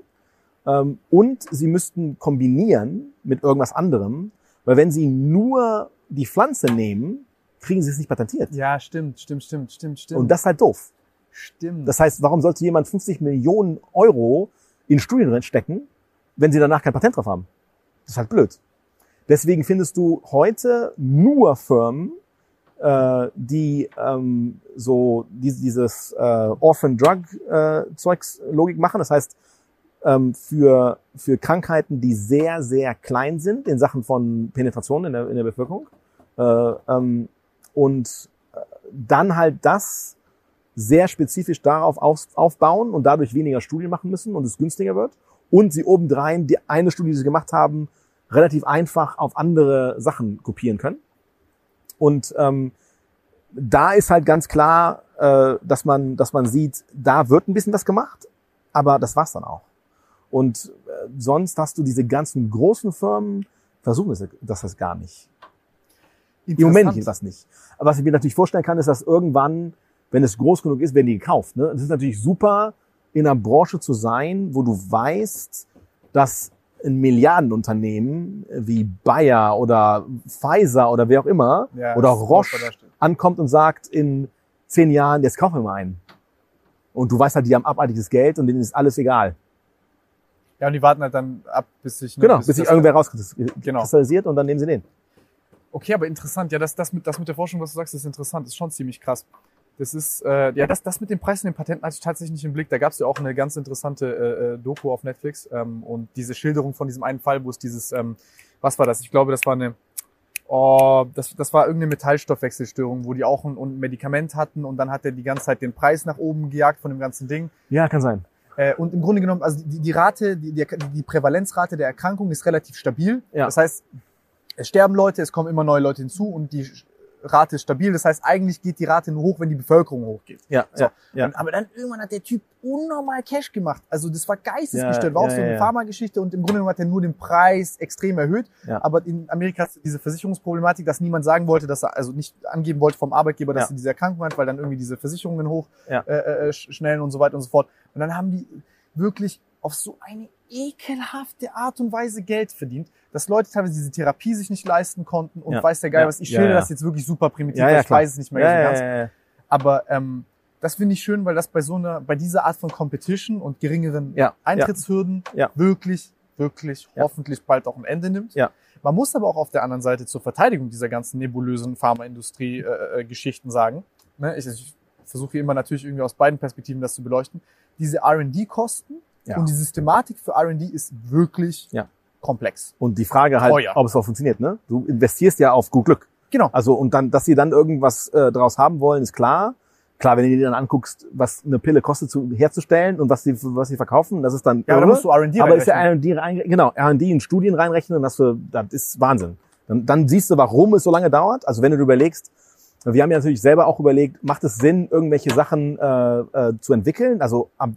ähm, und sie müssten kombinieren mit irgendwas anderem, weil wenn sie nur die Pflanze nehmen, kriegen sie es nicht patentiert. Ja, stimmt, stimmt, stimmt, stimmt, stimmt. Und das ist halt doof. stimmt. Das heißt, warum sollte jemand 50 Millionen Euro in Studien reinstecken, wenn sie danach kein Patent drauf haben? Das ist halt blöd. Deswegen findest du heute nur Firmen, äh, die ähm, so die, dieses äh, Orphan Drug äh, machen. Das heißt, ähm, für, für Krankheiten, die sehr, sehr klein sind in Sachen von Penetration in der, in der Bevölkerung. Äh, ähm, und äh, dann halt das sehr spezifisch darauf auf, aufbauen und dadurch weniger Studien machen müssen und es günstiger wird. Und sie obendrein die eine Studie, die sie gemacht haben, relativ einfach auf andere Sachen kopieren können. Und ähm, da ist halt ganz klar, äh, dass man, dass man sieht, da wird ein bisschen was gemacht, aber das war's dann auch. Und äh, sonst hast du diese ganzen großen Firmen, versuchen das, das, das gar nicht. Im Moment jedenfalls nicht. Aber was ich mir natürlich vorstellen kann, ist, dass irgendwann, wenn es groß genug ist, werden die gekauft. Ne? Das ist natürlich super, in einer Branche zu sein, wo du weißt, dass ein Milliardenunternehmen wie Bayer oder Pfizer oder wer auch immer Ja, oder Roche ankommt und sagt in zehn Jahren, jetzt kaufen wir mal einen. Und du weißt halt, die haben abartiges Geld und denen ist alles egal. Ja, und die warten halt dann ab, bis sich... ne, Genau, bis sich irgendwer Genau. rauskristallisiert und dann nehmen sie den. Okay, aber interessant. Ja, das, das, mit, das mit der Forschung, was du sagst, ist interessant. ist schon ziemlich krass. Das ist, äh, ja, das, das mit den Preisen und den Patenten hatte ich tatsächlich nicht im Blick. Da gab es ja auch eine ganz interessante äh, äh, Doku auf Netflix ähm, und diese Schilderung von diesem einen Fall, wo es dieses, ähm, was war das? Ich glaube, das war eine, oh, das, das war irgendeine Metallstoffwechselstörung, wo die auch ein, ein Medikament hatten und dann hat er die ganze Zeit den Preis nach oben gejagt von dem ganzen Ding. Ja, kann sein. Äh, und im Grunde genommen, also die, die Rate, die, die, die Prävalenzrate der Erkrankung ist relativ stabil. Ja. Das heißt, es sterben Leute, es kommen immer neue Leute hinzu und die Rate ist stabil. Das heißt, eigentlich geht die Rate nur hoch, wenn die Bevölkerung hochgeht. Ja, So. ja, ja. Und, aber dann irgendwann hat der Typ unnormal Cash gemacht. Also das war geistesgestört. Ja, war auch so eine. Pharmageschichte und im Grunde genommen hat er nur den Preis extrem erhöht. Ja. Aber in Amerika hast du diese Versicherungsproblematik, dass niemand sagen wollte, dass er also nicht angeben wollte vom Arbeitgeber, dass er diese Erkrankung hat, weil dann irgendwie diese Versicherungen hoch äh, äh, sch- schnellen und so weiter und so fort. Und dann haben die wirklich auf so eine ekelhafte Art und Weise Geld verdient, dass Leute teilweise diese Therapie sich nicht leisten konnten und Ja. weiß der Geil Ja. was. Ich Ja, schilder ja. das jetzt wirklich super primitiv, Ja, ich weiß es nicht mehr ganz. ja, ja. Aber ähm, das finde ich schön, weil das bei so einer, bei dieser Art von Competition und geringeren Ja. wirklich, wirklich hoffentlich bald auch ein Ende nimmt. Ja. Man muss aber auch auf der anderen Seite zur Verteidigung dieser ganzen nebulösen Pharmaindustrie-Geschichten sagen. Ne? Ich, ich versuche immer natürlich irgendwie aus beiden Perspektiven das zu beleuchten. Diese R&D-Kosten Ja. und die Systematik für R&D ist wirklich Ja. komplex. Und die Frage halt, Oh ja. ob es auch funktioniert, ne? Du investierst ja auf gut Glück. Genau. Also, und dann, dass sie dann irgendwas äh, draus haben wollen, ist klar. Klar, wenn du dir dann anguckst, was eine Pille kostet zu, herzustellen und was sie, was sie verkaufen, das ist dann Ja, irre. musst du R&D aber ist ja reinrechnen. R&D rein, genau, R&D in Studien reinrechnen, das, für, das ist Wahnsinn. Dann, dann siehst du, warum es so lange dauert. Also wenn du dir überlegst, wir haben ja natürlich selber auch überlegt, macht es Sinn, irgendwelche Sachen äh, äh, zu entwickeln? Also ab,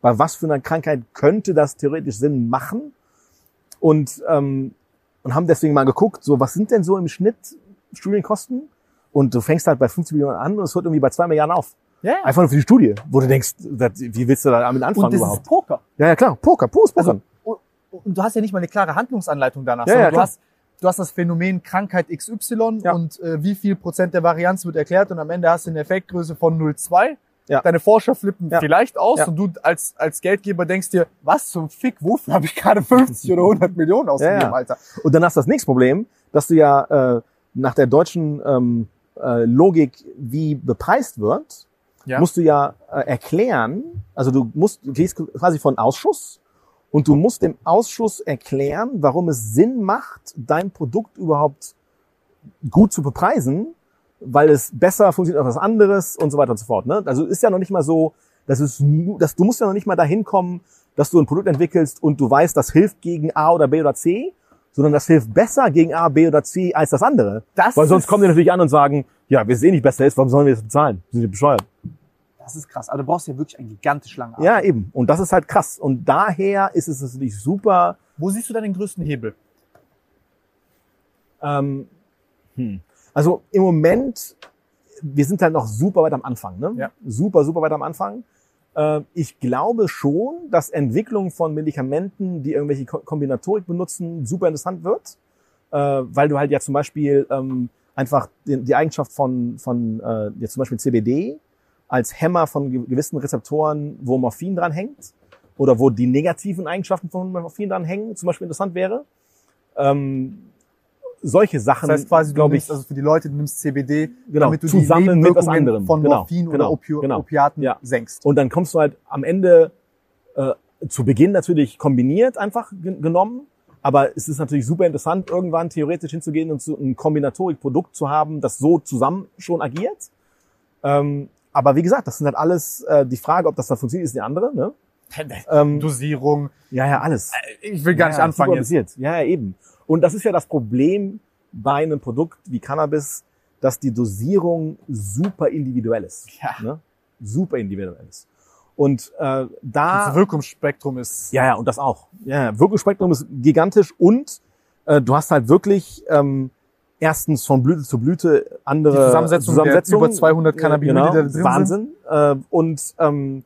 bei was für einer Krankheit könnte das theoretisch Sinn machen? Und, ähm, und haben deswegen mal geguckt, so was sind denn so im Schnitt Studienkosten? Und du fängst halt bei 50 Millionen an und es hört irgendwie bei 2 Milliarden auf. Ja, ja. Einfach nur für die Studie, wo du denkst, wie willst du da damit anfangen Und das überhaupt? ist Poker. Ja, ja, klar, Poker, pures Poker. Also, und und du hast ja nicht mal eine klare Handlungsanleitung danach, Ja, sondern ja, du, hast, du hast das Phänomen Krankheit XY Ja. und äh, wie viel Prozent der Varianz wird erklärt und am Ende hast du eine Effektgröße von 0,2. Ja. Deine Forscher flippen Ja. vielleicht aus Ja. und du als, als Geldgeber denkst dir, was zum Fick, wofür habe ich gerade 50 oder 100 Millionen ausgegeben. Alter? Und dann hast du das nächste Problem, dass du ja äh, nach der deutschen ähm, äh, Logik, wie bepreist wird, musst du ja äh, erklären, also du musst, du gehst quasi von Ausschuss und du musst dem Ausschuss erklären, warum es Sinn macht, dein Produkt überhaupt gut zu bepreisen, weil es besser funktioniert als was anderes und so weiter und so fort. Ne? Also ist ja noch nicht mal so, dass es, dass du musst ja noch nicht mal dahin kommen, dass du ein Produkt entwickelst und du weißt, das hilft gegen A oder B oder C, sondern das hilft besser gegen A, B oder C als das andere. Das Weil sonst kommen die natürlich an und sagen, ja, wir sehen nicht besser ist, warum sollen wir das bezahlen? Sind die bescheuert? Das ist krass. Aber du brauchst ja wirklich einen gigantisch langen Atem. Ja, eben. Und das ist halt krass. Und daher ist es natürlich super. Wo siehst du da den größten Hebel? Ähm, hm. Also im Moment, wir sind halt noch super weit am Anfang. Ne? Ja. Super, super weit am Anfang. Äh, ich glaube schon, dass Entwicklung von Medikamenten, die irgendwelche Ko Kombinatorik benutzen, super interessant wird. Äh, weil du halt ja zum Beispiel ähm, einfach die, Eigenschaft von, von äh, jetzt zum Beispiel CBD als Hämmer von ge- gewissen Rezeptoren, wo Morphin dran hängt, oder wo die negativen Eigenschaften von Morphin dran hängen, zum Beispiel interessant wäre. Ähm, solche Sachen, Das heißt quasi, du nimmst, ich, also für die Leute, du nimmst CBD, Genau, damit du zusammen die mit was anderem. von Genau, Morphin genau, oder Opio genau. Opiaten Ja. senkst. und dann kommst du halt am Ende äh, zu Beginn natürlich kombiniert einfach ge- genommen. Aber es ist natürlich super interessant, irgendwann theoretisch hinzugehen und so ein Kombinatorik-Produkt zu haben, das so zusammen schon agiert. Ähm, aber wie gesagt, das sind halt alles, äh, die Frage, ob das dann funktioniert, ist die andere. Ne? Ähm, Dosierung. ja, ja, alles. Ich will gar nicht ja, anfangen super jetzt. Ja, ja, eben. Und das ist ja das Problem bei einem Produkt wie Cannabis, dass die Dosierung super individuell ist. Ja. Ne? Super individuell ist. Und äh, da Das Wirkungsspektrum ist ja, ja, und das auch. Ja, Wirkungsspektrum ist gigantisch und äh, du hast halt wirklich ähm, erstens von Blüte zu Blüte andere Die Zusammensetzung der über 200 Cannabinoide, genau, sind. Wahnsinn. Äh, und ähm,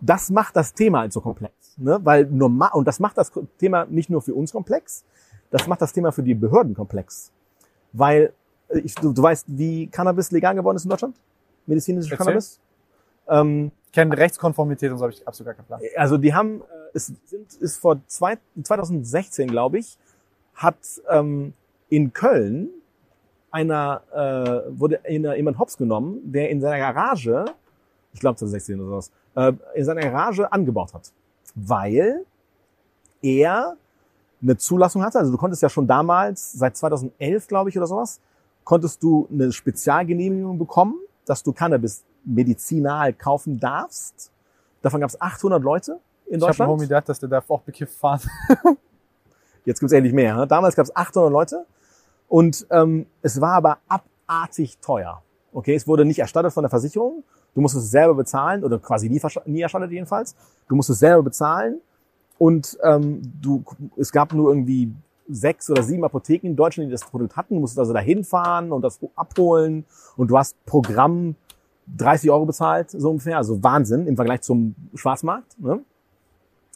das macht das Thema halt so komplex. Ne? Weil normal, und das macht das Thema nicht nur für uns komplex, das macht das Thema für die Behörden komplex. Weil, äh, ich, du, du weißt, wie Cannabis legal geworden ist in Deutschland? Medizinisches Erzähl. Cannabis? Ähm, kenne Rechtskonformität und so habe ich absolut gar keinen Plan. also die haben, äh, es sind, ist vor zwei, 2016, glaube ich, hat ähm, in Köln einer, äh, wurde einer, jemand hops genommen, der in seiner Garage, ich glaube 2016 oder sowas, äh, in seiner Garage angebaut hat. Weil er eine Zulassung hatte, also du konntest ja schon damals, seit 2011, glaube ich, oder sowas, konntest du eine Spezialgenehmigung bekommen, dass du Cannabis medizinal kaufen darfst. Davon gab es 800 Leute in Ich habe einen Deutschland. Homie, der darf auch bekifft fahren. Jetzt gibt's endlich mehr. Ne? Damals gab's 800 Leute und ähm, es war aber abartig teuer. Okay, es wurde nicht erstattet von der Versicherung. Du musstest es selber bezahlen oder quasi nie, nie erstattet jedenfalls. Du musstest es selber bezahlen und ähm, du, es gab nur irgendwie sechs oder sieben Apotheken in Deutschland, die das Produkt hatten. Du musstest also dahin fahren und das abholen und du hast Programm 30 Euro bezahlt, so ungefähr. Also Wahnsinn im Vergleich zum Schwarzmarkt. Ne?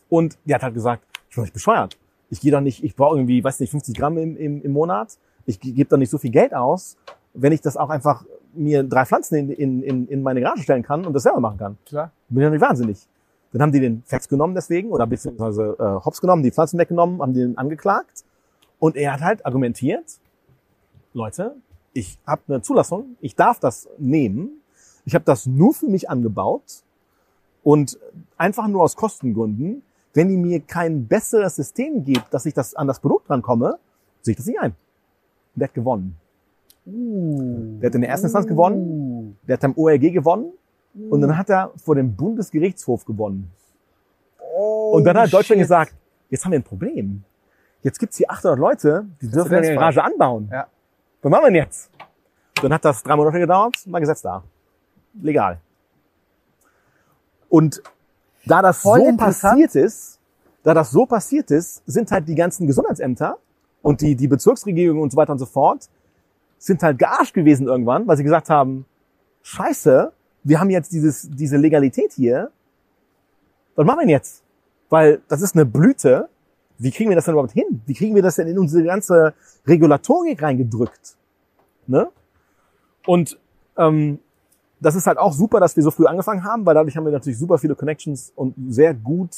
Und die hat halt gesagt, ich bin nicht bescheuert. Ich gehe doch nicht, ich brauche irgendwie, weiß nicht, 50 Gramm im, im, im Monat. Ich gebe doch nicht so viel Geld aus, wenn ich das auch einfach mir drei Pflanzen in, in, in, in meine Garage stellen kann und das selber machen kann. Klar. Bin ja nicht wahnsinnig. Dann haben die den Fax genommen deswegen oder beziehungsweise äh, Hops genommen, die Pflanzen weggenommen, haben den angeklagt. Und er hat halt argumentiert, Leute, ich habe eine Zulassung, ich darf das nehmen. Ich habe das nur für mich angebaut und einfach nur aus Kostengründen, wenn ihr mir kein besseres System gibt, dass ich das an das Produkt rankomme, sehe ich das nicht ein. Und der hat gewonnen. Uh. Der hat in der ersten Instanz gewonnen, der hat am ORG gewonnen und dann hat er vor dem Bundesgerichtshof gewonnen. Oh, Und dann hat Deutschland shit. gesagt, jetzt haben wir ein Problem. Jetzt gibt's hier 800 Leute, die dürfen in der. Garage anbauen. Ja. Was machen wir denn jetzt? Dann hat das drei Monate gedauert, war Gesetz da. Legal. Und da das Voll so passiert ist, da das so passiert ist, sind halt die ganzen Gesundheitsämter und die, die Bezirksregierungen und so weiter und so fort, sind halt gearscht gewesen irgendwann, weil sie gesagt haben, scheiße, wir haben jetzt dieses, diese Legalität hier. Was machen wir denn jetzt? Weil das ist eine Blüte. Wie kriegen wir das denn überhaupt hin? Wie kriegen wir das denn in unsere ganze Regulatorik reingedrückt? Ne? Und ähm, das ist halt auch super, dass wir so früh angefangen haben, weil dadurch haben wir natürlich super viele Connections und sehr gut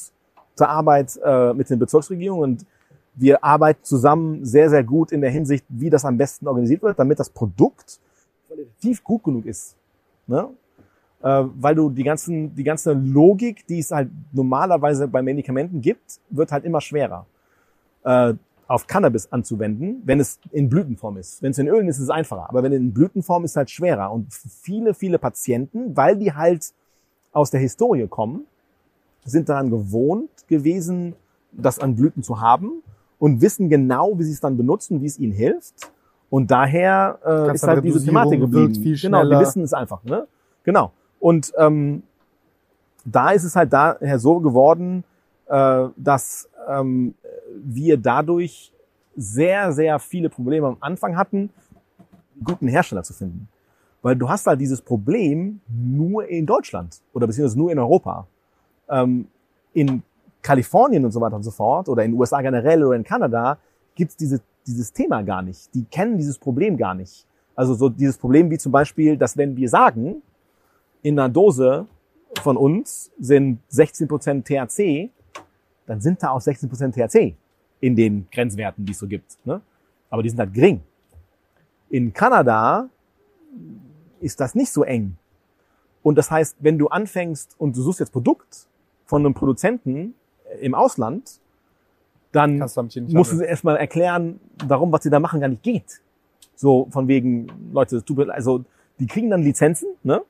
zur Arbeit äh, mit den Bezirksregierungen und wir arbeiten zusammen sehr, sehr gut in der Hinsicht, wie das am besten organisiert wird, damit das Produkt qualitativ gut genug ist. Ne? Äh, weil du die ganzen, die ganze Logik, die es halt normalerweise bei Medikamenten gibt, wird halt immer schwerer äh, auf Cannabis anzuwenden, wenn es in Blütenform ist. Wenn es in Ölen ist, ist es einfacher. Aber wenn in Blütenform ist es halt schwerer. Und viele, viele Patienten, weil die halt aus der Historie kommen, sind daran gewohnt gewesen, das an Blüten zu haben und wissen genau, wie sie es dann benutzen, wie es ihnen hilft. Und daher äh, ist halt diese Thematik geblieben. viel genau, die wissen es einfach. Ne? Genau. Und ähm, da ist es halt daher so geworden, äh, dass ähm, wir dadurch sehr, sehr viele Probleme am Anfang hatten, guten Hersteller zu finden. Weil du hast halt dieses Problem nur in Deutschland oder beziehungsweise nur in Europa. Ähm, in Kalifornien und so weiter und so fort oder in den USA generell oder in Kanada gibt's diese, dieses Thema gar nicht. Die kennen dieses Problem gar nicht. Also so dieses Problem wie zum Beispiel, dass wenn wir sagen, in einer Dose von uns sind 16% THC, dann sind da auch 16% THC in den Grenzwerten, die es so gibt. Ne? Aber die sind halt gering. In Kanada ist das nicht so eng. Und das heißt, wenn du anfängst und du suchst jetzt Produkt von einem Produzenten im Ausland, dann du musst du handeln. sie erstmal erklären, warum, was sie da machen, gar nicht geht. So von wegen, Leute, also die kriegen dann Lizenzen, ne?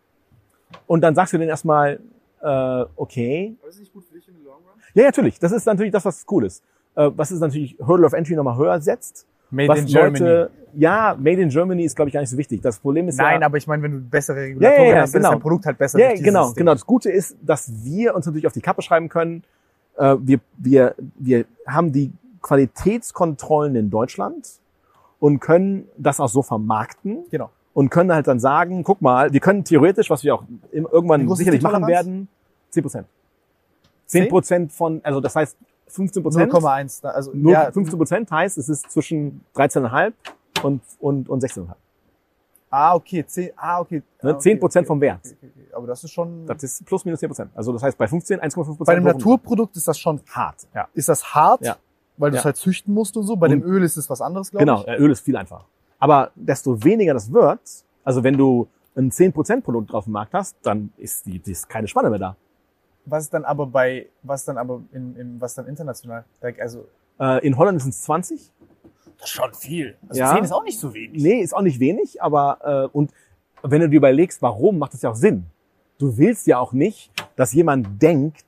Und dann sagst du denen erstmal, äh, okay, Aber ist nicht gut für dich in the long run? ja, natürlich, das ist natürlich das, was cool ist. Äh, was ist natürlich Hurdle of Entry nochmal höher setzt. Made was in Germany. Leute, ja, Made in Germany ist, glaube ich, gar nicht so wichtig. Das Problem ist Nein, ja, aber ich meine, wenn du bessere Regulatoren ja, ja, hast, dann genau. ist dein Produkt halt besser. Ja, genau, System. genau. Das Gute ist, dass wir uns natürlich auf die Kappe schreiben können. Äh, wir, wir, wir haben die Qualitätskontrollen in Deutschland und können das auch so vermarkten Genau. Und können halt dann sagen, guck mal, wir können theoretisch, was wir auch irgendwann sicherlich machen werden, 10 Prozent. 10 Prozent von, also das heißt 15 Prozent. 0,1. ne? Also, ja, 15 Prozent heißt, es ist zwischen 13,5 und, und, und 16,5. Ah, okay. 10, ah, okay. Ne? Ah, okay, 10 Prozent okay, vom Wert. okay. Aber das ist schon... Das ist plus minus 10 Prozent. Also das heißt bei 15 1,5 Prozent. bei einem Naturprodukt ist das schon hart. Ja. ist das hart, Ja. weil du Ja. es halt züchten musst und so. Bei Und- dem Öl ist es was anderes, glaube Genau, ich. äh, Öl ist viel einfacher. Aber desto weniger das wird, also wenn du ein 10% Produkt drauf dem Markt hast, dann ist die, die ist keine Spanne mehr da. Was ist dann aber bei, was dann aber in, in was dann international? Also, Äh, in Holland sind es 20. das ist schon viel. Also Ja. 10 ist auch nicht so wenig. Nee, ist auch nicht wenig, aber äh, und wenn du dir überlegst, warum, macht das ja auch Sinn. Du willst ja auch nicht, dass jemand denkt,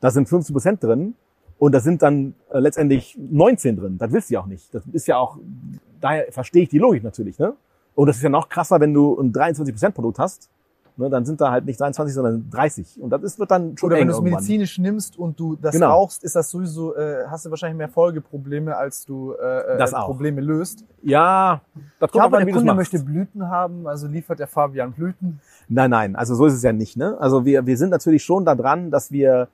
da sind 15% drin und da sind dann äh, letztendlich 19 drin. Das willst du ja auch nicht. Das ist ja auch, daher verstehe ich die Logik natürlich. Ne? Und das ist ja noch krasser, wenn du ein 23% Produkt hast, ne, dann sind da halt nicht 23, sondern 30. Und das ist, wird dann schon Oder wenn du es medizinisch nimmst und du das Genau. rauchst, ist das sowieso, äh, hast du wahrscheinlich mehr Folgeprobleme, als du äh, Das äh, auch. Probleme löst. Ja, das kommt aber der wie du Kunde möchte Blüten haben, also liefert der Fabian Blüten. Nein, nein, also so ist es ja nicht. Ne? Also wir, wir sind natürlich schon da dran, dass wir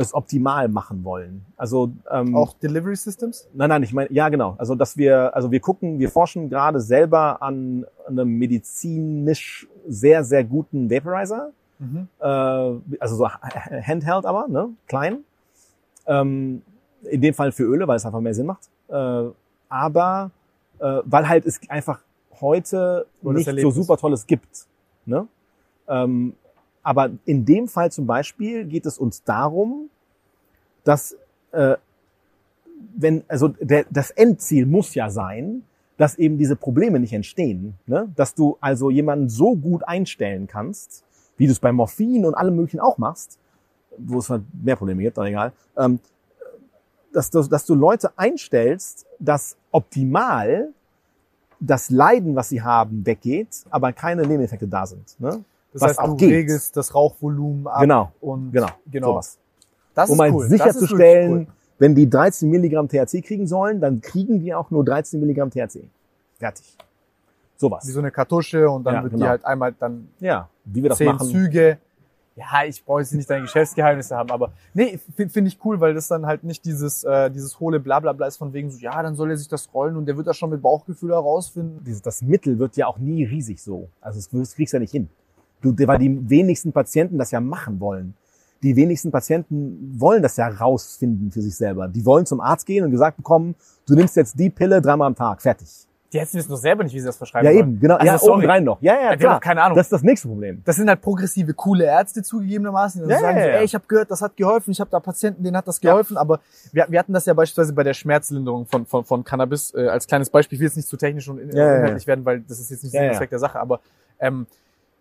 es optimal machen wollen. Also ähm, Auch Delivery Systems. Nein, nein, ich meine, ja genau. Also dass wir, also wir gucken, wir forschen gerade selber an einem medizinisch sehr, sehr guten Vaporizer. Mhm. Äh, also so Handheld aber, ne? Klein. Ähm, in dem Fall für Öle, weil es einfach mehr Sinn macht. Äh, aber äh, weil halt es einfach heute das nicht so super Tolles gibt. Ne? Ähm, aber in dem Fall zum Beispiel geht es uns darum, dass äh, wenn, also der, das Endziel muss ja sein, dass eben diese Probleme nicht entstehen. Ne? Dass du also jemanden so gut einstellen kannst, wie du es bei Morphin und allem möglichen auch machst, wo es halt mehr Probleme gibt, aber egal, ähm, dass, du, dass du Leute einstellst, dass optimal das Leiden, was sie haben, weggeht, aber keine Nebeneffekte da sind. Ne? Das Was heißt, auch du geht. regelst das Rauchvolumen ab. Genau, Und genau, genau. sowas. Das um ist cool. Sicherzustellen, wirklich wenn die 13 Milligramm THC kriegen sollen, dann kriegen die auch nur 13 Milligramm THC. Fertig. Sowas. Wie so eine Kartusche und dann Ja, wird genau. die halt einmal dann Ja, wie wir das zehn machen. Züge. Ja, ich brauche jetzt nicht deine Geschäftsgeheimnisse haben, aber nee, finde find ich cool, weil das dann halt nicht dieses, äh, dieses hohle Blablabla ist von wegen so, ja, dann soll er sich das rollen und der wird das schon mit Bauchgefühl herausfinden. Das Mittel wird ja auch nie riesig so. Also das kriegst du ja nicht hin. Du, weil die wenigsten Patienten das ja machen wollen. Die wenigsten Patienten wollen das ja rausfinden für sich selber. Die wollen zum Arzt gehen und gesagt bekommen, du nimmst jetzt die Pille dreimal am Tag. Fertig. Die hätten wissen doch selber nicht, wie sie das verschreiben Ja, eben, genau. Also, ja, sorry. obendrein noch. Ja, ja, haben klar. keine Ahnung. Das ist das nächste Problem. Das sind halt progressive, coole Ärzte zugegebenermaßen, die dann Ja, sagen ja, so, ja. ey, ich habe gehört, das hat geholfen, ich habe da Patienten, denen hat das geholfen, aber wir, wir hatten das ja beispielsweise bei der Schmerzlinderung von, von, von Cannabis äh, als kleines Beispiel. Ich will jetzt nicht zu technisch und in, Ja, ja, ja. inhaltlich werden, weil das ist jetzt nicht Ja, ja. und Zweck der Sache, aber ähm,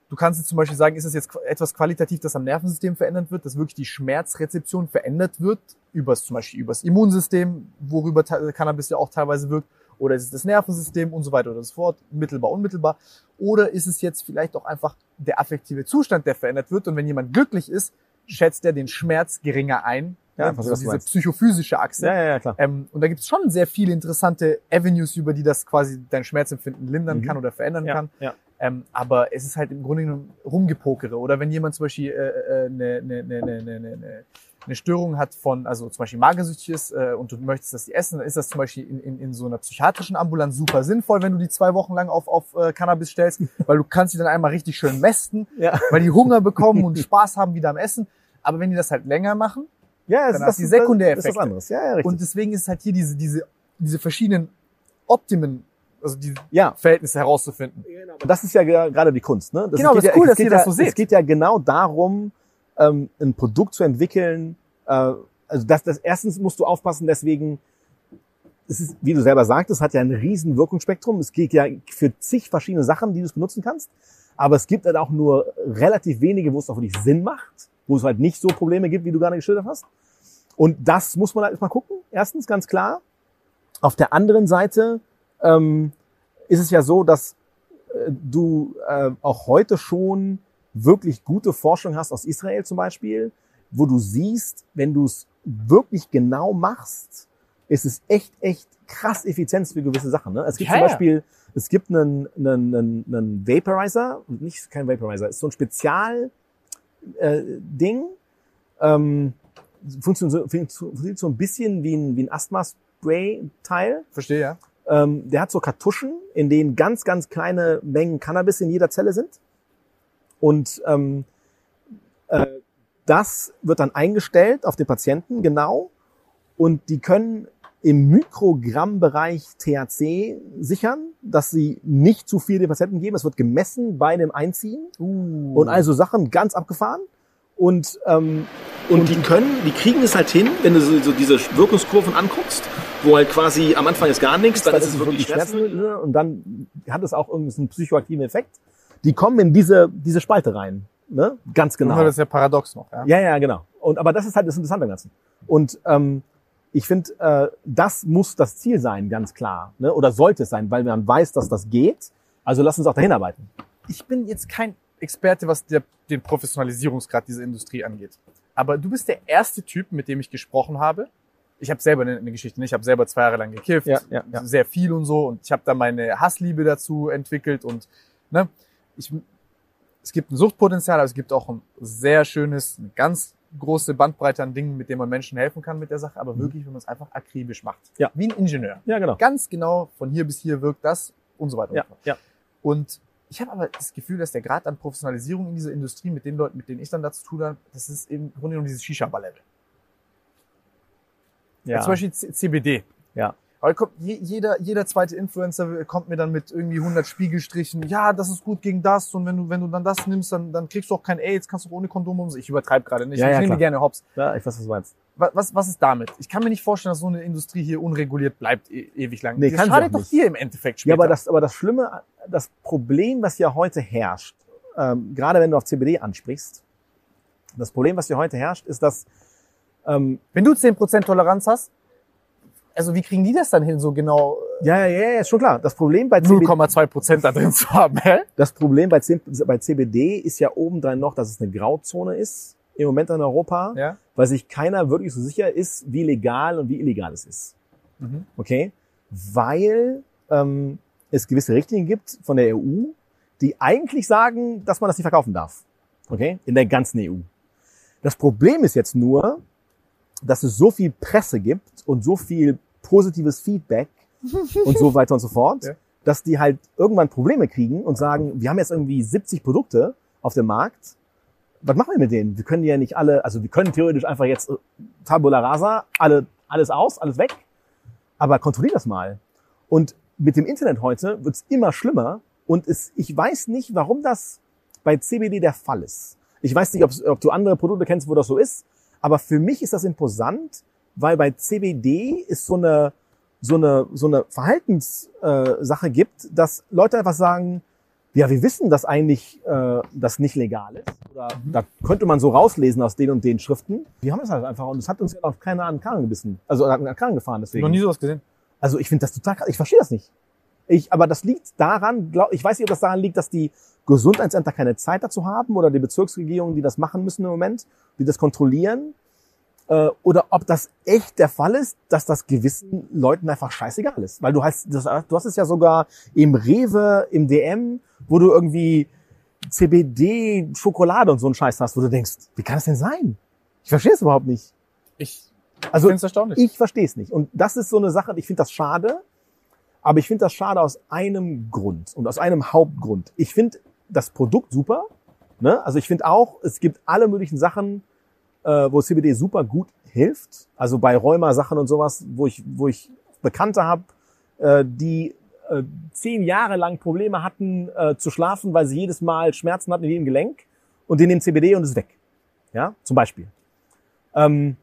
du kannst jetzt zum Beispiel sagen, ist es jetzt etwas qualitativ, das am Nervensystem verändert wird, dass wirklich die Schmerzrezeption verändert wird, übers, zum Beispiel übers Immunsystem, worüber Cannabis ja auch teilweise wirkt, oder ist es das Nervensystem und so weiter oder so fort, mittelbar, unmittelbar, oder ist es jetzt vielleicht auch einfach der affektive Zustand, der verändert wird und wenn jemand glücklich ist, schätzt er den Schmerz geringer ein, Ja, ja, verstehe, so was du diese meinst. psychophysische Achse. Ja, ja, ja, klar. Ähm, und da gibt es schon sehr viele interessante Avenues, über die das quasi dein Schmerzempfinden lindern Mhm. kann oder verändern Ja, kann. ja. Ähm, aber es ist halt im Grunde genommen rumgepokere. Oder wenn jemand zum Beispiel äh, äh, eine, eine, eine, eine, eine, eine, eine Störung hat von, also zum Beispiel magersüchtig ist äh, und du möchtest, dass die essen, dann ist das zum Beispiel in, in, in so einer psychiatrischen Ambulanz super sinnvoll, wenn du die zwei Wochen lang auf, auf äh, Cannabis stellst, weil du kannst die dann einmal richtig schön mästen, Ja, weil die Hunger bekommen und Spaß haben wieder am Essen. Aber wenn die das halt länger machen, ja Dann hast du die Sekundäreffekte. Das ist was anderes. Ja, ja, richtig. und deswegen ist halt hier diese, diese, diese verschiedenen Optimen, also die ja, Verhältnisse herauszufinden. Und das ist ja ge- gerade die Kunst. Ne? Das Genau, das ist ja, cool, es dass geht ihr das ja, so seht. Es geht ja genau darum, ähm, ein Produkt zu entwickeln, äh, also das, das erstens musst du aufpassen, deswegen, es ist, wie du selber sagtest, hat ja ein riesen Wirkungsspektrum. Es geht ja für zig verschiedene Sachen, die du es benutzen kannst. Aber es gibt halt auch nur relativ wenige, wo es auch wirklich Sinn macht, wo es halt nicht so Probleme gibt, wie du gerade geschildert hast. Und das muss man halt erstmal gucken. Erstens, ganz klar. Auf der anderen Seite ähm, ist es ja so, dass äh, du äh, auch heute schon wirklich gute Forschung hast aus Israel zum Beispiel, wo du siehst, wenn du es wirklich genau machst, ist es echt, echt krass effizient für gewisse Sachen. Ne? Es gibt Ja, zum. Beispiel, es gibt einen, einen, einen, einen Vaporizer, nicht kein Vaporizer, ist so ein Spezial äh, Ding, ähm, funktioniert, so, funktioniert so ein bisschen wie ein, wie ein Asthma-Spray-Teil. Verstehe, ja. Ähm, der hat so Kartuschen, in denen ganz, ganz kleine Mengen Cannabis in jeder Zelle sind. Und ähm, äh, das wird dann eingestellt auf den Patienten, genau. Und die können im Mikrogrammbereich THC sichern, dass sie nicht zu viel den Patienten geben. Es wird gemessen bei dem Einziehen Uh. und also Sachen ganz abgefahren. Und, ähm, und die können, die kriegen es halt hin, wenn du so, so diese Wirkungskurven anguckst, wo halt quasi am Anfang ist gar nichts, dann, ist es wirklich Schmerzen ne? und dann hat es auch irgendeinen psychoaktiven Effekt. Die kommen in diese, diese Spalte rein. Ne? Ganz genau. Das ist ja paradox noch. Ja. Ja, ja, genau. Und aber das ist halt das Interessante am Ganzen. Und ähm, ich finde, äh, das muss das Ziel sein, ganz klar. Ne? Oder sollte es sein, weil man weiß, dass das geht. Also lass uns auch dahin arbeiten. ich bin jetzt kein Experte, was der, den Professionalisierungsgrad dieser Industrie angeht. Aber du bist der erste Typ, mit dem ich gesprochen habe. Ich habe selber eine, eine Geschichte, nicht? ich habe selber zwei Jahre lang gekifft, Ja, ja, ja. sehr viel und so. Und ich habe da meine Hassliebe dazu entwickelt. Und ne, ich, es gibt ein Suchtpotenzial, aber es gibt auch ein sehr schönes, eine ganz große Bandbreite an Dingen, mit denen man Menschen helfen kann mit der Sache. Aber wirklich, wenn man es einfach akribisch macht. Ja. Wie ein Ingenieur. Ja, genau. Ganz genau, von hier bis hier wirkt das und so weiter. Ja, und so fort. ja. Und ich habe aber das Gefühl, dass der Grad an Professionalisierung in dieser Industrie mit den Leuten, mit denen ich dann dazu tue, das ist im Grunde genommen dieses Shisha-Bar-Level. Ja. Zum Beispiel C- CBD. Ja. Aber kommt, je, jeder, jeder zweite Influencer kommt mir dann mit irgendwie 100 Spiegelstrichen. Ja, das ist gut gegen das. Und wenn du, wenn du dann das nimmst, dann, dann kriegst du auch kein AIDS, kannst du auch ohne Kondom um. Ich übertreibe gerade nicht. Ja, ich ja, nehme klar. gerne hops. ja, ich weiß, was du meinst. Was, was, ist damit? Ich kann mir nicht vorstellen, dass so eine Industrie hier unreguliert bleibt e ewig lang. Nee, das schadet doch dir im Endeffekt später. Ja, aber das, aber das Schlimme, das Problem, was ja heute herrscht, ähm, gerade wenn du auf CBD ansprichst, das Problem, was hier heute herrscht, ist, dass ähm, Wenn du 10% Toleranz hast, also wie kriegen die das dann hin, so genau ja, ja, ja, ja, ist schon klar. Das Problem bei CBD, 0,2% da drin zu haben, hä? das Problem bei, bei CBD ist ja obendrein noch, dass es eine Grauzone ist im Moment in Europa, Ja. weil sich keiner wirklich so sicher ist, wie legal und wie illegal es ist. Mhm. Okay? Weil ähm, es gewisse Richtlinien gibt von der EU, die eigentlich sagen, dass man das nicht verkaufen darf. Okay? In der ganzen EU. Das Problem ist jetzt nur, dass es so viel Presse gibt und so viel positives Feedback und so weiter und so fort, Ja. dass die halt irgendwann Probleme kriegen und sagen, wir haben jetzt irgendwie 70 Produkte auf dem Markt. Was machen wir mit denen? Wir können die ja nicht alle, also wir können theoretisch einfach jetzt äh, Tabula rasa, alle, alles aus, alles weg. Aber kontrollier das mal. Und mit dem Internet heute wird's immer schlimmer. Und es, ich weiß nicht, warum das bei CBD der Fall ist. Ich weiß nicht, ob du andere Produkte kennst, wo das so ist. Aber für mich ist das imposant, weil bei CBD ist so eine so eine so eine Verhaltenssache äh, gibt, dass Leute einfach sagen, ja, wir wissen, dass eigentlich äh, das nicht legal ist. Oder da könnte man so rauslesen aus den und den Schriften. Wir haben es halt einfach und es hat uns ja auch keiner an den gebissen. Also an den gefahren deswegen. Noch nie sowas gesehen. Also ich finde das total krass. Ich verstehe das nicht. Ich, aber das liegt daran, glaub, ich weiß nicht, ob das daran liegt, dass die Gesundheitsämter keine Zeit dazu haben oder die Bezirksregierungen, die das machen müssen im Moment, die das kontrollieren. Äh, oder ob das echt der Fall ist, dass das gewissen Leuten einfach scheißegal ist. Weil du hast, das, du hast es ja sogar im Rewe, im DM, wo du irgendwie CBD, Schokolade und so einen Scheiß hast, wo du denkst, wie kann das denn sein? Ich verstehe es überhaupt nicht. Ich Also finde es erstaunlich. ich verstehe es nicht. Und das ist so eine Sache, ich finde das schade, aber ich finde das schade aus einem Grund und aus einem Hauptgrund. Ich finde das Produkt super. Ne? Also ich finde auch, es gibt alle möglichen Sachen, äh, wo CBD super gut hilft. Also bei Rheuma-Sachen und sowas, wo ich, wo ich Bekannte habe, äh, die äh, zehn Jahre lang Probleme hatten äh, zu schlafen, weil sie jedes Mal Schmerzen hatten in jedem Gelenk und die nehmen CBD und es ist weg. Ja, zum Beispiel. Ähm,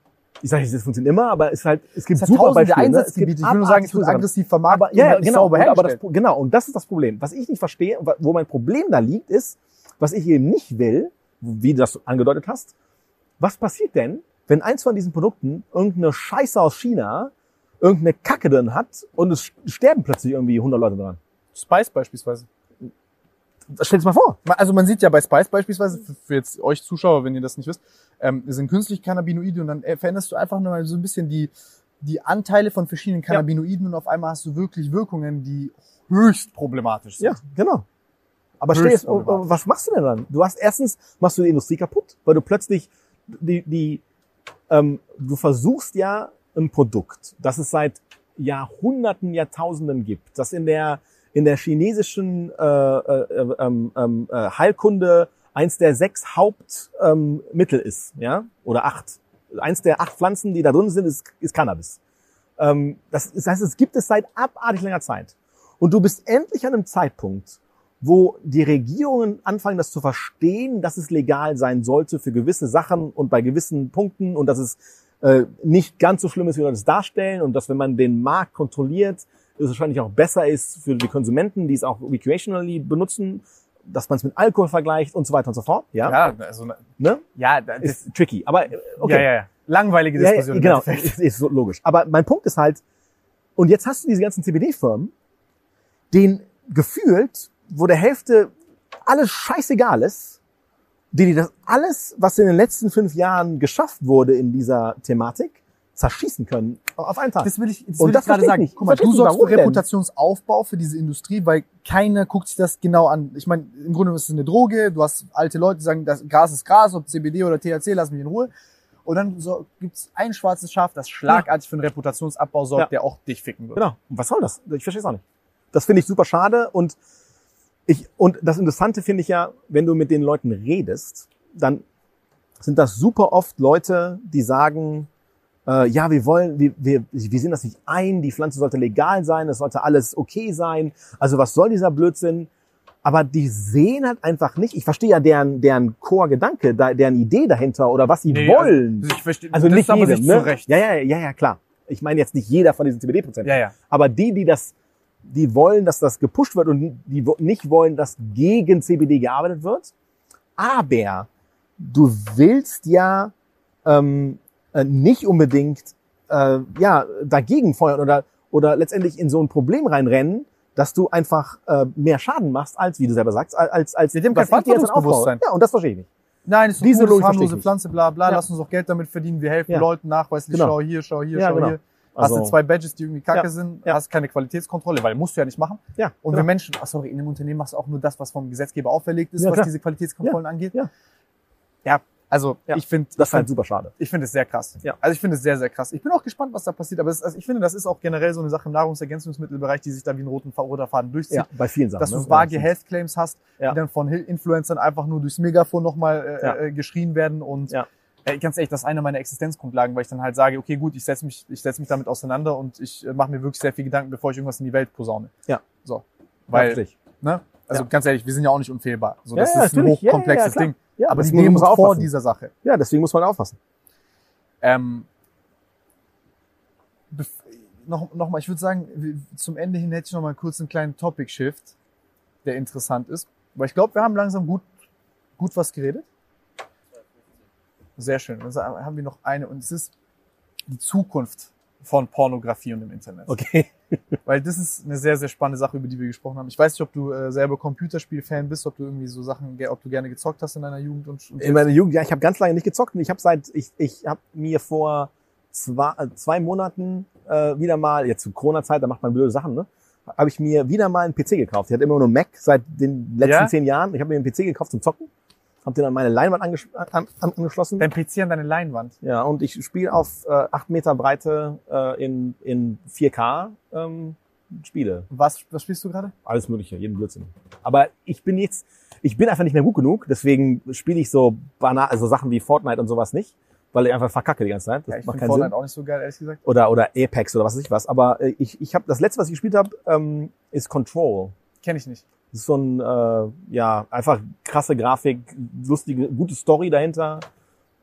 ich sage nicht, das funktioniert immer, aber es ist halt, es gibt Es super Beispiele. ne? Einsatzgebiete. gibt Ich will nur sagen, es wird aggressiv vermarktet Aber, ja, ja, halt genau, sauber und, aber das, genau, und das ist das Problem. Was ich nicht verstehe, wo mein Problem da liegt, ist, was ich eben nicht will, wie du das angedeutet hast, was passiert denn, wenn eins von diesen Produkten irgendeine Scheiße aus China irgendeine Kacke drin hat und es sterben plötzlich irgendwie 100 Leute dran? Spice beispielsweise. Stell dir mal vor. Also man sieht ja bei Spice beispielsweise, für- jetzt euch Zuschauer, wenn ihr das nicht wisst, ähm, sind künstliche Cannabinoide und dann äh, veränderst du einfach nur mal so ein bisschen die, die Anteile von verschiedenen Cannabinoiden und auf einmal hast du wirklich Wirkungen, die höchst problematisch sind. Ja, genau. Aber stell jetzt, problematisch. was machst du denn dann? Du hast erstens, machst du die Industrie kaputt, weil du plötzlich die, die ähm, du versuchst ja ein Produkt, das es seit Jahrhunderten, Jahrtausenden gibt, das in der in der chinesischen äh, äh, ähm, ähm, äh, Heilkunde eins der sechs Hauptmittel ähm, ist, ja, oder acht. Eins der acht Pflanzen, die da drin sind, ist, ist Cannabis. Ähm, das, das heißt, es gibt es seit abartig langer Zeit. Und du bist endlich an einem Zeitpunkt, wo die Regierungen anfangen, das zu verstehen, dass es legal sein sollte für gewisse Sachen und bei gewissen Punkten und dass es äh, nicht ganz so schlimm ist, wie wir das darstellen und dass, wenn man den Markt kontrolliert, es wahrscheinlich auch besser ist für die Konsumenten, die es auch recreationally benutzen, dass man es mit Alkohol vergleicht und so weiter und so fort. Ja, Ja, also, ne? ja, das ist tricky. Aber äh, okay. ja, ja, ja. Langweilige Ja, Diskussion. ja, im genau, ist, ist so logisch. Aber mein Punkt ist halt, und jetzt hast du diese ganzen CBD-Firmen, denen gefühlt, wo der Hälfte alles scheißegal ist, die, die das alles, was in den letzten fünf Jahren geschafft wurde in dieser Thematik, zerschießen können auf einen Tag. Das will ich, das Und will das ich gerade sagen. nicht. Guck mal, du sorgst für? Reputationsaufbau für diese Industrie, weil keiner guckt sich das genau an. Ich meine, im Grunde ist es eine Droge. Du hast alte Leute, die sagen, das Gras ist Gras, ob CBD oder THC, lass mich in Ruhe. Und dann so, gibt's ein schwarzes Schaf, das schlagartig für einen Reputationsabbau sorgt, Ja. der auch dich ficken wird. Genau. Und was soll das? Ich verstehe es auch nicht. Das finde ich super schade und ich, und das Interessante finde ich ja, wenn du mit den Leuten redest, dann sind das super oft Leute, die sagen, äh, ja, wir wollen, wir, wir, wir sehen das nicht ein, die Pflanze sollte legal sein, es sollte alles okay sein. Also was soll dieser Blödsinn? Aber die sehen halt einfach nicht, ich verstehe ja deren, deren Core-Gedanke, da- deren Idee dahinter oder was sie Nee, wollen. Also, ich verstehe, Also nicht sich ne? Ja, ja, ja, ja, klar. Ich meine jetzt nicht jeder von diesen CBD-Prozenten. Ja, ja. Aber die, die das, die wollen, dass das gepusht wird und die nicht wollen, dass gegen CBD gearbeitet wird. Aber du willst ja ähm, äh, nicht unbedingt äh, ja dagegen feuern oder oder letztendlich in so ein Problem reinrennen, dass du einfach äh, mehr Schaden machst, als wie du selber sagst, als als haben was kein Verantwortungsbewusstsein. Ja, und das verstehe ich nicht. Nein, ist ich harmlose. Pflanze, bla bla, Ja. lass uns auch Geld damit verdienen, wir helfen Ja. Leuten nachweislich, Genau. schau hier, schau hier, Ja, schau genau. hier. Hast Also- du zwei Badges, die irgendwie kacke Ja. sind, Ja. hast keine Qualitätskontrolle, weil musst du ja nicht machen. Ja. Und genau. wir Menschen, ach sorry, in dem Unternehmen machst du auch nur das, was vom Gesetzgeber auferlegt ist, Ja, was klar. diese Qualitätskontrollen angeht. Ja. Ja, also ich finde, das ist halt super schade. ich finde es sehr krass. Ja. Also ich finde es sehr, sehr krass. Ich bin auch gespannt, was da passiert. Aber es, also ich finde, das ist auch generell so eine Sache im Nahrungsergänzungsmittelbereich, die sich da wie ein roten, roter Faden durchzieht. Ja, bei vielen Sachen. Dass ne? du vage Ja, Health Claims hast, die dann von Influencern einfach nur durchs Megafon nochmal äh, äh, geschrien werden. Und Ja. Äh, ganz ehrlich, das ist eine meiner Existenzgrundlagen, weil ich dann halt sage, okay, gut, ich setze mich, ich setze mich damit auseinander und ich äh, mache mir wirklich sehr viel Gedanken, bevor ich irgendwas in die Welt posaune. Ja. So. Weil, Weil, ne? Also Ja. ganz ehrlich, wir sind ja auch nicht unfehlbar. So, Ja, das ja, ist ein natürlich. Ja, ja, hochkomplexes klar. Ding. ja, Aber deswegen muss man vor dieser Sache. Ja, deswegen muss man aufpassen. Ähm, noch, noch mal, ich würde sagen, zum Ende hin hätte ich noch mal kurz einen kleinen Topic-Shift, der interessant ist. Weil ich glaube, wir haben langsam gut, gut was geredet. Sehr schön. Dann sa- haben wir noch eine und es ist die Zukunft von Pornografie und dem Internet. Okay. Weil das ist eine sehr, sehr spannende Sache, über die wir gesprochen haben. Ich weiß nicht, ob du äh, selber Computerspiel-Fan bist, ob du irgendwie so Sachen, ob du gerne gezockt hast in deiner Jugend und, und In meiner Jugend, ja, ich habe ganz lange nicht gezockt. und Ich habe seit, ich, ich habe mir vor zwei, äh, zwei Monaten äh, wieder mal, jetzt zu Corona-Zeit, da macht man blöde Sachen, ne? Habe ich mir wieder mal einen PC gekauft. Ich hatte immer nur Mac seit den letzten Ja? zehn Jahren. Ich habe mir einen PC gekauft zum Zocken, habe den an meine Leinwand angesch an, an, angeschlossen. dein PC an deine Leinwand. Ja, und ich spiele auf äh, 8 Meter Breite äh, in, in 4K ähm, Spiele. Was, was spielst du gerade? Alles Mögliche, jeden Blödsinn. Aber ich bin jetzt, ich bin einfach nicht mehr gut genug, deswegen spiele ich so banal, also Sachen wie Fortnite und sowas nicht, weil ich einfach verkacke die ganze Zeit. Das Ja, ich macht keinen Fortnite Sinn. auch nicht so geil, ehrlich gesagt. Oder, oder Apex oder was weiß ich was. Aber äh, ich, ich habe das letzte, was ich gespielt habe, ähm, ist Control. Kenne ich nicht. Das ist so ein, äh, ja, einfach krasse Grafik, lustige, gute Story dahinter.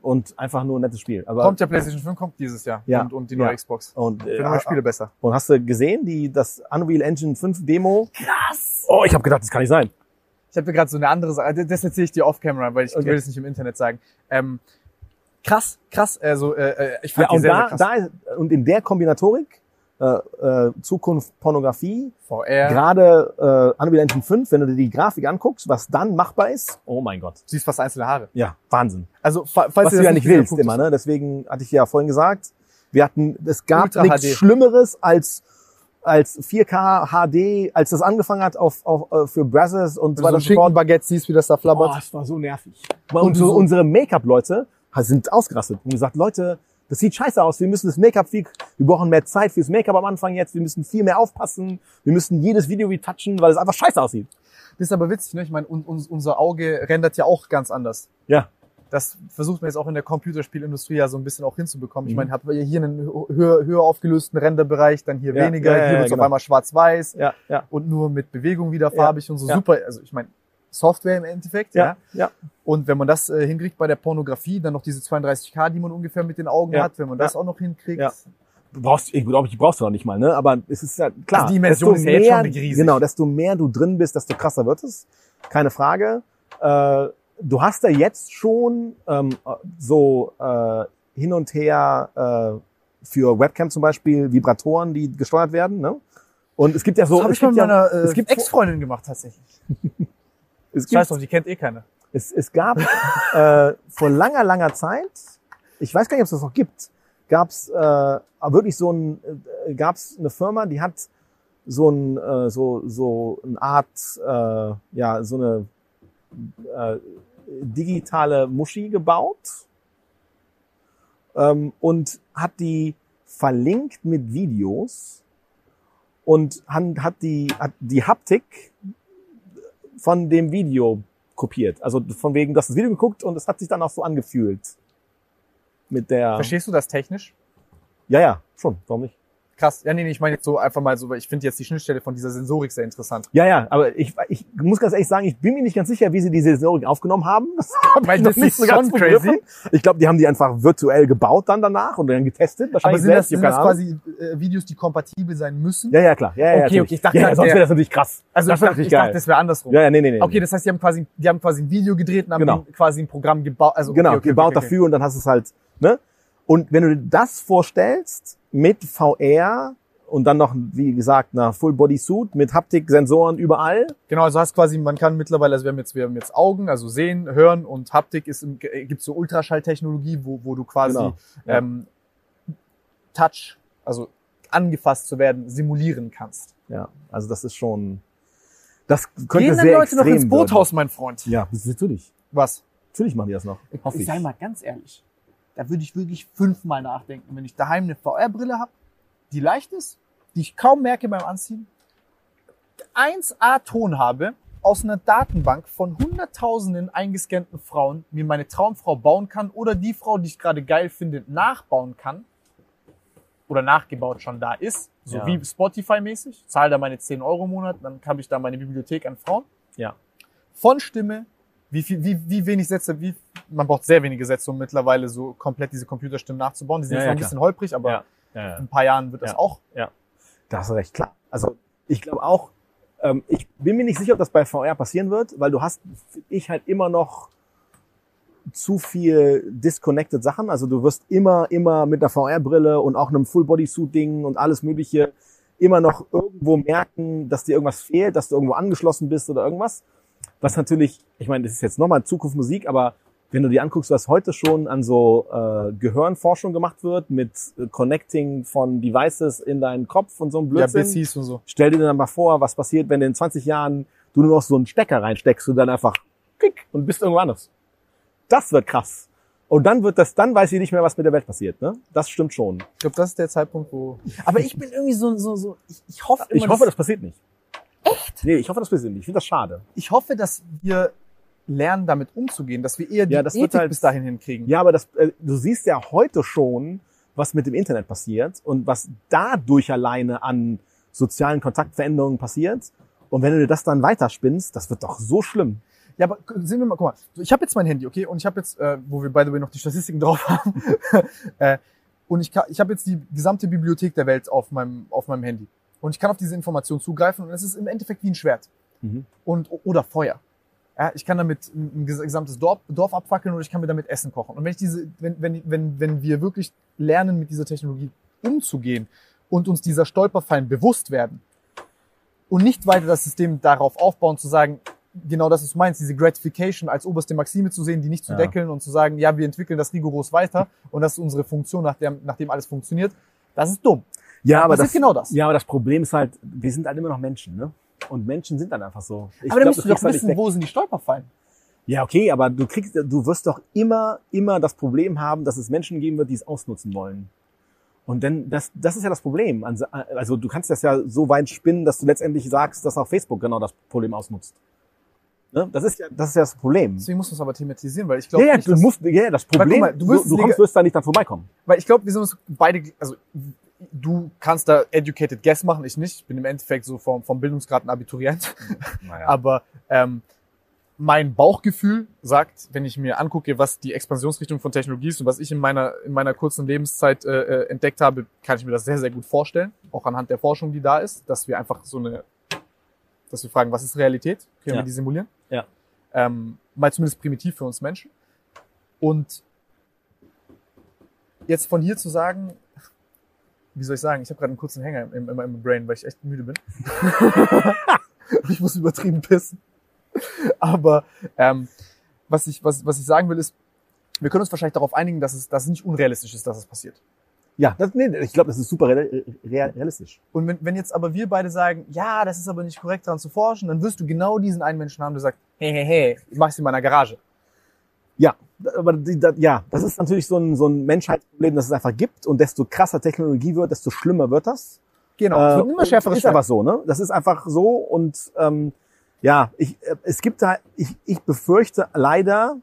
und einfach nur ein nettes Spiel. Aber Kommt ja PlayStation 5, kommt dieses Jahr. Ja, und, und die neue ja. Xbox. und, äh, neue Spiele besser. und hast du gesehen, die das Unreal Engine 5 Demo? Krass. Oh, ich habe gedacht, das kann nicht sein. Ich habe gerade so eine andere Sache, das erzähle ich dir off-camera, weil ich Okay. will es nicht im Internet sagen. Ähm, krass, krass, also äh, ich fand Ja, die sehr, da, sehr krass. da und in der Kombinatorik äh, äh, Zukunft Pornografie, VR, gerade äh, Unreal Engine 5, wenn du dir die Grafik anguckst, was dann machbar ist, oh mein Gott. siehst fast einzelne Haare. Ja, Wahnsinn. Also fa- falls was du das ja nicht willst habt, immer, ne? Deswegen hatte ich ja vorhin gesagt, wir hatten, es gab Ultra nichts HD. Schlimmeres als als 4K HD, als das angefangen hat auf, auf äh, für Brazzers und so du weiter und so. Schinkenbaguette siehst, wie das da Oh, flabbert. es war so nervig. Und so unsere Make-up-Leute sind ausgerastet und gesagt, Leute, das sieht scheiße aus, wir müssen das Make-up viel, wir brauchen mehr Zeit fürs Make-up am Anfang jetzt, wir müssen viel mehr aufpassen, wir müssen jedes Video retouchen, weil es einfach scheiße aussieht. Das ist aber witzig, ne? Ich meine, un, uns- unser Auge rendert ja auch ganz anders. Ja. Das versucht man jetzt auch in der Computerspielindustrie ja so ein bisschen auch hinzubekommen. Ich Mhm. meine, hat man ja hier einen höher, höher aufgelösten Renderbereich, dann hier Ja, weniger, ja, ja, hier ja, wird's genau. auf einmal schwarz-weiß Ja, ja. und nur mit Bewegung wieder farbig und so super. Also ich meine, Software im Endeffekt, ja. Ja. Und wenn man das äh, hinkriegt bei der Pornografie, dann noch diese 32K, die man ungefähr mit den Augen Ja, hat, wenn man das auch noch hinkriegt. Ja. Du brauchst, ich glaube, ich brauchst du noch nicht mal, ne? Aber es ist ja klar. Also die Dimension ist ja jetzt schon riesig. Genau, desto mehr du drin bist, desto krasser wird es. Keine Frage. Äh, du hast da jetzt schon ähm, so äh, hin und her äh, für Webcam zum Beispiel Vibratoren, die gesteuert werden, ne? Und es gibt ja so, das habe ich mit gibt ja, meiner äh, es gibt Ex-Freundin gemacht tatsächlich. es Scheiß gibt, drauf, die kennt eh keiner. es, es gab äh, vor langer, langer Zeit, ich weiß gar nicht, ob es das noch gibt, gab es äh, wirklich so ein, äh, gab es eine Firma, die hat so ein äh, so so eine Art äh, ja so eine äh, digitale Muschi gebaut ähm, und hat die verlinkt mit Videos und hat die hat die Haptik von dem Video kopiert. Also von wegen, du hast das Video geguckt und es hat sich dann auch so angefühlt. Mit der. Verstehst du das technisch? Ja, ja, schon. Warum nicht? Krass. Ja, nee, nee, ich meine jetzt so einfach mal so, weil ich finde jetzt die Schnittstelle von dieser Sensorik sehr interessant. Ja, ja, aber ich, ich muss ganz ehrlich sagen, ich bin mir nicht ganz sicher, wie sie diese Sensorik aufgenommen haben. Das hab Weil ich noch das ist schon begriffen. Ich glaube, die haben die einfach virtuell gebaut dann danach und dann getestet. Aber Wahrscheinlich sind das, selbst, ich sind das quasi äh, Videos, die kompatibel sein müssen? Ja, ja, klar. Ja, ja, Okay, natürlich. okay, ich dachte ja, halt, sonst wäre das natürlich krass. Also das ich wäre dachte, ich dachte, geil. das wäre andersrum. Ja, ja, nee, nee, nee. Okay, das heißt, die haben quasi, die haben quasi ein Video gedreht und haben Genau. quasi ein Programm gebaut. Also okay, genau, okay, gebaut okay, okay. dafür und dann hast du es halt, ne? Und wenn du dir das vorstellst mit VR und dann noch, wie gesagt, einer Full Body Suit mit Haptik, Sensoren überall, Genau, also hast quasi, man kann mittlerweile, also wir haben jetzt, wir haben jetzt Augen, also sehen, hören und Haptik ist, im, gibt's so Ultraschalltechnologie, wo, wo du quasi Genau, ähm, Touch, also angefasst zu werden, simulieren kannst. ja, also das ist schon, das könnte Gehen dann sehr Leute noch ins Boothaus, mein Freund? Ja, das ist natürlich. Was? Natürlich machen die das noch. Hoffe ich. sei mal ganz ehrlich, da würde ich wirklich fünfmal nachdenken, wenn ich daheim eine VR-Brille habe, die leicht ist, die ich kaum merke beim Anziehen, 1A-Ton habe, aus einer Datenbank von hunderttausenden eingescannten Frauen mir meine Traumfrau bauen kann oder die Frau, die ich gerade geil finde, nachbauen kann oder nachgebaut schon da ist, so Ja. wie Spotify-mäßig, zahle da meine 10 Euro im Monat, dann habe ich da meine Bibliothek an Frauen Ja. von Stimme, wie viel, wie, wie wenig Sätze, wie, man braucht sehr wenige Sätze, um mittlerweile so komplett diese Computerstimmen nachzubauen. Die sind Ja, jetzt ja, noch ein klar. bisschen holprig, aber Ja, ja, in ja. ein paar Jahren wird das Ja. auch. Da hast du recht, klar. Also ich glaube auch, ähm, ich bin mir nicht sicher, ob das bei VR passieren wird, weil du hast, ich halt immer noch zu viel disconnected Sachen. Also du wirst immer, immer mit einer VR-Brille und auch einem Full-Body-Suit-Ding und alles Mögliche immer noch irgendwo merken, dass dir irgendwas fehlt, dass du irgendwo angeschlossen bist oder irgendwas. Was natürlich, ich meine, das ist jetzt nochmal Zukunftsmusik, aber wenn du dir anguckst, was heute schon an so äh, Gehirnforschung gemacht wird mit äh, Connecting von Devices in deinen Kopf und so ein Ja, Blödsinn. BCs und so. Stell dir dann mal vor, was passiert, wenn in 20 Jahren du nur noch so einen Stecker reinsteckst und dann einfach klick und bist irgendwo anders. Das wird krass. Und dann wird das, dann weiß ich nicht mehr, was mit der Welt passiert, ne? Das stimmt schon. Ich glaube, das ist der Zeitpunkt, wo. Aber ich bin irgendwie so, so, so, ich, ich hoffe immer, Ich hoffe, das passiert nicht. Echt? Nee, ich hoffe, das passiert nicht. Ich finde das schade. ich hoffe, dass wir lernen, damit umzugehen, dass wir eher die Ja, das wird Ethik halt- bis dahin hinkriegen. Ja, aber das, äh, du siehst ja heute schon, was mit dem Internet passiert und was dadurch alleine an sozialen Kontaktveränderungen passiert. Und wenn du dir das dann weiterspinnst, das wird doch so schlimm. Ja, aber sehen wir mal, guck mal, ich habe jetzt mein Handy, okay, und ich habe jetzt, äh, wo wir by the way noch die Statistiken drauf haben, äh, und ich, kann- ich habe jetzt die gesamte Bibliothek der Welt auf meinem, auf meinem Handy. Und ich kann auf diese Information zugreifen und es ist im Endeffekt wie ein Schwert. Mhm. Und, oder Feuer. Ja, ich kann damit ein ges- gesamtes Dorf, Dorf abfackeln oder ich kann mir damit Essen kochen. Und wenn ich diese, wenn, wenn, wenn, wenn wir wirklich lernen, mit dieser Technologie umzugehen und uns dieser Stolperfallen bewusst werden und nicht weiter das System darauf aufbauen, zu sagen, genau das, was du meinst, diese Gratification als oberste Maxime zu sehen, die nicht zu Ja. deckeln und zu sagen, ja, wir entwickeln das rigoros weiter und das ist unsere Funktion, nachdem, nachdem alles funktioniert, das ist dumm. Ja, aber das das, ist genau das. ja, aber das Problem ist halt, wir sind halt immer noch Menschen, ne? Und Menschen sind dann einfach so. Ich aber dann glaub, musst du doch halt wissen, wo sind die Stolperfallen. Ja, okay, aber du kriegst, du wirst doch immer, immer das Problem haben, dass es Menschen geben wird, die es ausnutzen wollen. Und dann, das, das ist ja das Problem. Also also du kannst das ja so weit spinnen, dass du letztendlich sagst, dass auch Facebook genau das Problem ausnutzt. Ne? Das ist ja, das ist ja das Problem. Deswegen musst du es aber thematisieren, weil ich Ja, glaube ja, nicht, du musst, ja, das Problem, mal, du du, wirst du, es kommst, wirst da nicht dran vorbeikommen. Weil ich glaube, wir sind uns beide, also du kannst da educated guess machen, ich nicht. Ich bin im Endeffekt so vom, vom Bildungsgrad ein Abiturient. Naja. Aber ähm, mein Bauchgefühl sagt, wenn ich mir angucke, was die Expansionsrichtung von Technologie ist und was ich in meiner, in meiner kurzen Lebenszeit äh, äh, entdeckt habe, kann ich mir das sehr, sehr gut vorstellen. Auch anhand der Forschung, die da ist, dass wir einfach so eine, dass wir fragen, was ist Realität? Können Ja. wir die simulieren? Ja. Ähm, mal zumindest primitiv für uns Menschen. Und jetzt von hier zu sagen, wie soll ich sagen, ich habe gerade einen kurzen Hänger im, im, im Brain, weil ich echt müde bin. ich muss übertrieben pissen. Aber ähm, was, ich, was, was ich sagen will, ist, wir können uns wahrscheinlich darauf einigen, dass es, dass es nicht unrealistisch ist, dass es passiert. ja, das, nee, ich glaube, das ist super real- real- realistisch. Und wenn, wenn jetzt aber wir beide sagen, ja, das ist aber nicht korrekt daran zu forschen, dann wirst du genau diesen einen Menschen haben, der sagt, hey, hey, hey, ich mach's in meiner Garage. Ja, aber die, da, ja, das ist natürlich so ein, so ein Menschheitsproblem, das es einfach gibt. Und desto krasser Technologie wird, desto schlimmer wird das. Genau, es Äh, wird immer schärferes Ist einfach so, ne? Das ist einfach so. Und ähm, ja, ich, äh, es gibt da, ich, ich befürchte leider,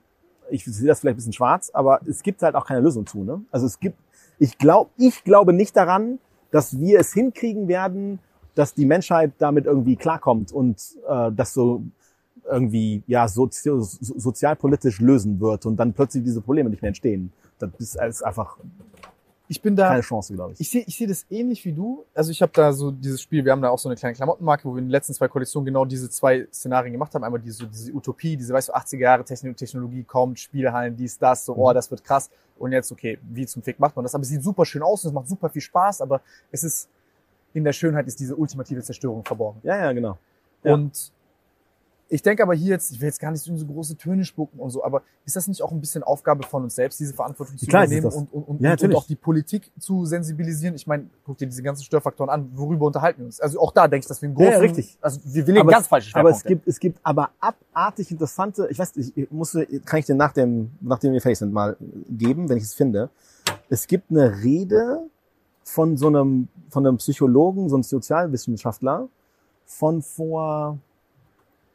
ich sehe das vielleicht ein bisschen schwarz, aber es gibt halt auch keine Lösung zu, ne? Also es gibt, ich glaube, ich glaube nicht daran, dass wir es hinkriegen werden, dass die Menschheit damit irgendwie klarkommt und äh, das so irgendwie ja sozi so, sozialpolitisch lösen wird und dann plötzlich diese Probleme nicht mehr entstehen. Das ist alles einfach Ich bin da, keine Chance, glaube ich. ich sehe ich sehe das ähnlich wie du. Also ich habe da so dieses Spiel, wir haben da auch so eine kleine Klamottenmarke, wo wir in den letzten zwei Kollektionen genau diese zwei Szenarien gemacht haben. Einmal diese, diese Utopie, diese, weißt du, 80er Jahre Techno- Technologie kommt, Spielhallen, dies, das, so, oh, Mhm. das wird krass. Und jetzt, okay, wie zum Fick macht man das? Aber es sieht super schön aus und es macht super viel Spaß, aber es ist, in der Schönheit ist diese ultimative Zerstörung verborgen. Ja, ja, genau. Ja. Und ich denke aber hier jetzt, ich will jetzt gar nicht so große Töne spucken und so, aber ist das nicht auch ein bisschen Aufgabe von uns selbst, diese Verantwortung zu Klar übernehmen und, und, und, Ja, und auch die Politik zu sensibilisieren? Ich meine, guck dir diese ganzen Störfaktoren an, worüber unterhalten wir uns? Also auch da denke ich, dass wir einen Ja, großen, ja, richtig. also wir, legen Aber ganz falsche Aber es Schwerpunkte. gibt, es gibt aber abartig interessante, ich weiß ich musste, kann ich dir nach dem, nachdem wir fertig sind, mal geben, wenn ich es finde. Es gibt eine Rede von so einem, von einem Psychologen, so einem Sozialwissenschaftler von vor,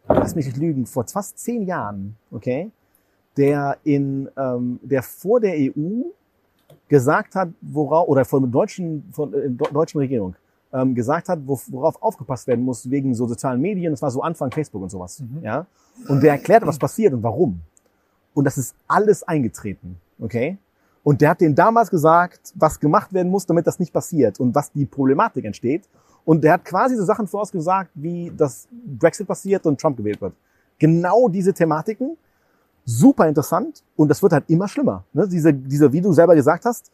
lass mich nicht lügen, vor fast zehn Jahren, okay, der in, ähm, der vor der EU gesagt hat, worauf, oder von der deutschen, von der deutschen Regierung, ähm, gesagt hat, wo- worauf aufgepasst werden muss wegen so sozialen Medien. Das war so Anfang Facebook und sowas. Mhm. Ja. Und der erklärt, was passiert und warum. Und das ist alles eingetreten. Okay. Und der hat denen damals gesagt, was gemacht werden muss, damit das nicht passiert und was die Problematik entsteht. Und der hat quasi so Sachen vorausgesagt, wie dass Brexit passiert und Trump gewählt wird. Genau diese Thematiken. Super interessant. Und das wird halt immer schlimmer. Ne? Diese, diese, wie du selber gesagt hast,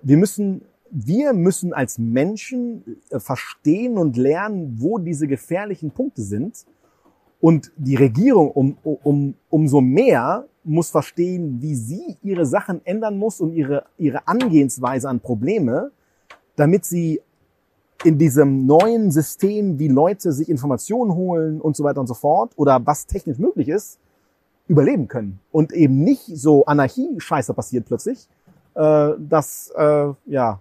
wir müssen, wir müssen als Menschen äh, verstehen und lernen, wo diese gefährlichen Punkte sind. Und die Regierung um, um, umso mehr muss verstehen, wie sie ihre Sachen ändern muss und ihre, ihre Angehensweise an Probleme, damit sie in diesem neuen System, wie Leute sich Informationen holen und so weiter und so fort, oder was technisch möglich ist, überleben können. Und eben nicht so Anarchie-Scheiße passiert plötzlich, äh, dass äh, ja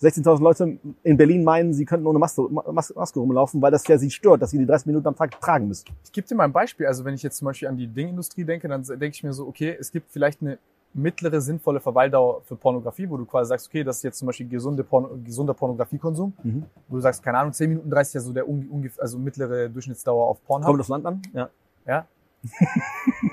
16.000 Leute in Berlin meinen, sie könnten ohne Maske, Mas Maske rumlaufen, weil das ja sie stört, dass sie die 30 Minuten am Tag tragen müssen. Ich gebe dir mal ein Beispiel. Also wenn ich jetzt zum Beispiel an die Dingindustrie denke, dann denke ich mir so, okay, es gibt vielleicht eine mittlere sinnvolle Verweildauer für Pornografie, wo du quasi sagst, okay, das ist jetzt zum Beispiel gesunde Porno, gesunder Pornografiekonsum, Mhm. wo du sagst, keine Ahnung, 10 Minuten 30 ist ja so der ungefähr, also mittlere Durchschnittsdauer auf Pornhub. Kommt das Land an? Ja. Ja.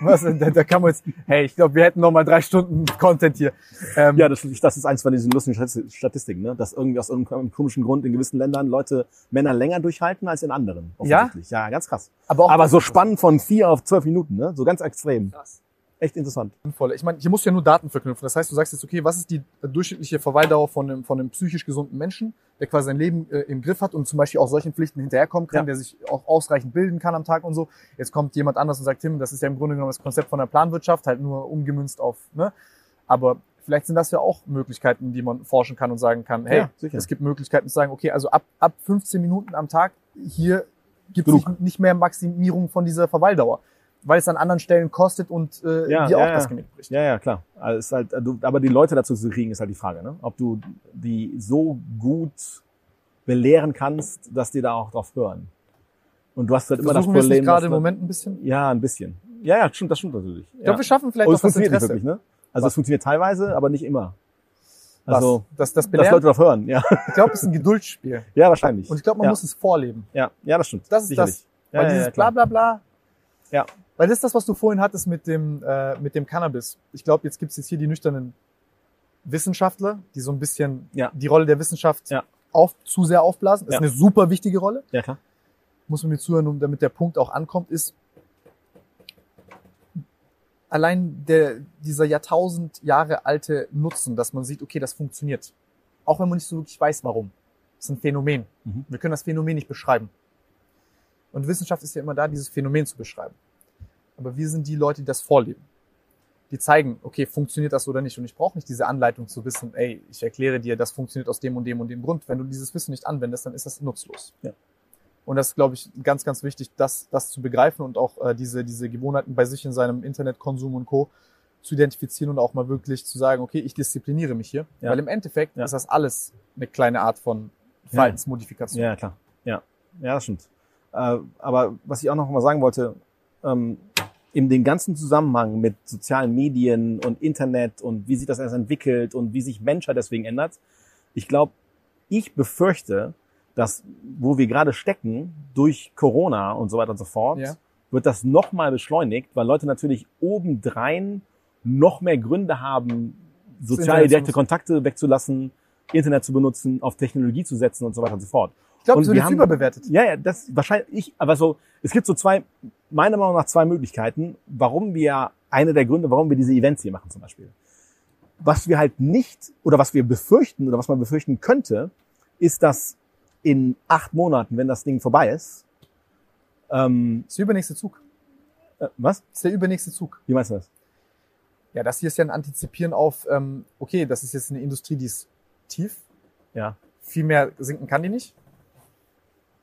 Was, da, da kann man jetzt, hey, ich glaube, wir hätten noch mal drei Stunden Content hier. Ähm, Ja, das, das ist eins von diesen lustigen Stati- Statistiken, ne? dass irgendwie aus irgendeinem komischen Grund in gewissen Ländern Leute Männer länger durchhalten als in anderen. Ja? offensichtlich. Ja, ganz krass. aber auch Aber so spannend von vier auf zwölf Minuten, ne? so ganz extrem. krass. Echt interessant. Ich meine, hier musst du ja nur Daten verknüpfen. Das heißt, du sagst jetzt, okay, was ist die durchschnittliche Verweildauer von einem, von einem psychisch gesunden Menschen, der quasi sein Leben äh, im Griff hat und zum Beispiel auch solchen Pflichten hinterherkommen kann, Ja. der sich auch ausreichend bilden kann am Tag und so. Jetzt kommt jemand anders und sagt, Tim, das ist ja im Grunde genommen das Konzept von der Planwirtschaft, halt nur umgemünzt auf, ne? Aber vielleicht sind das ja auch Möglichkeiten, die man forschen kann und sagen kann, hey, Ja, es gibt Möglichkeiten zu sagen, okay, also ab, ab 15 Minuten am Tag hier gibt es nicht mehr Maximierung von dieser Verweildauer, weil es an anderen Stellen kostet und äh, Ja, dir ja, auch das ja. Genick bricht. Ja, ja, klar. Also ist halt, aber die Leute dazu zu kriegen, ist halt die Frage, ne? ob du die so gut belehren kannst, dass die da auch drauf hören. Und du hast halt immer das Versuchen wir es Problem, gerade im Moment ein bisschen? Ja, ein bisschen. Ja, ja, stimmt, das stimmt natürlich. Ich glaube, wir schaffen vielleicht Und auch es das Interesse. wirklich, ne? Also Was? es funktioniert teilweise, aber nicht immer. Was? Also, das, das dass Leute drauf hören, ja. ich glaube, es ist ein Geduldsspiel. Ja, wahrscheinlich. Und ich glaube, man ja. muss es vorleben. Ja, ja, das stimmt. Das ist Sicherlich. das. Ja, Weil ja, dieses ja, bla bla bla. Ja. Weil das ist das, was du vorhin hattest mit dem, äh, mit dem Cannabis. Ich glaube, jetzt gibt es jetzt hier die nüchternen Wissenschaftler, die so ein bisschen Ja. die Rolle der Wissenschaft Ja. auf, zu sehr aufblasen. Das Ja. ist eine super wichtige Rolle. Ja, klar. muss man mir zuhören, um, damit der Punkt auch ankommt, ist allein der, dieser Jahrtausend Jahre alte Nutzen, dass man sieht, okay, das funktioniert. Auch wenn man nicht so wirklich weiß, warum. Das ist ein Phänomen. Mhm. Wir können das Phänomen nicht beschreiben. Und Wissenschaft ist ja immer da, dieses Phänomen zu beschreiben. Aber wir sind die Leute, die das vorleben. Die zeigen, okay, funktioniert das oder nicht. Und ich brauche nicht diese Anleitung zu wissen, ey, ich erkläre dir, das funktioniert aus dem und dem und dem Grund. Wenn du dieses Wissen nicht anwendest, dann ist das nutzlos. Ja. Und das ist, glaube ich, ganz, ganz wichtig, das, das zu begreifen und auch äh, diese, diese Gewohnheiten bei sich in seinem Internetkonsum und Co. zu identifizieren und auch mal wirklich zu sagen, okay, ich diszipliniere mich hier. Ja. Weil im Endeffekt Ja. ist das alles eine kleine Art von Ja. Verhaltensmodifikation. Ja, klar. Ja, ja, das stimmt. Äh, aber was ich auch noch mal sagen wollte, ähm, in dem ganzen Zusammenhang mit sozialen Medien und Internet und wie sich das erst entwickelt und wie sich Menschheit deswegen ändert, ich glaube, ich befürchte, dass wo wir gerade stecken, durch Corona und so weiter und so fort, Ja. wird das nochmal beschleunigt, weil Leute natürlich obendrein noch mehr Gründe haben, soziale direkte. Kontakte wegzulassen, Internet zu benutzen, auf Technologie zu setzen und so weiter und so fort. Ich glaube, es wird wir jetzt haben- überbewertet. Ja, ja, das wahrscheinlich ich, aber so, es gibt so zwei, meiner Meinung nach zwei Möglichkeiten, warum wir, eine der Gründe, warum wir diese Events hier machen zum Beispiel. Was wir halt nicht, oder was wir befürchten, oder was man befürchten könnte, ist, dass in acht Monaten, wenn das Ding vorbei ist, ähm, Das ist der übernächste Zug. äh, was? Das ist der übernächste Zug. Wie meinst du das? Ja, das hier ist ja ein Antizipieren auf, ähm, okay, das ist jetzt eine Industrie, die ist tief. Ja. Viel mehr sinken kann die nicht.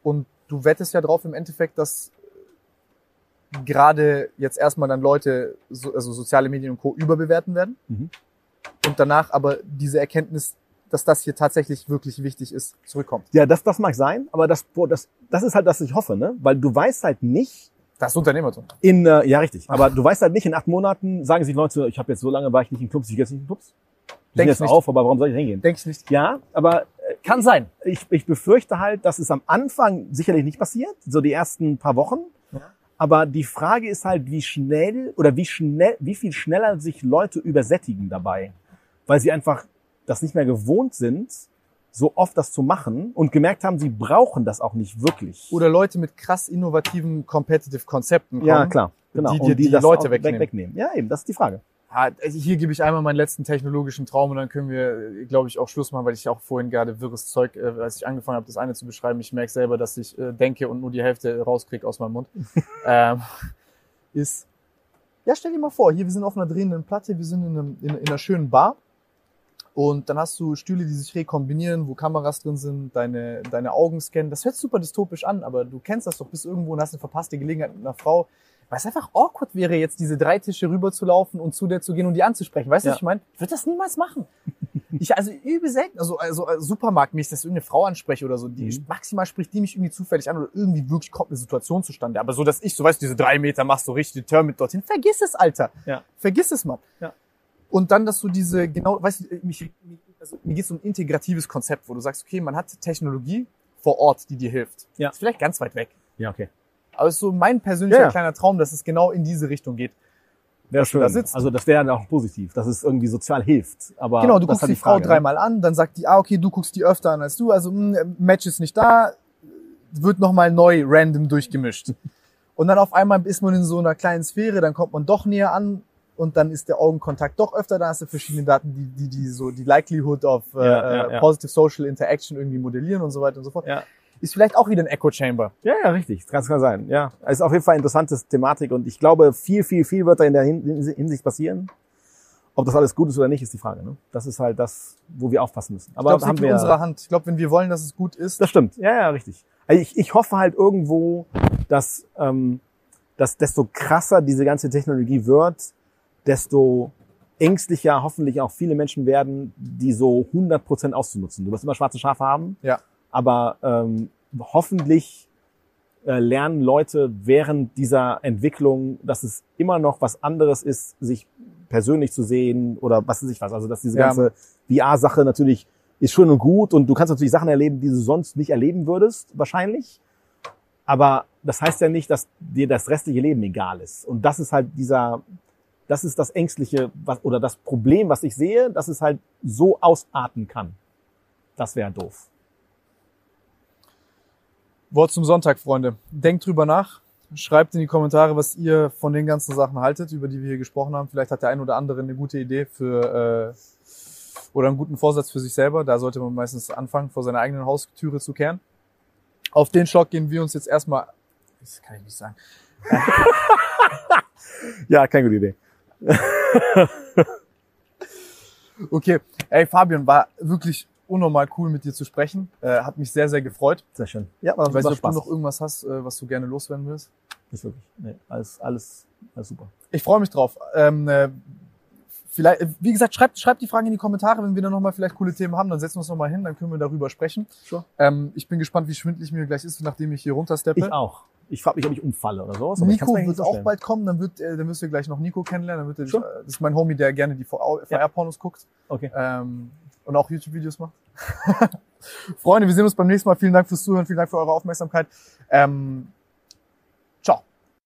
Und du wettest ja drauf im Endeffekt, dass gerade jetzt erstmal dann Leute, so, also soziale Medien und Co. überbewerten werden. Mhm. Und danach aber diese Erkenntnis, dass das hier tatsächlich wirklich wichtig ist, zurückkommt. Ja, das, das mag sein, aber das, boah, das, das ist halt, das ich hoffe, ne? Weil du weißt halt nicht, Das ist Unternehmertum. in, äh, ja richtig, aber du weißt halt nicht, in acht Monaten sagen sich Leute, ich habe jetzt so lange war ich nicht in Clubs, ich gehe jetzt nicht in Clubs. Die Denk sind jetzt nicht. auf, aber warum soll ich hingehen? Denke ich nicht. Ja, aber Kann sein. ich, ich befürchte halt, dass es am Anfang sicherlich nicht passiert, so die ersten paar Wochen. Ja. Aber die Frage ist halt, wie schnell oder wie schnell, wie viel schneller sich Leute übersättigen dabei, weil sie einfach das nicht mehr gewohnt sind, so oft das zu machen und gemerkt haben, sie brauchen das auch nicht wirklich. Oder Leute mit krass innovativen Competitive Konzepten kommen. ja, klar, genau. die dir und die, die das Leute wegnehmen. wegnehmen. Ja, eben, das ist die Frage. Ah, also hier gebe ich einmal meinen letzten technologischen Traum und dann können wir, glaube ich, auch Schluss machen, weil ich auch vorhin gerade wirres Zeug, äh, als ich angefangen habe, das eine zu beschreiben, ich merke selber, dass ich äh, denke und nur die Hälfte rauskriege aus meinem Mund. ähm, ist, ja, stell dir mal vor, hier, wir sind auf einer drehenden Platte, wir sind in, einem, in, in einer schönen Bar und dann hast du Stühle, die sich rekombinieren, wo Kameras drin sind, deine, deine Augen scannen. Das hört super dystopisch an, aber du kennst das doch bis irgendwo und hast eine verpasste Gelegenheit mit einer Frau, weil es einfach awkward wäre, jetzt diese drei Tische rüber zu laufen und zu der zu gehen und die anzusprechen. Weißt du, Ja. was ich meine? Ich würde das niemals machen. Ich, also übel selten, also, also äh, supermarktmäßig, dass ich irgendeine Frau anspreche oder so, die Mhm. maximal spricht die mich irgendwie zufällig an oder irgendwie wirklich kommt eine Situation zustande. Aber so, dass ich, so weißt du, diese drei Meter machst, so richtig die Tür mit dorthin. Vergiss es, Alter. Ja. Vergiss es, Mann. Ja. Und dann, dass du diese, genau, weißt du, mich, also, mir geht es um ein integratives Konzept, wo du sagst, okay, man hat Technologie vor Ort, die dir hilft. Ja. Ist vielleicht ganz weit weg. Ja, okay. Aber es ist so mein persönlicher Ja. kleiner Traum, dass es genau in diese Richtung geht. Wäre schön. da sitzt. Also das wäre dann auch positiv, dass es irgendwie sozial hilft. Aber Genau, du guckst halt die, Frau Frage, ne? dreimal an, dann sagt die, ah, okay, du guckst die öfter an als du, also mh, Match ist nicht da, wird nochmal neu random durchgemischt. Und dann auf einmal ist man in so einer kleinen Sphäre, dann kommt man doch näher an und dann ist der Augenkontakt doch öfter, da hast du verschiedene Daten, die, die, die so die Likelihood of äh, Ja, ja, ja. Positive Social Interaction irgendwie modellieren und so weiter und so fort. Ja. Ist vielleicht auch wieder ein Echo Chamber. Ja, ja, richtig. Das kann sein. Ja, es ist auf jeden Fall eine interessante Thematik und ich glaube, viel, viel, viel wird da in der Hin- Hinsicht passieren. Ob das alles gut ist oder nicht, ist die Frage. Ne? Das ist halt das, wo wir aufpassen müssen. Ich Aber glaube, es haben liegt in wir. unserer Hand. Ich glaube, wenn wir wollen, dass es gut ist, Das stimmt. Ja, ja, richtig. Also ich, ich hoffe halt irgendwo, dass, ähm, dass desto krasser diese ganze Technologie wird, desto ängstlicher hoffentlich auch viele Menschen werden, die so 100% auszunutzen. Du wirst immer schwarze Schafe haben, ja. Aber ähm, hoffentlich äh, lernen Leute während dieser Entwicklung, dass es immer noch was anderes ist, sich persönlich zu sehen oder was weiß ich was. Also dass diese Ja. ganze VR-Sache natürlich ist schön und gut und du kannst natürlich Sachen erleben, die du sonst nicht erleben würdest, wahrscheinlich. Aber das heißt ja nicht, dass dir das restliche Leben egal ist. Und das ist halt dieser, das ist das Ängstliche was, oder das Problem, was ich sehe, dass es halt so ausarten kann. Das wäre doof. Wort zum Sonntag, Freunde. Denkt drüber nach. Schreibt in die Kommentare, was ihr von den ganzen Sachen haltet, über die wir hier gesprochen haben. Vielleicht hat der ein oder andere eine gute Idee für äh, oder einen guten Vorsatz für sich selber. Da sollte man meistens anfangen, vor seiner eigenen Haustüre zu kehren. Auf den Schock gehen wir uns jetzt erstmal. Das kann ich nicht sagen. Ja, keine gute Idee. Okay, ey Fabian, war wirklich unnormal cool mit dir zu sprechen. Äh, hat mich sehr, sehr gefreut. Sehr schön. Ja, war, Ich weiß war ob Spaß. du noch irgendwas hast, äh, was du gerne loswerden willst. Nicht wirklich. Nee, alles, alles, alles super. Ich freue mich drauf. Ähm, äh, vielleicht, äh, wie gesagt, schreibt, schreibt die Fragen in die Kommentare, wenn wir dann nochmal vielleicht coole Themen haben, dann setzen wir uns nochmal hin, dann können wir darüber sprechen. Sure. Ähm, ich bin gespannt, wie schwindlig mir gleich ist, nachdem ich hier runtersteppe. Ich auch. Ich frage mich, ob ich umfalle oder sowas. aber Nico wird auch bald kommen, dann wird, äh, dann wirst du gleich noch Nico kennenlernen. Dann wird er, Sure. äh, das ist mein Homie, der gerne die VR-Pornos guckt Okay. ähm, und auch YouTube-Videos macht. Freunde, wir sehen uns beim nächsten Mal. Vielen Dank fürs Zuhören, vielen Dank für eure Aufmerksamkeit. Ähm,